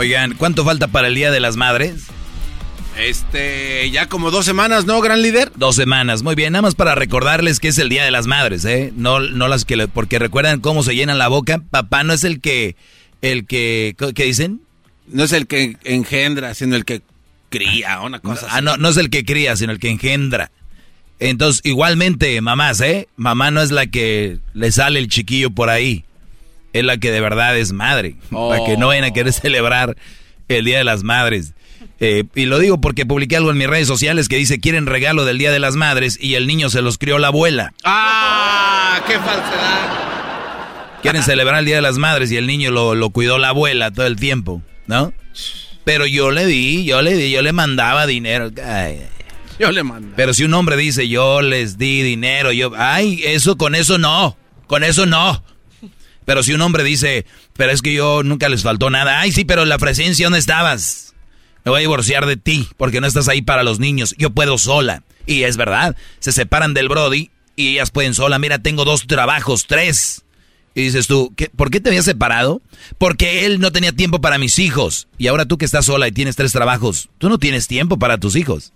Oigan, ¿cuánto falta para el Día de las Madres? Este, ya como dos semanas, ¿no, gran líder? Dos semanas, muy bien. Nada más para recordarles que es el Día de las Madres, ¿eh? No, no las que... le- porque recuerdan cómo se llenan la boca. Papá no es el que... El que... ¿Qué dicen? No es el que engendra, sino el que cría, una cosa Ah, no, no es el que cría, sino el que engendra. Entonces, igualmente, mamás, ¿eh? Mamá no es la que le sale el chiquillo por ahí. Es la que de verdad es madre. Para que no vayan a querer celebrar el Día de las Madres. Eh, y lo digo porque publiqué algo en mis redes sociales que dice, quieren regalo del Día de las Madres y el niño se los crió la abuela. ¡Ah! ¡Qué falsedad! Quieren celebrar el Día de las Madres y el niño lo, lo cuidó la abuela todo el tiempo, ¿no? Pero yo le di, yo le di, yo le mandaba dinero. Ay, Yo le mando. Pero si un hombre dice, yo les di dinero, yo, ay, eso, con eso no, con eso no. Pero si un hombre dice, pero es que yo nunca les faltó nada, ay, sí, pero en la presencia, ¿dónde estabas? Me voy a divorciar de ti porque no estás ahí para los niños, yo puedo sola. Y es verdad, se separan del Brody y ellas pueden sola, mira, tengo dos trabajos, tres. Y dices tú, ¿qué, ¿por qué te habías separado? Porque él no tenía tiempo para mis hijos. Y ahora tú que estás sola y tienes tres trabajos, tú no tienes tiempo para tus hijos.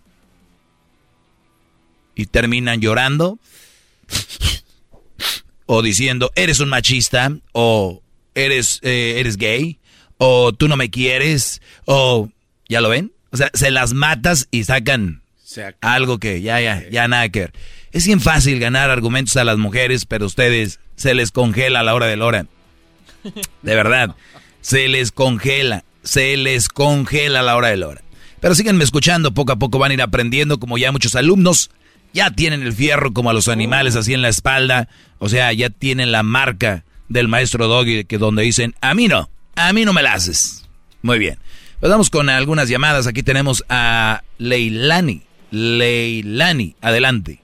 Y terminan llorando. O diciendo, eres un machista. O eres, eh, eres gay. O tú no me quieres. O, ¿ya lo ven? O sea, se las matas y sacan algo que ya, ya, ya nada que ver. Es bien fácil ganar argumentos a las mujeres, pero ustedes se les congela a la hora de la hora. [LAUGHS] De verdad, se les congela, se les congela a la hora de la hora. Pero síganme escuchando, poco a poco van a ir aprendiendo, como ya muchos alumnos ya tienen el fierro como a los animales así en la espalda, o sea, ya tienen la marca del maestro Doggy que donde dicen, a mí no, a mí no me la haces. Muy bien. Pues vamos con algunas llamadas. Aquí tenemos a Leilani. Leilani, adelante.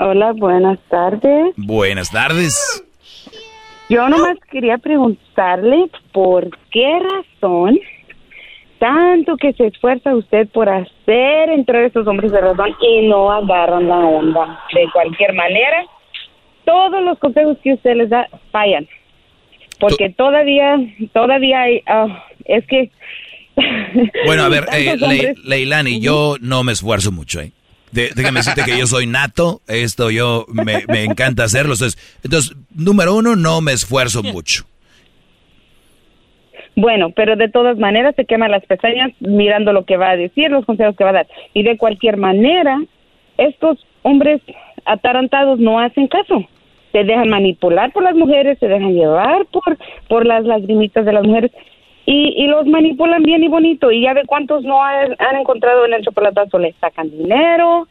Hola, buenas tardes. Buenas tardes. Yo nomás quería preguntarle por qué razón tanto que se esfuerza usted por hacer entrar a estos hombres de razón y no agarran la onda. De cualquier manera, todos los consejos que usted les da fallan. Porque todavía, todavía hay, ah, es que... [LAUGHS] Bueno, a ver, eh, Leilani, yo no me esfuerzo mucho, ¿eh? déjame decirte que yo soy nato, esto yo me, encanta hacerlo. Entonces, número uno, no me esfuerzo mucho. Bueno, pero de todas maneras se queman las pestañas mirando lo que va a decir, los consejos que va a dar. Y de cualquier manera, estos hombres atarantados no hacen caso. Se dejan manipular por las mujeres, se dejan llevar por, por las lagrimitas de las mujeres y, y los manipulan bien y bonito. Y ya ve cuántos no han, encontrado en el chocolatazo, le sacan dinero.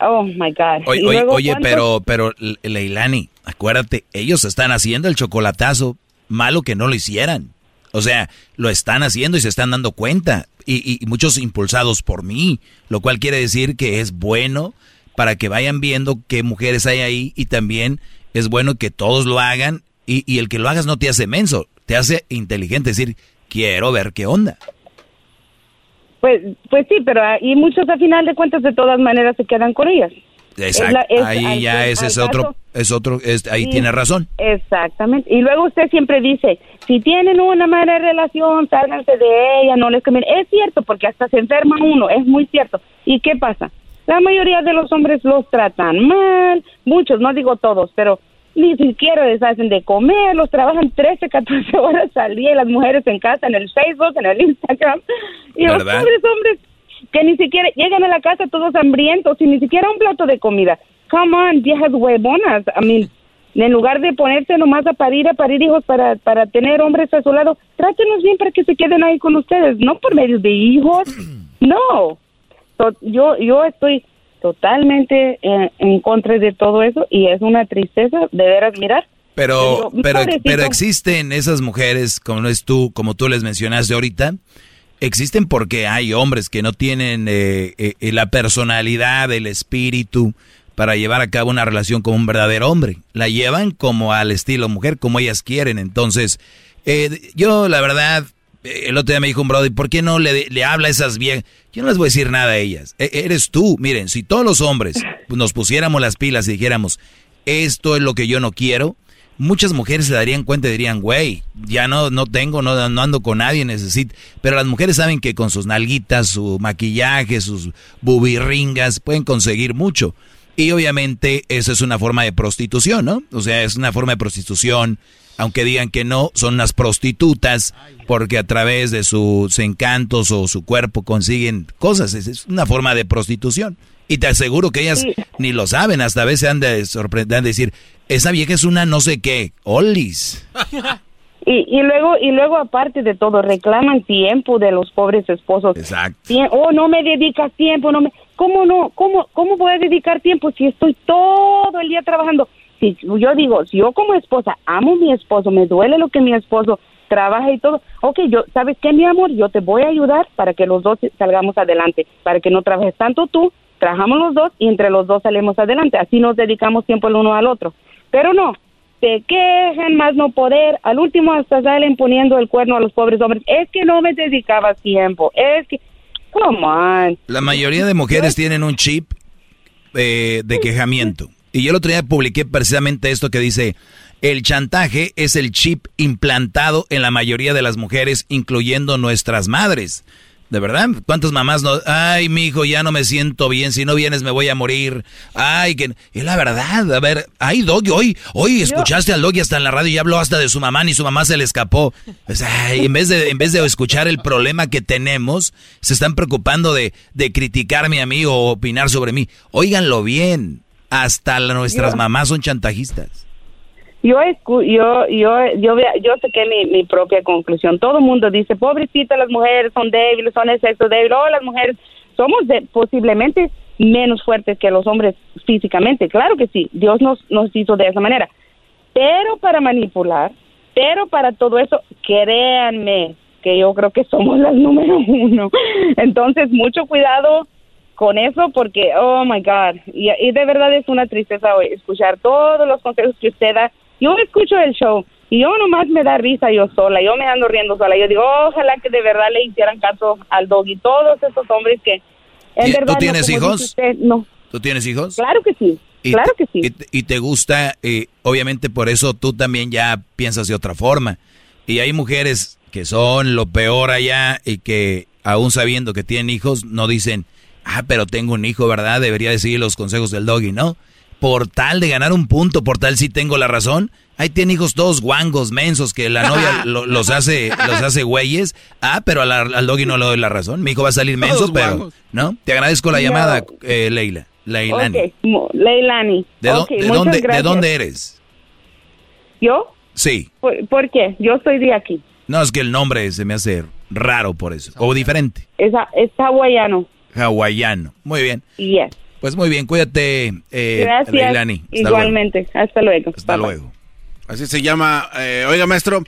Oh my God. Oye, oye, pero, pero Leilani, acuérdate, ellos están haciendo el chocolatazo, malo que no lo hicieran. O sea, lo están haciendo y se están dando cuenta. Y, y, muchos impulsados por mí, lo cual quiere decir que es bueno para que vayan viendo qué mujeres hay ahí y también es bueno que todos lo hagan y, y el que lo hagas no te hace menso, te hace inteligente, es decir, quiero ver qué onda. Pues, pues sí, pero y muchos a final de cuentas de todas maneras se quedan con ellas. Exacto. ahí ya ese es otro, es otro, ahí tiene razón. Exactamente. Y luego usted siempre dice, si tienen una mala relación, sálganse de ella, no les conviene. Es cierto, porque hasta se enferma uno, es muy cierto. ¿Y qué pasa? La mayoría de los hombres los tratan mal, muchos, no digo todos, pero ni siquiera les hacen de comer, los trabajan 13, 14 [LAUGHS] horas al día y las mujeres en casa, en el Facebook, en el Instagram. Y los pobres hombres que ni siquiera llegan a la casa todos hambrientos y ni siquiera un plato de comida. Come on, viejas huevonas. I mean, en lugar de ponerse nomás a parir, a parir hijos para, para tener hombres a su lado, trátenos bien para que se queden ahí con ustedes, no por medio de hijos. [CLEARS THROAT] No. yo, yo estoy totalmente eh, en, contra de todo eso y es una tristeza de veras mirar. Pero, pero, pero existen esas mujeres, como es tú, como tú les mencionaste ahorita, existen porque hay hombres que no tienen eh, eh, la personalidad, el espíritu para llevar a cabo una relación con un verdadero hombre. La llevan como al estilo mujer, como ellas quieren. Entonces, yo la verdad el otro día me dijo un brother, ¿por qué no le, le habla a esas viejas? Yo no les voy a decir nada a ellas. E, eres tú. Miren, si todos los hombres [LAUGHS] nos pusiéramos las pilas y dijéramos, esto es lo que yo no quiero, muchas mujeres se darían cuenta y dirían, güey, ya no, no tengo, no, no ando con nadie, necesito. Pero las mujeres saben que con sus nalguitas, su maquillaje, sus bubirringas, pueden conseguir mucho. Y obviamente eso es una forma de prostitución, ¿no? O sea, es una forma de prostitución aunque digan que no, son las prostitutas porque a través de sus encantos o su cuerpo consiguen cosas. Es una forma de prostitución. Y te aseguro que ellas ni lo saben, hasta a veces han de sorprender, decir, esa vieja es una no sé qué, olis. Y, y luego y luego aparte de todo reclaman tiempo de los pobres esposos. Exacto. Oh, no me dedicas tiempo, no me ¿Cómo no? ¿Cómo cómo voy a dedicar tiempo si estoy todo el día trabajando? si yo digo, si yo como esposa amo a mi esposo, me duele lo que mi esposo trabaja y todo, ok, yo, ¿sabes qué, mi amor? Yo te voy a ayudar para que los dos salgamos adelante, para que no trabajes tanto tú, trabajamos los dos y entre los dos salimos adelante, así nos dedicamos tiempo el uno al otro. Pero no, te quejan más no poder, al último hasta salen poniendo el cuerno a los pobres hombres, es que no me dedicabas tiempo, es que, come on. La mayoría de mujeres tienen un chip eh, de quejamiento. Y yo el otro día publiqué precisamente esto que dice, El chantaje es el chip implantado en la mayoría de las mujeres, incluyendo nuestras madres. ¿De verdad? ¿Cuántas mamás no? Ay, mi hijo, ya no me siento bien. Si no vienes, me voy a morir. Ay, que. Es la verdad. A ver, ay, Doggy, hoy, hoy escuchaste al Doggy hasta en la radio y habló hasta de su mamá, ni su mamá se le escapó. Sea, en vez de, en vez de escuchar el problema que tenemos, se están preocupando de, de criticarme a mí o opinar sobre mí. Óiganlo bien. Hasta nuestras mamás son chantajistas yo yo yo yo yo saqué mi, mi propia conclusión. Todo mundo dice pobrecita las mujeres son débiles son el sexo débil oh las mujeres somos de, posiblemente menos fuertes que los hombres físicamente. Claro que sí Dios nos nos hizo de esa manera. Pero para manipular pero para todo eso créanme que yo creo que somos las número uno. [LAUGHS] Entonces mucho cuidado con eso porque, oh my God, y, y, de verdad es una tristeza escuchar todos los consejos que usted da yo escucho el show y yo nomás me da risa yo sola, yo me ando riendo sola. Yo digo, ojalá que de verdad le hicieran caso al dog y todos esos hombres que en verdad... ¿Tú tienes hijos? no. ¿Tú tienes hijos? Claro que sí. claro que sí. Y, te gusta, eh, obviamente por eso tú también ya piensas de otra forma. Y hay mujeres que son lo peor allá y que aún sabiendo que tienen hijos no dicen, ah, pero tengo un hijo, ¿verdad? Debería de seguir los consejos del doggy, ¿no? Por tal de ganar un punto, por tal si tengo la razón. Ahí tiene hijos todos guangos, mensos, que la novia [LAUGHS] los hace los hace güeyes. Ah, pero al, doggy no le doy la razón. Mi hijo va a salir menso, pero... ¿No? Te agradezco la llamada, eh, Leila. Leilani. Leilani. ¿De, dónde, ¿De dónde eres? ¿Yo? Sí. ¿Por, qué? Yo soy de aquí. No, es que el nombre se me hace raro por eso. O diferente. Es, es hawaiano. Hawaiano. Muy bien. Yes. Pues muy bien, cuídate, eh, Gracias. Igualmente. Hasta luego. Hasta luego. Así se llama. Eh, oiga, maestro,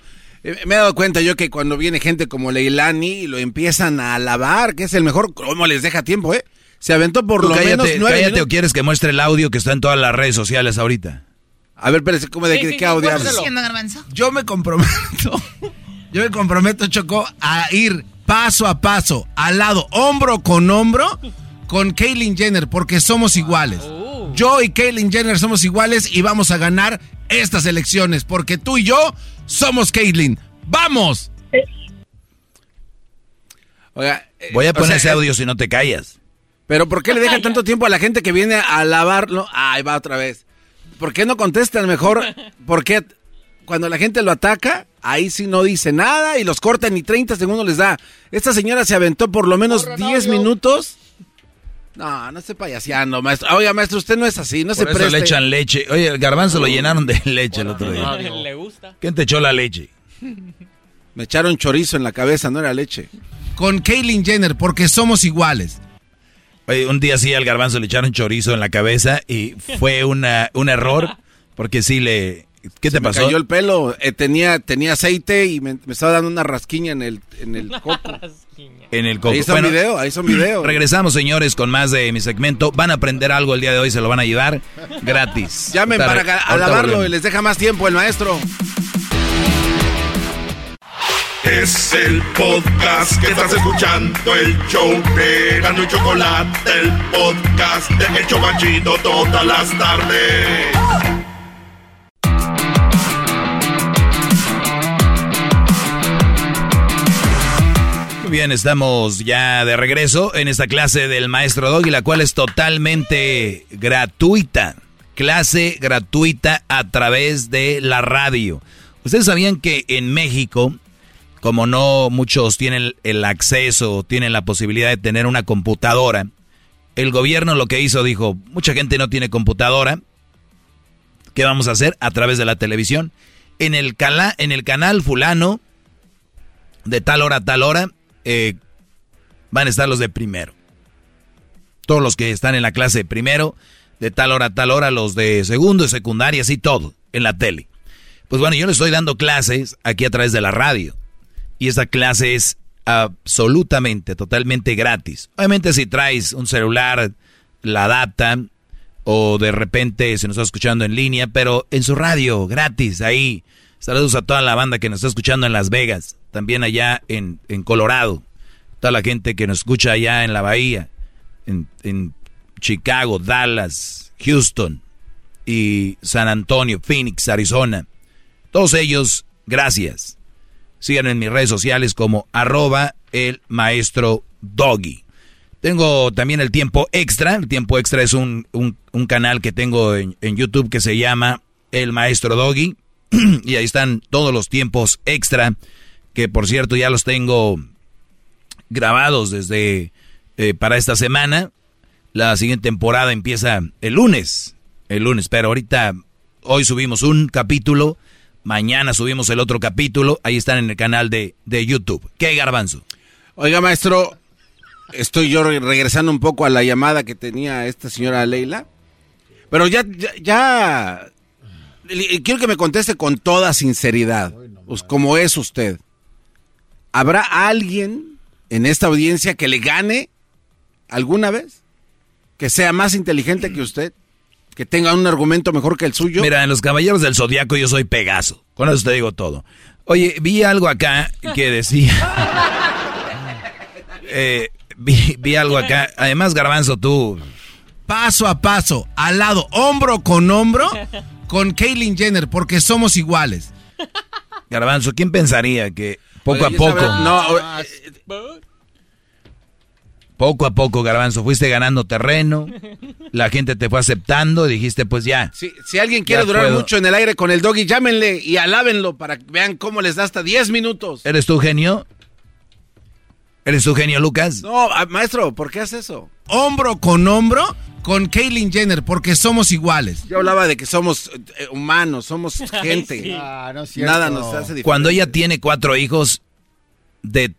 eh, me he dado cuenta yo que cuando viene gente como Leilani y lo empiezan a alabar, que es el mejor, ¿cómo les deja tiempo, eh? Se aventó por lo menos nueve cállate o quieres que muestre el audio que está en todas las redes sociales ahorita. A ver, espérese, ¿cómo de, qué audio Yo me comprometo, yo me comprometo, Choco, a ir paso a paso, al lado, hombro con hombro, con Kaylin Jenner porque somos iguales. Oh. Yo y Kaylin Jenner somos iguales y vamos a ganar estas elecciones porque tú y yo somos Kaylin. ¡Vamos! Oiga, eh, Voy a poner ese eh, audio si no te callas. Pero ¿por qué le dejan tanto tiempo a la gente que viene a lavarlo? Ahí va otra vez. ¿Por qué no contestan mejor? [LAUGHS] ¿Por qué cuando la gente lo ataca, ahí sí no dice nada y los cortan y 30 segundos les da? Esta señora se aventó por lo menos 10 minutos no, no esté payaseando, maestro. Oiga, maestro, usted no es así, no se eso le echan leche. Oye, el garbanzo lo llenaron de [LAUGHS] leche el otro día. ¿Le gusta? ¿Quién te echó la leche? [LAUGHS] Me echaron chorizo en la cabeza, no era leche. Con Kaylin Jenner, porque somos iguales. Oye, un día sí al garbanzo le echaron chorizo en la cabeza y fue una, un error, porque sí le... ¿Qué te pasó? Me cayó el pelo, eh, tenía, tenía aceite y me, me, estaba dando una rasquiña en el, en el [LAUGHS] coco en el coco. Ahí son video, ahí son video. [CLEARS THROAT] Regresamos, señores, con más de mi segmento. Van a aprender algo el día de hoy, se lo van a ayudar gratis. [LAUGHS] Llamen para a lavarlo y les deja más tiempo el maestro. Es el podcast que estás escuchando, el show de Gano y Chocolate, el podcast de El Chocachito todas las tardes. Bien, estamos ya de regreso en esta clase del maestro Doggy, la cual es totalmente gratuita. Clase gratuita a través de la radio. Ustedes sabían que en México, como no muchos tienen el acceso, tienen la posibilidad de tener una computadora, el gobierno lo que hizo dijo, mucha gente no tiene computadora, ¿qué vamos a hacer? A través de la televisión. En el, cala, en el canal fulano, de tal hora a tal hora, eh, van a estar los de primero. Todos los que están en la clase de primero, de tal hora a tal hora, los de segundo, y secundaria, así todo, en la tele. Pues bueno, yo les estoy dando clases aquí a través de la radio. Y esta clase es absolutamente, totalmente gratis. Obviamente si traes un celular, la data, o de repente se nos está escuchando en línea, pero en su radio, gratis, ahí. Saludos a toda la banda que nos está escuchando en Las Vegas también allá en, Colorado, toda la gente que nos escucha allá en la Bahía, en, Chicago, Dallas, Houston y San Antonio, Phoenix, Arizona. Todos ellos, gracias. Síganme en mis redes sociales como arroba el maestro doggy. Tengo también el tiempo extra. El tiempo extra es un, un, canal que tengo en, en, YouTube que se llama El Maestro Doggy. [CLEARS THROAT] y ahí están todos los tiempos extra. Que por cierto ya los tengo grabados desde eh, para esta semana. La siguiente temporada empieza el lunes. El lunes, pero ahorita, hoy subimos un capítulo. Mañana subimos el otro capítulo. Ahí están en el canal de, de YouTube. ¿Qué garbanzo? Oiga, maestro, estoy yo regresando un poco a la llamada que tenía esta señora Leila. Pero ya, ya, quiero que me conteste con toda sinceridad, pues como es usted. ¿Habrá alguien en esta audiencia que le gane alguna vez? Que sea más inteligente que usted, que tenga un argumento mejor que el suyo. Mira, en los caballeros del zodiaco yo soy Pegaso. Con eso te digo todo. Oye, vi algo acá que decía. [LAUGHS] eh, vi, algo acá. Además, Garbanzo, tú. Paso a paso, al lado, hombro con hombro, con Caitlyn Jenner, porque somos iguales. [LAUGHS] Garbanzo, ¿quién pensaría que poco a poco. No, poco a poco, Garbanzo, fuiste ganando terreno, [LAUGHS] la gente te fue aceptando, dijiste, pues ya. si alguien quiere durar mucho en el aire con el doggy, llámenle y alábenlo para que vean cómo les da hasta 10 minutos. ¿Eres tú genio? ¿Eres tu genio, Lucas? No, maestro, ¿por qué haces eso? Hombro con hombro con Caitlyn Jenner, porque somos iguales. Yo hablaba de que somos eh, humanos, somos [LAUGHS] gente. Ah, Nada nos hace diferente. Cuando ella tiene cuatro hijos de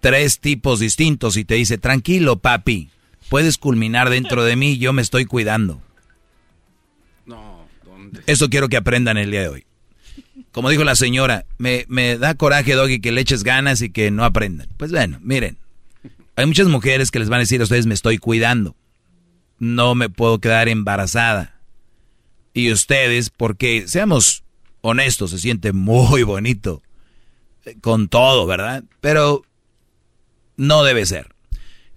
tres tipos distintos y te dice, tranquilo, papi, puedes culminar dentro de mí, yo me estoy cuidando. No, ¿dónde? Eso quiero que aprendan el día de hoy. Como dijo la señora, me, me da coraje, Doggy, que le eches ganas y que no aprendan. Pues bueno, miren, hay muchas mujeres que les van a decir a ustedes, me estoy cuidando. No me puedo quedar embarazada. Y ustedes, porque seamos honestos, se siente muy bonito eh, con todo, ¿verdad? Pero no debe ser.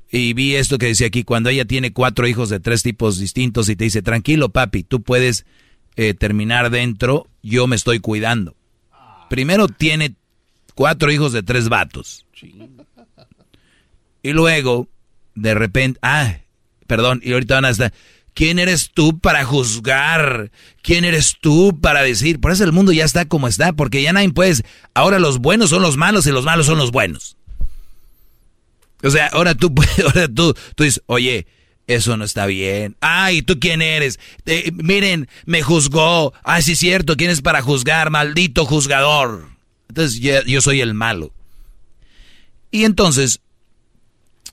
Y vi esto que decía aquí, cuando ella tiene cuatro hijos de tres tipos distintos y te dice, tranquilo papi, tú puedes eh, terminar dentro, yo me estoy cuidando. Primero tiene cuatro hijos de tres vatos. Y luego, de repente, ah, perdón, y ahorita van a estar, ¿quién eres tú para juzgar? ¿Quién eres tú para decir? Por eso el mundo ya está como está, porque ya nadie puede, ahora los buenos son los malos y los malos son los buenos. O sea, ahora tú, [LAUGHS] ahora tú, tú dices, oye, eso no está bien. Ay, ¿tú quién eres? miren, me juzgó. Ay, sí cierto, ¿quién es para juzgar? Maldito juzgador. Entonces yo, soy el malo. Y entonces,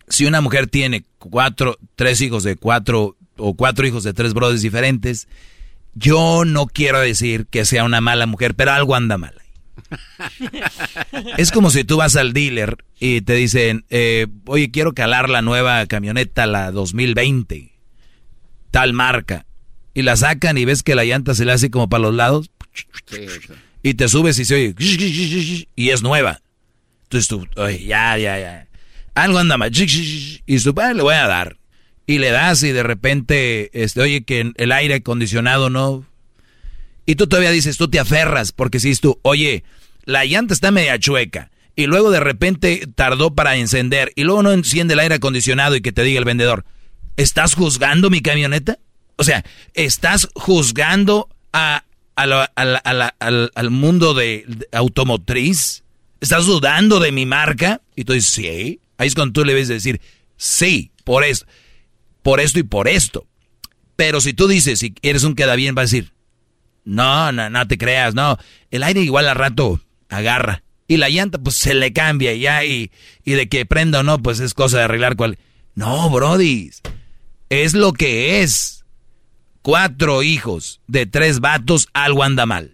si una mujer tiene cuatro, tres hijos de cuatro o cuatro hijos de tres brothers diferentes, yo no quiero decir que sea una mala mujer, pero algo anda mal. [LAUGHS] es como si tú vas al dealer y te dicen, eh, oye, quiero calar la nueva camioneta, la 2020, tal marca. Y la sacan y ves que la llanta se le hace como para los lados. Y te subes y se oye, y es nueva. Entonces tú, oye, ya, ya, ya. Algo anda mal. Y tú, le voy a dar. Y le das y de repente, este, oye, que el aire acondicionado no y tú todavía dices, tú te aferras, porque si tú, oye, la llanta está media chueca, y luego de repente tardó para encender, y luego no enciende el aire acondicionado y que te diga el vendedor, ¿estás juzgando mi camioneta? O sea, ¿estás juzgando a, al, mundo de, automotriz? ¿Estás dudando de mi marca? Y tú dices, sí. Ahí es cuando tú le ves decir, sí, por eso, por esto y por esto. Pero si tú dices, si eres un queda bien, va a decir, no, no, no te creas, no. El aire igual al rato agarra. Y la llanta pues se le cambia ya y, y de que prenda o no pues es cosa de arreglar cual. No, Brody. Es lo que es. Cuatro hijos de tres vatos, algo anda mal.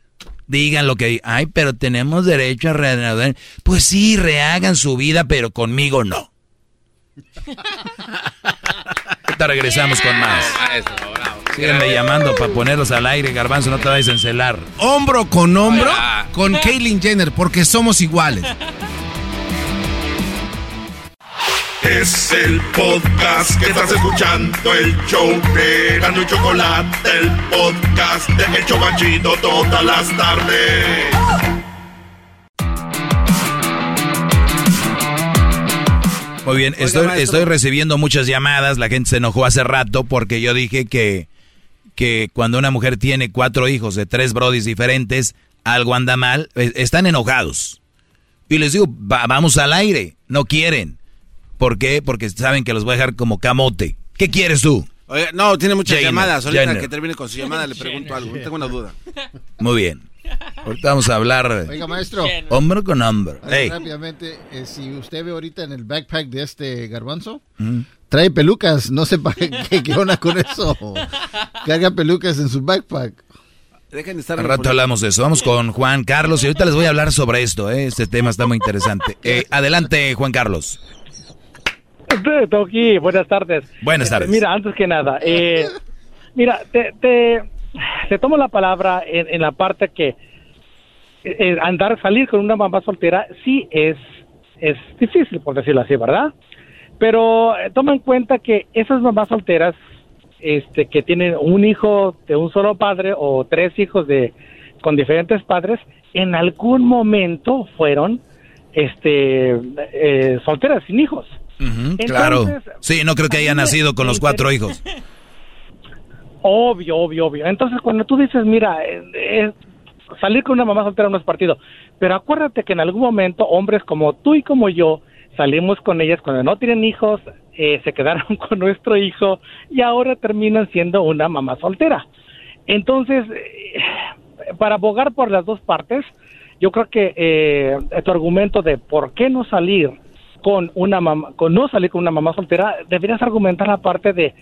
Digan lo que... Ay, pero tenemos derecho a reanudar. Pues sí, rehagan su vida, pero conmigo no. Ahorita regresamos con más. Síganme llamando para ponerlos al aire, Garbanzo, no te vayas a encelar. Hombro con hombro con Caitlyn Jenner, porque somos iguales. Es el podcast que estás escuchando, el show de Gano y Chocolate, el podcast de El Chocachito todas las tardes. Muy bien, estoy, estoy recibiendo muchas llamadas. La gente se enojó hace rato porque yo dije que, que cuando una mujer tiene cuatro hijos de tres brodis diferentes, algo anda mal. Eh, Están enojados. Y les digo, "Va- vamos al aire. No quieren. ¿Por qué? Porque saben que los voy a dejar como camote. ¿Qué quieres tú? Oye, no, tiene muchas Jenner, llamadas. Ahorita Jenner. que termine con su llamada le pregunto algo. Tengo una duda. Muy bien. Ahorita vamos a hablar Oiga, maestro. hombre con hombre. A ver, Ey. Rápidamente, eh, si usted ve ahorita en el backpack de este garbanzo, Mm. trae pelucas, no sepa [LAUGHS] qué, qué onda con eso. Carga pelucas en su backpack. Dejen de estar Al rato hablamos de eso. Vamos con Juan Carlos y ahorita les voy a hablar sobre esto. ¿eh? Este tema está muy interesante. [LAUGHS] Eh, adelante, Juan Carlos. [LAUGHS] Toki, buenas tardes. Buenas Eh, tardes. Mira, antes que nada, eh, mira, te, te, te tomo la palabra en, en la parte que eh, andar, salir con una mamá soltera sí es, es difícil, por decirlo así, ¿verdad? Pero eh, toma en cuenta que esas mamás solteras este, que tienen un hijo de un solo padre o tres hijos de con diferentes padres, en algún momento fueron este, eh, solteras sin hijos. Claro. Entonces, Sí, no creo que haya nacido con los cuatro hijos. [LAUGHS] Obvio, obvio, obvio. Entonces, cuando tú dices, mira, eh, eh, salir con una mamá soltera no es partido, pero acuérdate que en algún momento hombres como tú y como yo salimos con ellas cuando no tienen hijos, eh, se quedaron [LAUGHS] con nuestro hijo y ahora terminan siendo una mamá soltera. Entonces, eh, para abogar por las dos partes, yo creo que eh, tu argumento de por qué no salir con una mamá, con no salir con una mamá soltera, deberías argumentar la parte de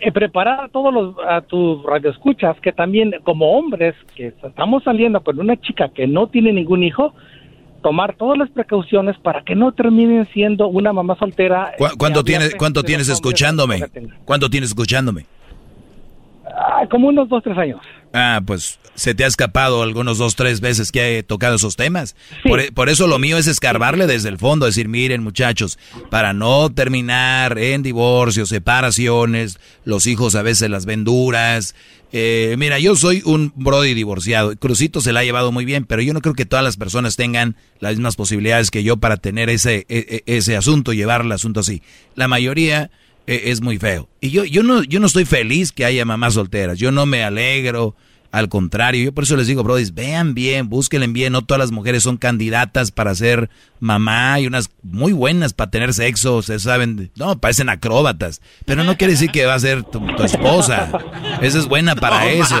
eh, preparar a todos los a tus radioescuchas que también como hombres que estamos saliendo con una chica que no tiene ningún hijo tomar todas las precauciones para que no terminen siendo una mamá soltera ¿Cu- ¿Cuánto tienes, cuánto tienes escuchándome? ¿Cuánto tienes escuchándome? Ah, como unos dos tres años Ah, pues se te ha escapado algunos dos, tres veces que he tocado esos temas. Por, e- por eso lo mío es escarbarle desde el fondo, decir, miren muchachos, para no terminar en divorcios, separaciones, los hijos a veces las ven duras. Eh, mira, yo soy un Brody divorciado. Crucito se la ha llevado muy bien, pero yo no creo que todas las personas tengan las mismas posibilidades que yo para tener ese, e- e- ese asunto, llevar el asunto así. La mayoría es muy feo. Y yo, yo, no, yo no estoy feliz que haya mamás solteras. Yo no me alegro. Al contrario, yo por eso les digo, Brody, vean bien, búsquenle bien. No todas las mujeres son candidatas para ser mamá. y unas muy buenas para tener sexo. Ustedes saben, no, parecen acróbatas. Pero no quiere decir que va a ser tu, tu esposa. Esa es buena para eso.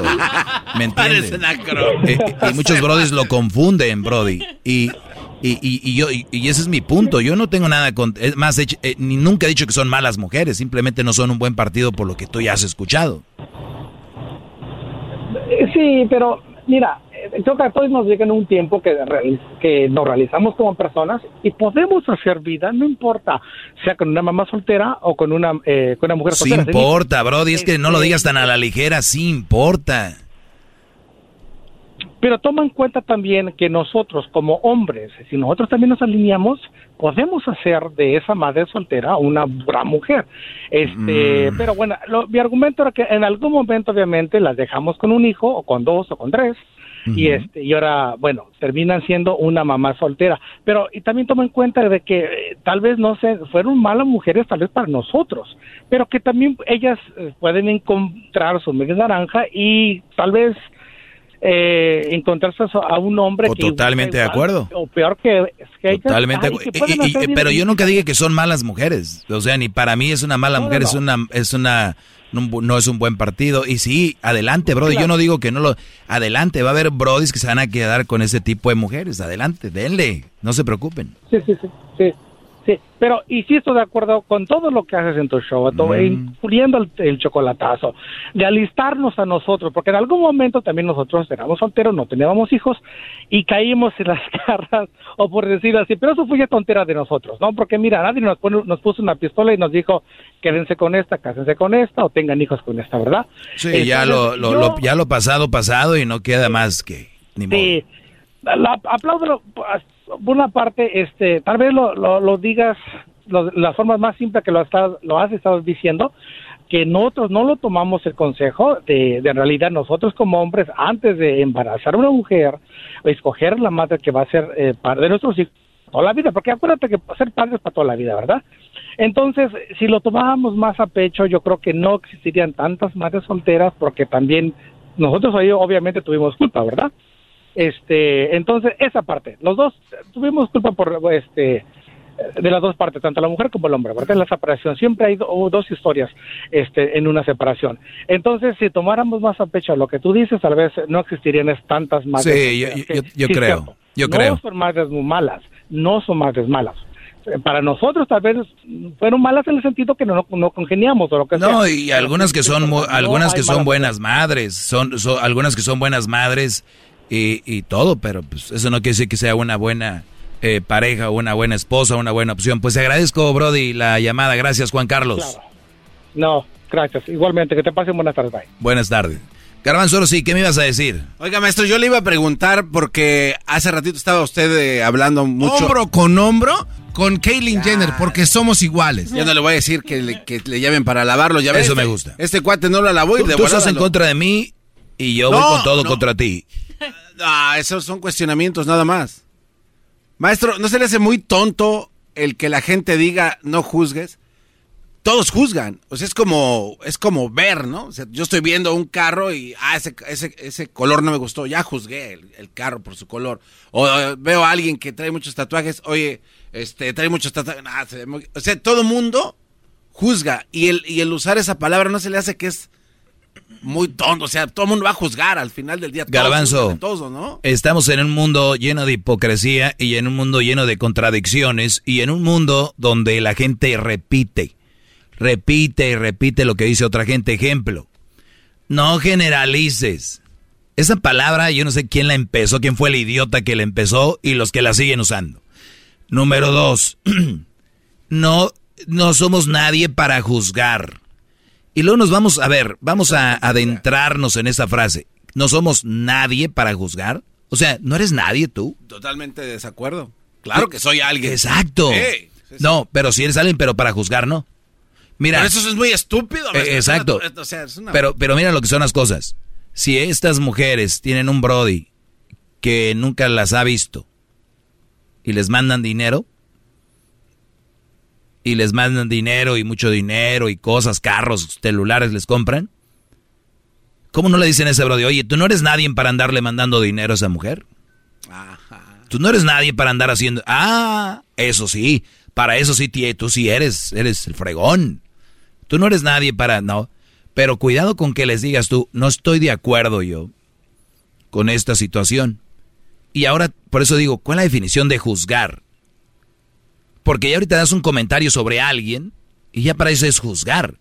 ¿Me entiendes? Parecen acróbatas. Eh, y muchos brodis lo confunden, Brody. Y, y, y, y yo, y, y ese es mi punto. Yo no tengo nada con. Es más, he- eh, ni nunca he dicho que son malas mujeres. Simplemente no son un buen partido por lo que tú ya has escuchado. Eh, Sí, pero mira, eh, creo que a todos nos llega en un tiempo que, que nos realizamos como personas y podemos hacer vida, no importa, sea con una mamá soltera o con una, eh, con una mujer Sí soltera. importa, Brody. Es que no lo digas tan a la ligera. Sí importa. Pero toma en cuenta también que nosotros como hombres, si nosotros también nos alineamos, podemos hacer de esa madre soltera una gran mujer. Este, Mm. pero bueno, lo- mi argumento era que en algún momento obviamente las dejamos con un hijo o con dos o con tres y este y ahora bueno terminan siendo una mamá soltera pero y también toma en cuenta de que eh, tal vez no sé fueron malas mujeres tal vez para nosotros pero que también ellas eh, pueden encontrar su media naranja y tal vez eh, encontrarse a un hombre O que totalmente de acuerdo. o peor que, Totalmente. ay, que Y- pueden y- hacer y- bien pero yo nunca dije que son malas mujeres. O sea, ni para mí es una mala No, mujer, no, es una, es una, no, es un buen partido. Y sí, adelante, Brody. Yo no digo que no lo, adelante. Va a haber Brodis que se van a quedar con ese tipo de mujeres. Adelante, denle. No se preocupen. Sí, sí, sí, sí, sí. Pero, estoy de acuerdo con todo lo que haces en tu show, todo, Mm. incluyendo el, el chocolatazo, de alistarnos a nosotros, porque en algún momento también nosotros éramos solteros, no teníamos hijos, y caímos en las [LAUGHS] garras, o por decirlo así, pero eso fue ya tontera de nosotros, ¿no? Porque mira, nadie nos, pone- nos puso una pistola y nos dijo, quédense con esta, cásense con esta, o tengan hijos con esta, ¿verdad? Sí, ya lo, lo, yo- lo- ya lo pasado, pasado y no queda más que ni modo. Sí, la, aplaudo por una parte, este, tal vez lo, lo, lo digas lo- las formas más simples que lo, estás, lo has estado diciendo, que nosotros no lo tomamos el consejo de, de en realidad nosotros como hombres, antes de embarazar a una mujer, escoger la madre que va a ser eh, padre de nuestros hijos toda la vida, porque acuérdate que ser padre es para toda la vida, ¿verdad? Entonces, si lo tomábamos más a pecho, yo creo que no existirían tantas madres solteras, porque también nosotros ahí obviamente tuvimos culpa, ¿verdad? Este, entonces esa parte, los dos tuvimos culpa por este de las dos partes, tanto la mujer como el hombre, ¿verdad? En la separación siempre hay do- hubo dos historias este, en una separación. Entonces, si tomáramos más a pecho lo que tú dices, tal vez no existirían tantas madres. Sí, yo, yo- yo sí, creo, cierto. yo no creo. son madres muy malas, no son madres malas. Para nosotros tal vez fueron malas en el sentido que no, no congeniamos o lo que No, sea. y algunas que son mu- algunas que son buenas madres, son, son- algunas que son buenas madres y, y todo, pero pues eso no quiere decir que sea una buena eh, pareja, una buena esposa, una buena opción. Pues te agradezco, Brody, la llamada. Gracias, Juan Carlos. No, gracias. Igualmente, que te pasen buenas tardes. Bye. Buenas tardes. Garbanzo, sí, ¿qué me ibas a decir? Oiga, maestro, yo le iba a preguntar porque hace ratito estaba usted eh, hablando mucho. Hombro con hombro con Caitlyn Jenner, porque somos iguales. Ya no le voy a decir que le, que le llamen para lavarlo. Ya ves, Eso este- me gusta. Este cuate no lo lavó y Tú, de tú estás en contra de mí y yo voy con todo no. contra ti. Ah, esos son cuestionamientos nada más. Maestro, ¿no se le hace muy tonto el que la gente diga no juzgues? Todos juzgan. O sea, es como, es como ver, ¿no? O sea, yo estoy viendo un carro y, ah, ese, ese, ese color no me gustó. Ya juzgué el, el carro por su color. O veo a alguien que trae muchos tatuajes. Oye, este, trae muchos tatuajes. ah, O sea, todo mundo juzga. Y el, y el usar esa palabra no se le hace que es muy tonto. O sea, todo el mundo va a juzgar al final del día. Garbanzo, estamos en un mundo lleno de hipocresía y en un mundo lleno de contradicciones y en un mundo donde la gente repite, repite y repite lo que dice otra gente. Ejemplo, no generalices. Esa palabra yo no sé quién la empezó, quién fue el idiota que la empezó y los que la siguen usando. Número dos, [CLEARS THROAT] no, no somos nadie para juzgar. Y luego nos vamos, a ver, vamos a adentrarnos en esa frase. No somos nadie para juzgar. O sea, ¿no eres nadie tú? Totalmente de desacuerdo. Claro que soy alguien. Exacto. Sí, No, pero si eres alguien, pero para juzgar no. Mira. Pero eso es muy estúpido. Eh, exacto. Una- o sea, es una- Pero, pero mira lo que son las cosas. Si estas mujeres tienen un Brody que nunca las ha visto y les mandan dinero, y les mandan dinero y mucho dinero y cosas, carros, celulares les compran, ¿cómo no le dicen a ese Brody, oye, tú no eres nadie para andarle mandando dinero a esa mujer? Tú no eres nadie para andar haciendo. Ah, eso sí. Para eso sí, tú sí eres, eres el fregón. Tú no eres nadie para. No. Pero cuidado con que les digas tú, no estoy de acuerdo yo con esta situación. Y ahora, por eso digo, ¿cuál es la definición de juzgar? Porque ya ahorita das un comentario sobre alguien y ya para eso es juzgar.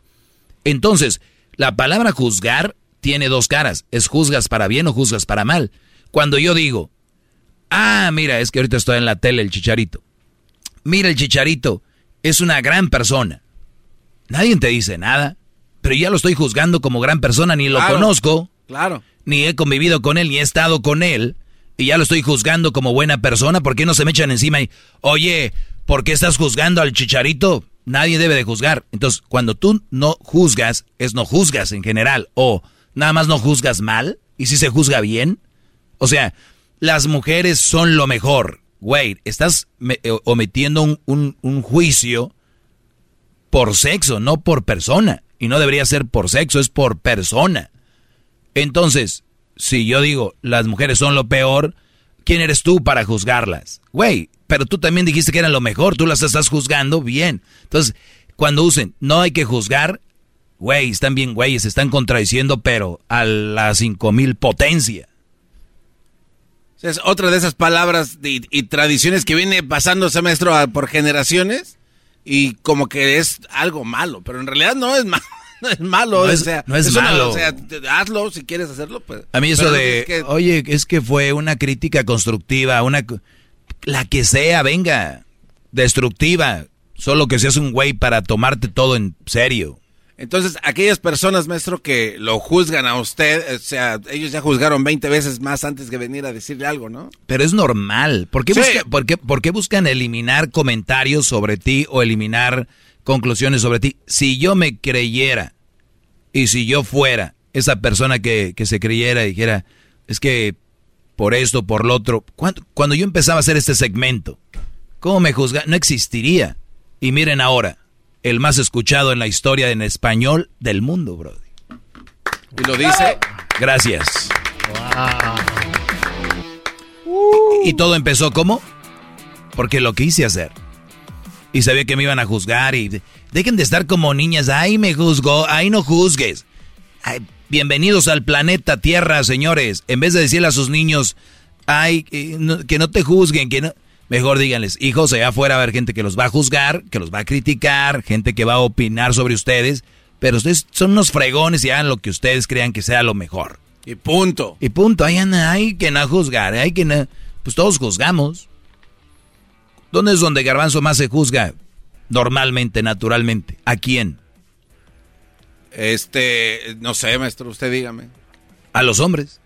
Entonces, la palabra juzgar tiene dos caras. Es juzgas para bien o juzgas para mal. Cuando yo digo, ah, mira, es que ahorita estoy en la tele el chicharito. Mira, el chicharito es una gran persona. Nadie te dice nada, pero ya lo estoy juzgando como gran persona, ni lo Claro, conozco, Claro. ni he convivido con él, ni he estado con él, y ya lo estoy juzgando como buena persona. ¿Por qué no se me echan encima y, oye, ¿por qué estás juzgando al chicharito? Nadie debe de juzgar. Entonces, cuando tú no juzgas, es no juzgas en general, o nada más no juzgas mal, y si se juzga bien. O sea, las mujeres son lo mejor. Güey, estás eh, omitiendo un, un- un juicio por sexo, no por persona. Y no debería ser por sexo, es por persona. Entonces, si yo digo, las mujeres son lo peor, ¿quién eres tú para juzgarlas? Güey, pero tú también dijiste que eran lo mejor, tú las estás juzgando bien. Entonces, cuando usen, no hay que juzgar, güey, están bien güeyes, se están contradiciendo, pero a la cinco mil potencia. Es otra de esas palabras y, y tradiciones que viene pasándose, maestro, a- por generaciones y como que es algo malo, pero en realidad no es, [LAUGHS] ma- no es malo. No es- o sea, no es malo. o sea, hazlo si quieres hacerlo. Pues. A mí eso Pero de, que- oye, es que fue una crítica constructiva, una la que sea, venga, destructiva, solo que seas un güey para tomarte todo en serio. Entonces, aquellas personas, maestro, que lo juzgan a usted, o sea, ellos ya juzgaron 20 veces más antes que venir a decirle algo, ¿no? Pero es normal. ¿Por qué, Sí. busca- por qué- por qué buscan eliminar comentarios sobre ti o eliminar conclusiones sobre ti? Si yo me creyera y si yo fuera esa persona que, que se creyera y dijera, es que por esto, por lo otro, cuando, cuando yo empezaba a hacer este segmento, ¿cómo me juzga? No existiría. Y miren ahora, el más escuchado en la historia en español del mundo, bro. Y lo dice. Gracias. Y todo empezó ¿cómo? Porque lo quise hacer. Y sabía que me iban a juzgar y de- dejen de estar como niñas, ay me juzgó, ay no juzgues. Ay, bienvenidos al planeta Tierra, señores. En vez de decirle a sus niños, ay, que no, que no te juzguen, que no... Mejor díganles, hijos, allá afuera va a haber gente que los va a juzgar, que los va a criticar, gente que va a opinar sobre ustedes, pero ustedes son unos fregones y hagan lo que ustedes crean que sea lo mejor. Y punto. Y punto, hay, hay que no juzgar, hay que no... Pues todos juzgamos. ¿Dónde es donde Garbanzo más se juzga? Normalmente, naturalmente. ¿A quién? Este, no sé, maestro, usted dígame. A los hombres.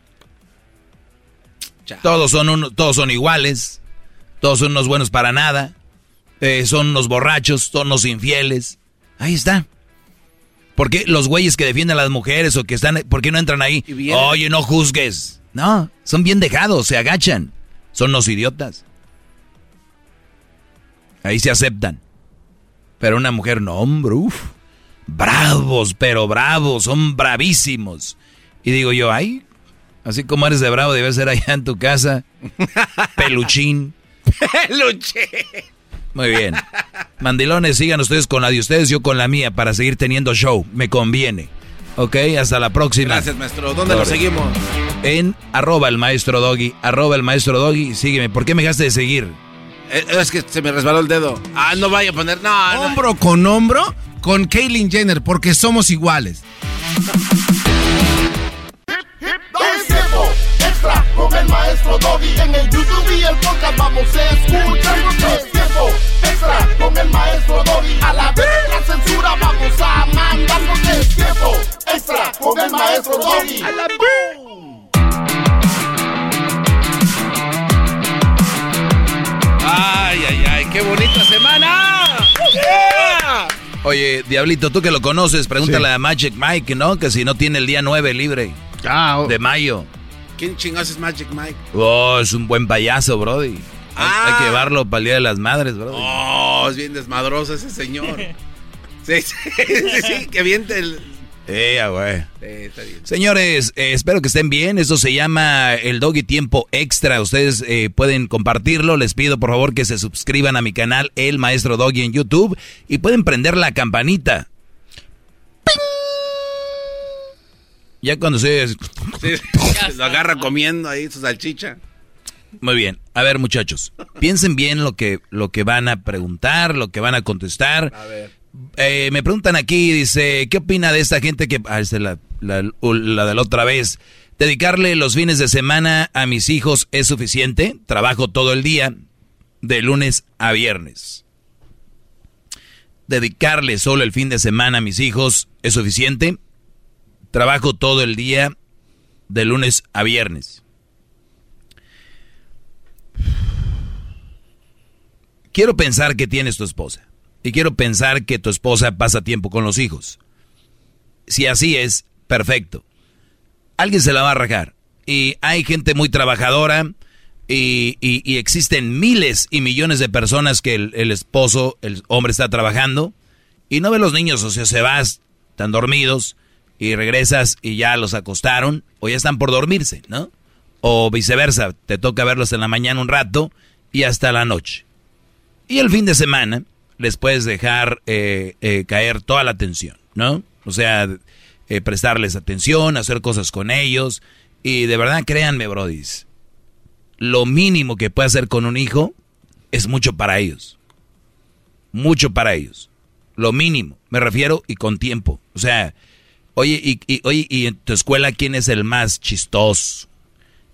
Todos son, uno- todos son iguales. Todos son unos buenos para nada. eh, son unos borrachos, son unos infieles. Ahí está. ¿Por qué los güeyes que defienden a las mujeres o que están... ¿Por qué no entran ahí? Oye, no juzgues. No, son bien dejados, se agachan. Son los idiotas. Ahí se aceptan. Pero una mujer, no, hombre, uff. Bravos, pero bravos, son bravísimos. Y digo yo, ay, así como eres de bravo, debes ser allá en tu casa. [LAUGHS] Peluchín. Peluche. Muy bien. Mandilones, sigan ustedes con la de ustedes, yo con la mía, para seguir teniendo show. Me conviene. Ok, hasta la próxima. Gracias, maestro. ¿Dónde lo seguimos? En arroba el maestro doggy, arroba el maestro doggy, sígueme. ¿Por qué me dejaste de seguir? Eh, Es que se me resbaló el dedo. Ah, no vaya a poner. No, no. Hombro con hombro con Kaylin Jenner, porque somos iguales. Es tiempo extra con el maestro Doggy. En el YouTube y el podcast vamos a escuchar. Es tiempo extra con el maestro Doggy. A la vez la censura vamos a mandar. Es tiempo extra con el maestro Doggy. A la Ay, ay, ay, qué bonita semana. Yeah. Oye, Diablito, tú que lo conoces, pregúntale a Magic Mike, ¿no? Que si no tiene el día 9 libre de mayo. ¿Quién chingados es Magic Mike? Oh, es un buen payaso, Brody. Hay- Hay que llevarlo para el Día de las Madres, Brody. Oh, es bien desmadroso ese señor. [LAUGHS] Sí, sí, sí, sí, que bien el... Eh, ah, güey. Eh, está bien. Señores, eh, espero que estén bien. Esto se llama el Doggy Tiempo Extra. Ustedes eh, pueden compartirlo. Les pido por favor que se suscriban a mi canal El Maestro Doggy en YouTube y pueden prender la campanita. Ya cuando se... Sí, [LAUGHS] lo agarra comiendo ahí su salchicha. Muy bien. A ver, muchachos, piensen bien lo que, lo que van a preguntar, lo que van a contestar. A ver. Eh, me preguntan aquí, dice, ¿qué opina de esta gente que... Ah, es la, la, la de la otra vez. ¿Dedicarle los fines de semana a mis hijos es suficiente? Trabajo todo el día, de lunes a viernes. ¿Dedicarle solo el fin de semana a mis hijos es suficiente? Trabajo todo el día, de lunes a viernes. Quiero pensar que tienes tu esposa. Y quiero pensar que tu esposa pasa tiempo con los hijos. Si así es, perfecto. Alguien se la va a rajar. Y hay gente muy trabajadora y, existen miles y millones de personas que el, el esposo, el hombre está trabajando y no ve los niños, o sea, se vas, están dormidos y regresas y ya los acostaron o ya están por dormirse, ¿no? O viceversa, te toca verlos en la mañana un rato y hasta la noche. Y el fin de semana les puedes dejar eh, eh, caer toda la atención, ¿no? O sea, eh, prestarles atención, hacer cosas con ellos. Y de verdad, créanme, brodis, lo mínimo que puede hacer con un hijo es mucho para ellos. Mucho para ellos. Lo mínimo, me refiero, y con tiempo. O sea, oye, y, oye, y en tu escuela, ¿quién es el más chistoso?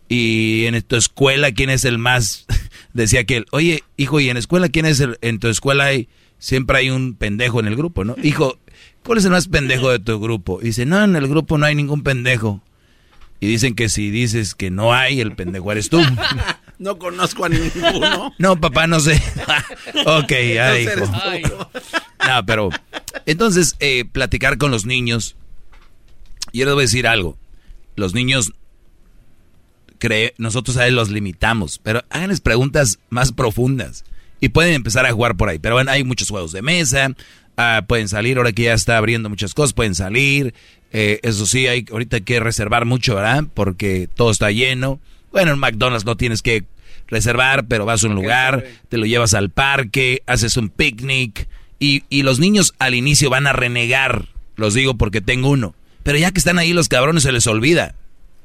Y en tu escuela, ¿quién es el más? Decía aquel, oye, hijo, ¿y en escuela quién es el? En tu escuela hay siempre hay un pendejo en el grupo, ¿no? Hijo, ¿cuál es el más pendejo de tu grupo? Y dice, no, en el grupo no hay ningún pendejo. Y dicen que si dices que no hay, el pendejo eres tú. [LAUGHS] No conozco a ninguno. No, papá, no sé. [LAUGHS] ok, ya. No, pero entonces, eh, platicar con los niños. Yo les voy a decir algo. Los niños, cree, nosotros a ellos los limitamos, pero háganles preguntas más profundas. Y pueden empezar a jugar por ahí. Pero bueno, hay muchos juegos de mesa. ah, pueden salir, ahora que ya está abriendo muchas cosas, pueden salir. Eh, eso sí, hay, ahorita hay que reservar mucho, ¿verdad? Porque todo está lleno. Bueno, en McDonald's no tienes que reservar, pero vas a un lugar, te lo llevas al parque, haces un picnic. Y, y los niños al inicio van a renegar, los digo porque tengo uno. Pero ya que están ahí los cabrones se les olvida.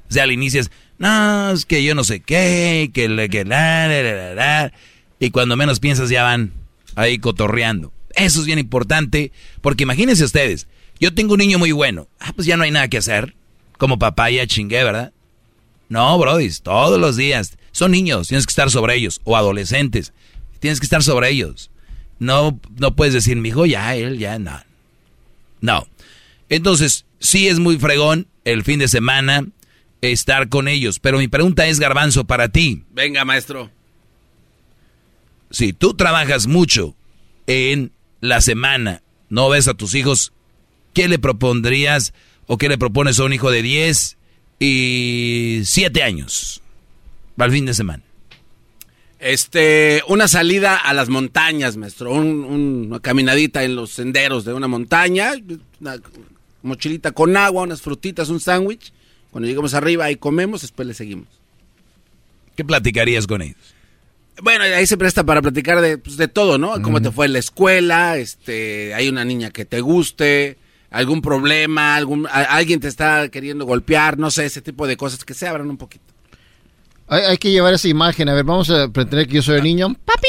O sea, al inicio es, no, es que yo no sé qué, que le que la, la, la, la, la". Y cuando menos piensas ya van ahí cotorreando. Eso es bien importante, porque imagínense ustedes, yo tengo un niño muy bueno. Ah, pues ya no hay nada que hacer. Como papá ya chingué, ¿verdad? No, brodis, todos los días. Son niños, tienes que estar sobre ellos. O adolescentes, tienes que estar sobre ellos. No, no puedes decir, mi hijo, ya, él, ya, no. No. Entonces, sí es muy fregón el fin de semana estar con ellos. Pero mi pregunta es, Garbanzo, para ti. Venga, maestro. Si tú trabajas mucho en la semana, no ves a tus hijos, ¿qué le propondrías o qué le propones a un hijo de 10 y 7 años para el fin de semana? Este, una salida a las montañas, maestro. Un- un- una caminadita en los senderos de una montaña. Una mochilita con agua, unas frutitas, un sándwich. Cuando lleguemos arriba, ahí comemos, después le seguimos. ¿Qué platicarías con ellos? Bueno, ahí se presta para platicar de, pues, de todo, ¿no? Cómo te fue en la escuela, este, hay una niña que te guste, algún problema, algún, a- alguien te está queriendo golpear, no sé, ese tipo de cosas que se abran un poquito. Hay, hay que llevar esa imagen. A ver, vamos a pretender que yo soy el niño. Papi.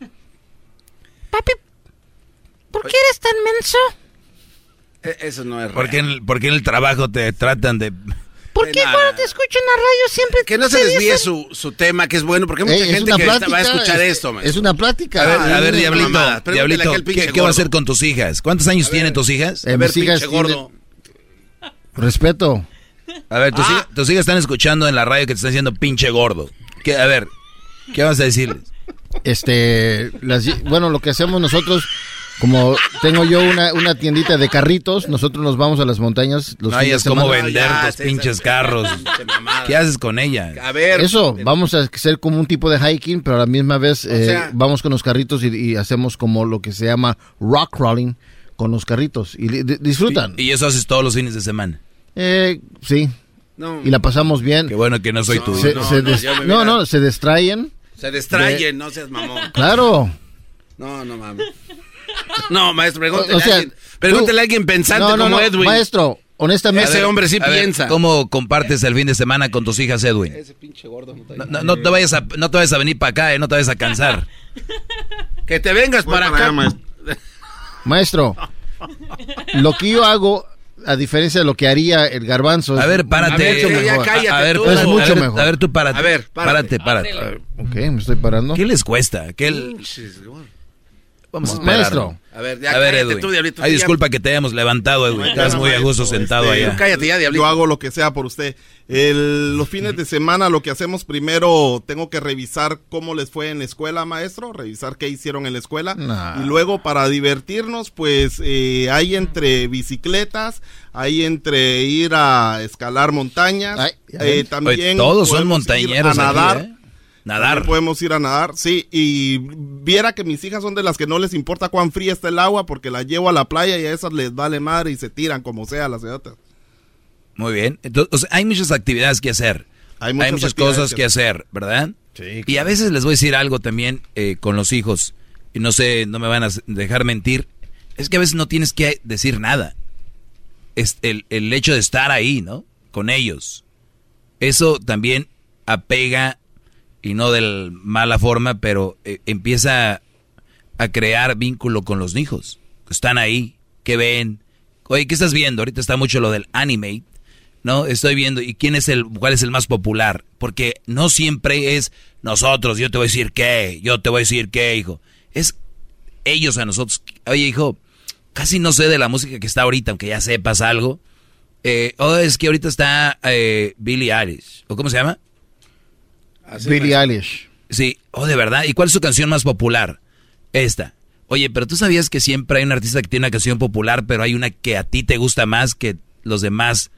[LAUGHS] Papi, ¿por qué eres tan menso? E- Eso no es ¿Por qué, en el, por qué en el trabajo te tratan de... ¿Por qué nada. cuando te escucho en la radio siempre Que no se desvíe dicen- su, su tema, que es bueno, porque hay mucha Ey, es gente que está- va a escuchar es- esto, maestro. Es una plática. A ver, a ver, Ah, Diablito, Diablito, ¿qué, qué va a hacer con tus hijas? ¿Cuántos años tienen tus hijas? Eh, A ver, mis hijas pinche gordo. Respeto. A ver, tus, Ah. hijas, tus hijas están escuchando en la radio que te están diciendo pinche gordo. ¿Qué, a ver, ¿qué vas a decirles? Este, las, bueno, lo que hacemos nosotros, como tengo yo una, una tiendita de carritos, nosotros nos vamos a las montañas. Los No hayas cómo semana. vender ya, tus sí, pinches sí, carros. [LAUGHS] ¿Qué haces con ella? A ver. Eso, vamos a hacer como un tipo de hiking, pero a la misma vez eh, sea- vamos con los carritos y, y hacemos como lo que se llama rock crawling con los carritos y di- disfrutan. Y eso haces todos los fines de semana. Eh, sí, No, y la pasamos bien. Qué bueno que no soy se no, me no, no, se distraen. se distrayen, no seas mamón. Claro. No, no mames. No, maestro, pregúntale, O- o sea, a, alguien, pregúntale tú- a alguien pensante No, no, como no, Edwin. Maestro, honestamente. Ese hombre sí A ver, piensa. ¿Cómo compartes el fin de semana con tus hijas, Edwin? Ese pinche gordo. no te vayas a, no te vayas a venir para acá, eh, no te vayas a cansar. [LAUGHS] Que te vengas para acá. [LAUGHS] Maestro, lo que yo hago, a diferencia de lo que haría el garbanzo. A ver, es párate. mucho ya mejor. cállate a ver, tú. tú, Es mucho a ver, mejor. A ver, tú párate. A ver, párate. párate, párate. Ok, me estoy parando. ¿Qué les cuesta? ¿Qué el- Vamos a esperar. Maestro. A ver, ya A ver, cállate Edwin. tú, diablito. Ay, tú ya- disculpa que te hayamos levantado, Edwin. Estás muy a gusto sentado este, allá. Cállate ya, diablito. Yo hago lo que sea por usted. El- los fines de semana lo que hacemos primero, tengo que revisar cómo les fue en la escuela, maestro, revisar qué hicieron en la escuela. Nah. Y luego para divertirnos, pues eh, hay entre bicicletas, hay entre ir a escalar montañas, Ay, eh, también Oye, todos son montañeros a aquí, nadar. ¿eh? Nadar. También podemos ir a nadar, sí, y viera que mis hijas son de las que no les importa cuán fría está el agua porque las llevo a la playa y a esas les vale madre y se tiran como sea las idiotas. Muy bien. Entonces, o sea, hay muchas actividades que hacer. Hay Hay muchas cosas que que hacer, ¿verdad? Sí, Y a veces les voy a decir algo también eh, con los hijos. Y no sé, no me van a dejar mentir. Es que a veces no tienes que decir nada. Es el, el hecho de estar ahí, ¿no? Con ellos. Eso también apega, y no de mala forma, pero eh, empieza a crear vínculo con los hijos. Están ahí, que ven. Oye, ¿qué estás viendo? Ahorita está mucho lo del anime. No, estoy viendo. ¿Y quién es el, cuál es el más popular? Porque no siempre es nosotros. Yo te voy a decir qué, yo te voy a decir qué, hijo. Es ellos a nosotros. Oye, hijo, casi no sé de la música que está ahorita, aunque ya sepas algo. Eh, oh, es que ahorita está eh, Billie Eilish. ¿O cómo se llama? Billie Eilish. Sí, oh, de verdad. ¿Y cuál es su canción más popular? Esta. Oye, pero tú sabías que siempre hay un artista que tiene una canción popular, pero hay una que a ti te gusta más que los demás.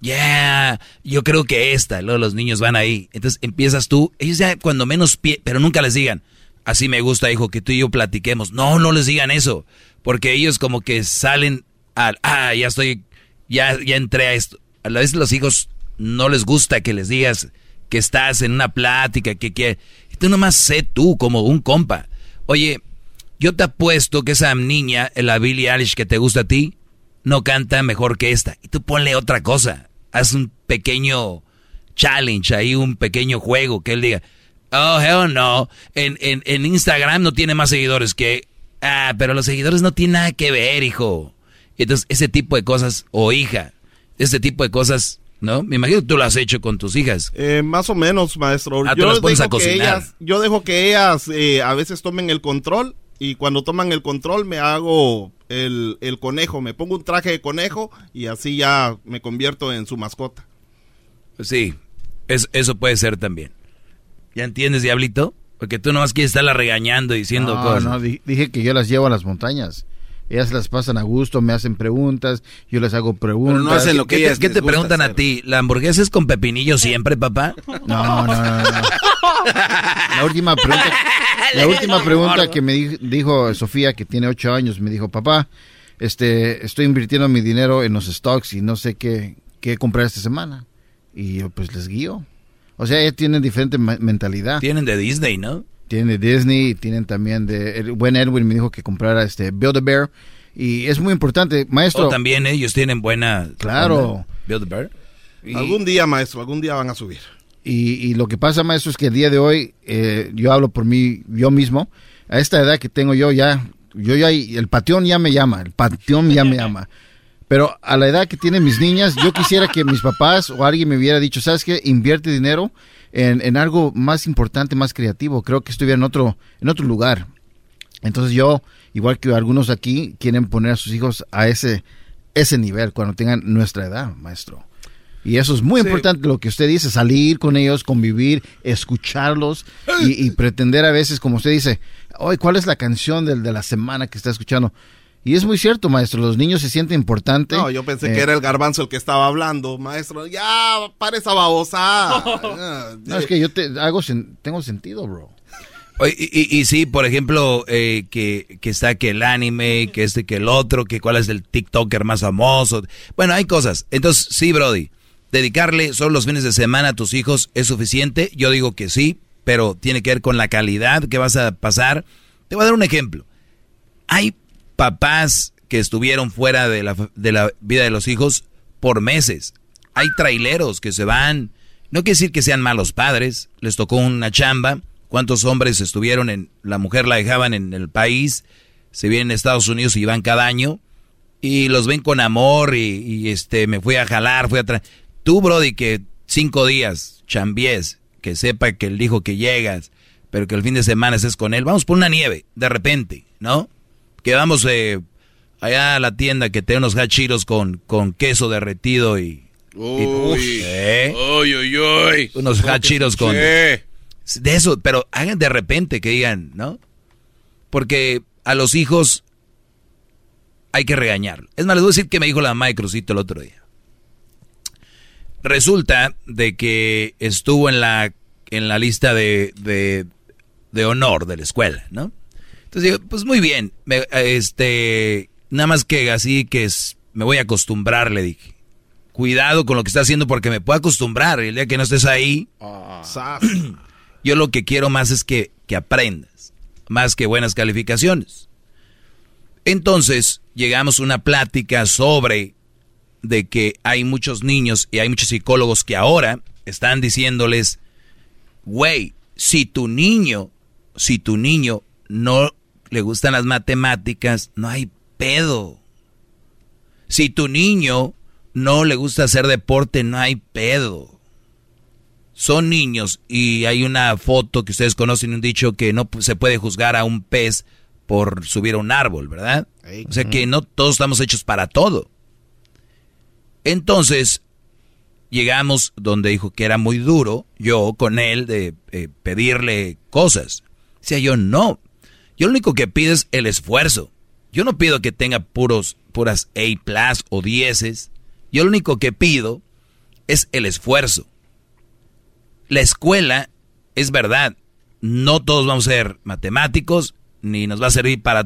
Yeah, yo creo que esta. Luego los niños van ahí. Entonces empiezas tú. Ellos ya cuando menos pie, pero nunca les digan. Así me gusta, hijo, que tú y yo platiquemos. No, no les digan eso. Porque ellos como que salen al, ah, ya estoy, ya, ya entré a esto. A la vez los hijos no les gusta que les digas que estás en una plática, que, que, tú nomás sé tú como un compa. Oye, yo te apuesto que esa niña, la Billie Eilish que te gusta a ti, no canta mejor que esta. Y tú ponle otra cosa. Haz un pequeño challenge ahí, un pequeño juego que él diga, oh, hell no, en, en, en Instagram no tiene más seguidores que... Ah, pero los seguidores no tienen nada que ver, hijo. Entonces, ese tipo de cosas, o hija, ese tipo de cosas ¿no? Me imagino que tú lo has hecho con tus hijas. Eh, más o menos, maestro. Ah, yo, dejo que ellas, yo dejo que ellas eh, a veces tomen el control y cuando toman el control me hago el, el, conejo, me pongo un traje de conejo y así ya me convierto en su mascota. Sí, es, eso puede ser también. ¿Ya entiendes, Diablito? Porque tú nomás quieres estarla regañando diciendo cosas. No, dije que yo las llevo a las montañas. Ellas las pasan a gusto, me hacen preguntas, yo les hago preguntas. Pero no hacen lo que ¿Qué, ¿qué te preguntan a ti? ¿La hamburguesa es con pepinillo siempre, papá? No, no, no. La última pregunta, la [LAUGHS] última pregunta que me dijo Sofía, que tiene ocho años, me dijo, papá, este, estoy invirtiendo mi dinero en los stocks y no sé qué, qué comprar esta semana. Y yo pues les guío. O sea, ellos tienen diferente mentalidad. Tienen de Disney, ¿no? Tienen de Disney, tienen también de... El buen Edwin me dijo que comprara este Build a Bear. Y es muy importante, maestro. O también ellos tienen buena... Claro. Build a Bear. Algún día, maestro, algún día van a subir. Y, y, lo que pasa, maestro, es que el día de hoy, eh, yo hablo por mí, yo mismo, a esta edad que tengo yo ya, yo ya, el pateón ya me llama, el pateón ya me [LAUGHS] llama. Pero a la edad que tienen mis niñas, yo quisiera que mis papás o alguien me hubiera dicho, ¿sabes qué? Invierte dinero en, algo más importante, más creativo. Creo que estuviera en otro, en otro lugar. Entonces yo, igual que algunos aquí, quieren poner a sus hijos a ese, ese nivel cuando tengan nuestra edad, maestro. Y eso es muy importante lo que usted dice, salir con ellos, convivir, escucharlos y, pretender a veces, como usted dice, hoy ¿cuál es la canción de, de la semana que está escuchando? Y es muy cierto, maestro, los niños se sienten importantes. No, yo pensé que eh, era el garbanzo el que estaba hablando, maestro. Ya, para esa babosa. [LAUGHS] no, es que yo te, hago, tengo sentido, bro. Y, y, sí, por ejemplo, eh, que, que, está que el anime, que este, que el otro, que cuál es el TikToker más famoso. Bueno, hay cosas. Entonces, sí, Brody, dedicarle solo los fines de semana a tus hijos es suficiente. Yo digo que sí, pero tiene que ver con la calidad que vas a pasar. Te voy a dar un ejemplo. Hay papás que estuvieron fuera de la, de la vida de los hijos por meses. Hay traileros que se van. No quiere decir que sean malos padres. Les tocó una chamba. ¿Cuántos hombres estuvieron en... La mujer la dejaban en el país. Se vienen a Estados Unidos y van cada año. Y los ven con amor y, este me fui a jalar, fui a... Tú, Brody, que cinco días chambies, que sepa que él dijo que llegas, pero que el fin de semana estés con él. Vamos por una nieve, de repente, ¿no? Que vamos eh, allá a la tienda que tiene unos hachiros con, con queso derretido y... Uy, ¿eh? uy, uy, uy. Unos hachiros con... De eso, pero hagan de repente que digan, ¿no? Porque a los hijos hay que regañarlo. Es más, les voy a decir que me dijo la Microsito el otro día. Resulta de que estuvo en la, en la lista de, de, de honor de la escuela, ¿no? Entonces digo, pues muy bien, este, nada más que así que es, me voy a acostumbrar, le dije. Cuidado con lo que está haciendo porque me puedo acostumbrar. El día que no estés ahí, ah. [CLEARS THROAT] yo lo que quiero más es que, que aprendas, más que buenas calificaciones. Entonces, llegamos a una plática sobre de que hay muchos niños y hay muchos psicólogos que ahora están diciéndoles, güey, si tu niño, si tu niño no le gustan las matemáticas, no hay pedo. Si tu niño no le gusta hacer deporte, no hay pedo. son niños y hay una foto que ustedes conocen, un dicho que no se puede juzgar a un pez por subir a un árbol, ¿verdad? O sea que no todos estamos hechos para todo. Entonces, llegamos donde dijo que era muy duro, yo con él, de eh, pedirle cosas. Sea, yo no. Yo lo único que pido es el esfuerzo. Yo no pido que tenga puros, puras A plus o dieces. Yo lo único que pido es el esfuerzo. La escuela, es verdad, no todos vamos a ser matemáticos, ni nos va a servir para...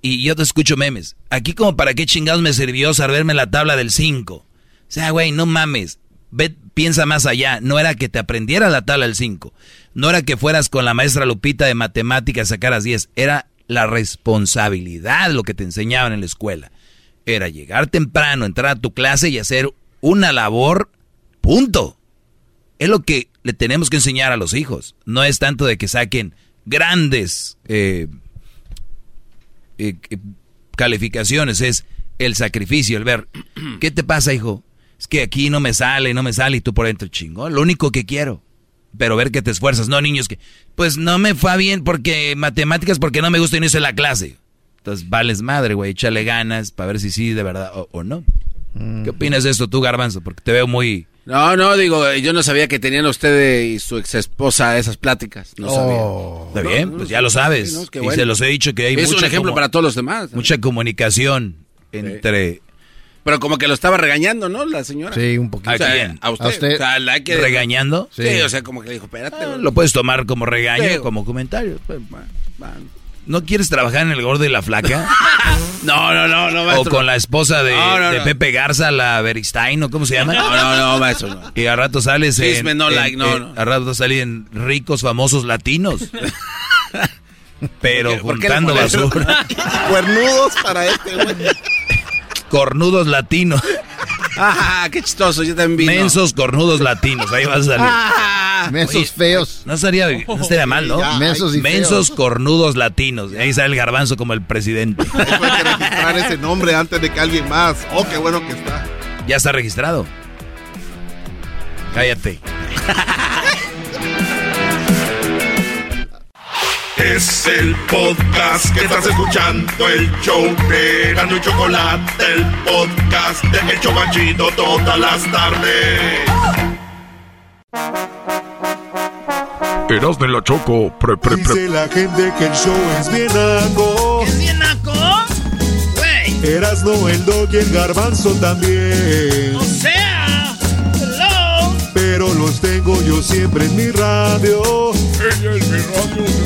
Y yo te escucho memes. Aquí como para qué chingados me sirvió saberme la tabla del 5. O sea, güey, no mames. Ve, piensa más allá. No era que te aprendieras la tabla del 5. No era que fueras con la maestra Lupita de matemáticas a sacaras 10. Era la responsabilidad lo que te enseñaban en la escuela. Era llegar temprano, entrar a tu clase y hacer una labor, punto. Es lo que le tenemos que enseñar a los hijos. No es tanto de que saquen grandes eh, eh, eh, calificaciones, es el sacrificio, el ver, [CLEARS THROAT] ¿qué te pasa, hijo? Es que aquí no me sale, no me sale y tú por dentro chingo. Lo único que quiero. Pero ver que te esfuerzas, no niños que, pues no me fue bien porque matemáticas, porque no me gusta y no hice la clase. Entonces, vales madre, güey, échale ganas para ver si sí, de verdad, o, no. ¿Qué opinas de esto tú, Garbanzo? Porque te veo muy... No, no, digo, yo no sabía que tenían usted y su ex esposa esas pláticas. No oh. Está bien, pues ya lo sabes. y se los he dicho que hay es un ejemplo para todos los demás. Mucha comunicación entre... Pero como que lo estaba regañando, ¿no? La señora. Sí, un poquito. ¿A, usted? ¿Regañando? Sí. o sea, como que le dijo, espérate. Ah, lo puedes tomar como regaño, como comentario. Pues, ¿No quieres trabajar en el gordo y la flaca? [LAUGHS] no, no, no, no, maestro. O con la esposa de, de Pepe Garza, la Beristain, ¿o cómo se llama? No, no, no, maestro, no. Y a rato sales en... no, like, no, no. A rato sales en ricos, famosos latinos. [LAUGHS] Pero juntando basura. [LAUGHS] Cuernudos para este güey. Cornudos latinos. Ah, qué chistoso, yo también. Mensos cornudos latinos, ahí vas a salir. Mensos feos. No sería, no estaría mal, ¿no? Mensos y Mensos cornudos latinos. Ahí sale el garbanzo como el presidente. Hay que registrar ese nombre antes de que alguien más. Oh, qué bueno que está. Ya está registrado. Cállate. Es el podcast que estás escuchando, el show de Gano y Chocolate, el podcast de El Chocachito todas las tardes. Eras de la Choco. Pre, pre, pre. Dice la gente que el show es bien naco. ¿Es bien naco? Güey. Eras no el dog y el garbanzo también. O sea, hello. Pero los tengo yo siempre en mi radio. Ella es mi radio.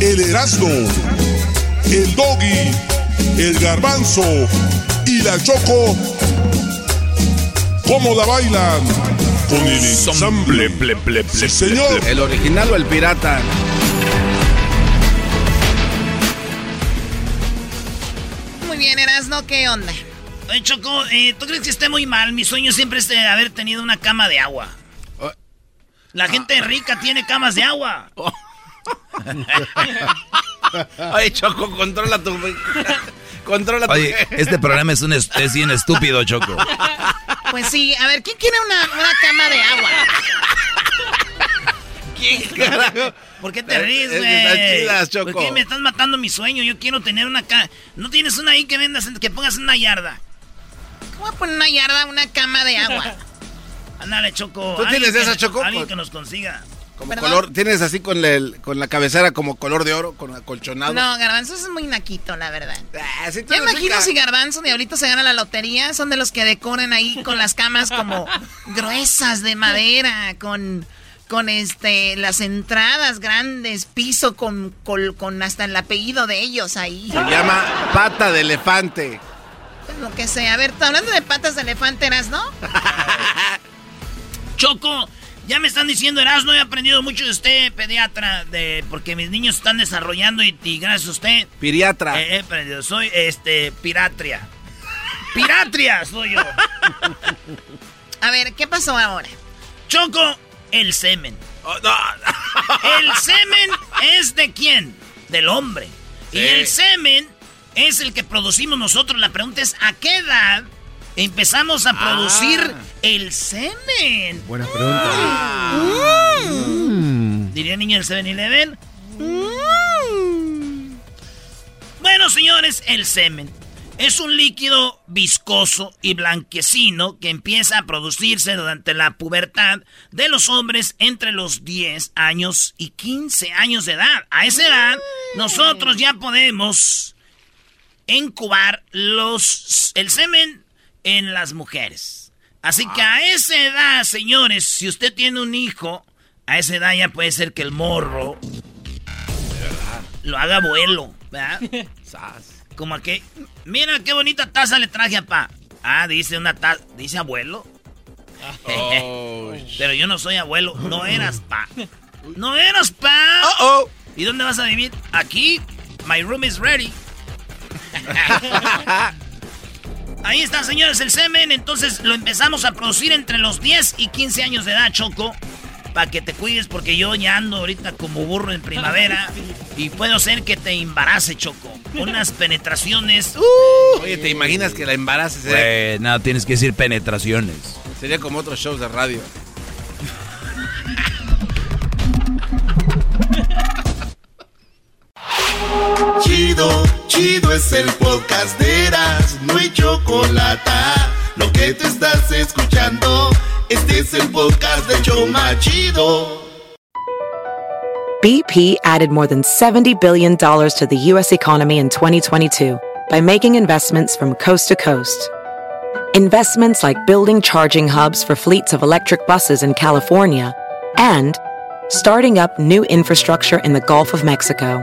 el Erasmo, el Doggy, el Garbanzo y la Choco, ¿cómo la bailan? Con el ensamble. Sí, señor. ¿El original o el pirata? Muy bien, Erasno, ¿qué onda? Oye, Choco, eh, ¿tú crees que esté muy mal? Mi sueño siempre es de haber tenido una cama de agua. La gente rica tiene camas de agua. [LAUGHS] Oye, Choco, controla tu... [LAUGHS] controla tu... Oye, este programa es, un es, es bien estúpido, Choco. Pues sí, a ver, ¿quién quiere una, una cama de agua? ¿Quién carajo? ¿Por qué te ríes, güey? ¿Por qué me estás matando mi sueño? Yo quiero tener una cama. ¿No tienes una ahí que vendas, que pongas en una yarda? ¿Cómo voy a poner una yarda una cama de agua? [LAUGHS] Ándale, Choco. ¿Tú tienes que- esa, Choco? Alguien que nos consiga. Como ¿Perdón? color, tienes así con, el, con la cabecera como color de oro, con acolchonado. No, Garbanzo es muy naquito, la verdad. Ah, sí, eres imagino rica. si Garbanzo Diablito se gana la lotería, son de los que decoran ahí con las camas como [LAUGHS] gruesas de madera, con, con este las entradas grandes, piso con, con, con hasta el apellido de ellos ahí. Se llama pata de elefante. Lo que sea. A ver, hablando de patas de elefante, ¿eras, no? Choco, Ya me están diciendo, Erasmo, he aprendido mucho de usted, pediatra, de porque mis niños están desarrollando y, gracias a usted. Piriatra. He aprendido, soy este piratria. Piratria soy yo. [LAUGHS] a ver, ¿qué pasó ahora? Choco, el semen. Oh, [LAUGHS] el semen es de quién? Del hombre. Y el semen es el que producimos nosotros. La pregunta es, ¿a qué edad empezamos a producir ah. el semen? Buena pregunta. Mm. Diría niño del 7-Eleven. Mm. Bueno, señores, el semen. Es un líquido viscoso y blanquecino que empieza a producirse durante la pubertad de los hombres entre los 10 años y 15 años de edad. A esa edad, nosotros ya podemos incubar los, el semen en las mujeres. Así que a esa edad, señores, si usted tiene un hijo, a esa edad ya puede ser que el morro lo haga abuelo, ¿verdad? [LAUGHS] Como que, mira qué bonita taza le traje a pa. Ah, dice una taza, dice abuelo. Oh, [LAUGHS] Pero yo no soy abuelo, no [LAUGHS] eras pa. No eras pa. ¿Y dónde vas a vivir? Aquí. My room is ready. Ahí está, señores, el semen. Entonces lo empezamos a producir entre los 10 y 15 años de edad, Choco. Para que te cuides, porque yo ya ando ahorita como burro en primavera. [LAUGHS] Y puedo ser que te embarace, Choco. Unas [LAUGHS] penetraciones. Uh. Oye, ¿te imaginas que la embaraces? Eh, no, tienes que decir penetraciones. Sería como otros shows de radio. Chido, chido es el podcast de Eras, no hay chocolate. Lo que te estás escuchando, este es el podcast de Choma Chido. BP added more than $70 billion to the U.S. economy in 2022 by making investments from coast to coast. Investments like building charging hubs for fleets of electric buses in California and starting up new infrastructure in the Gulf of Mexico.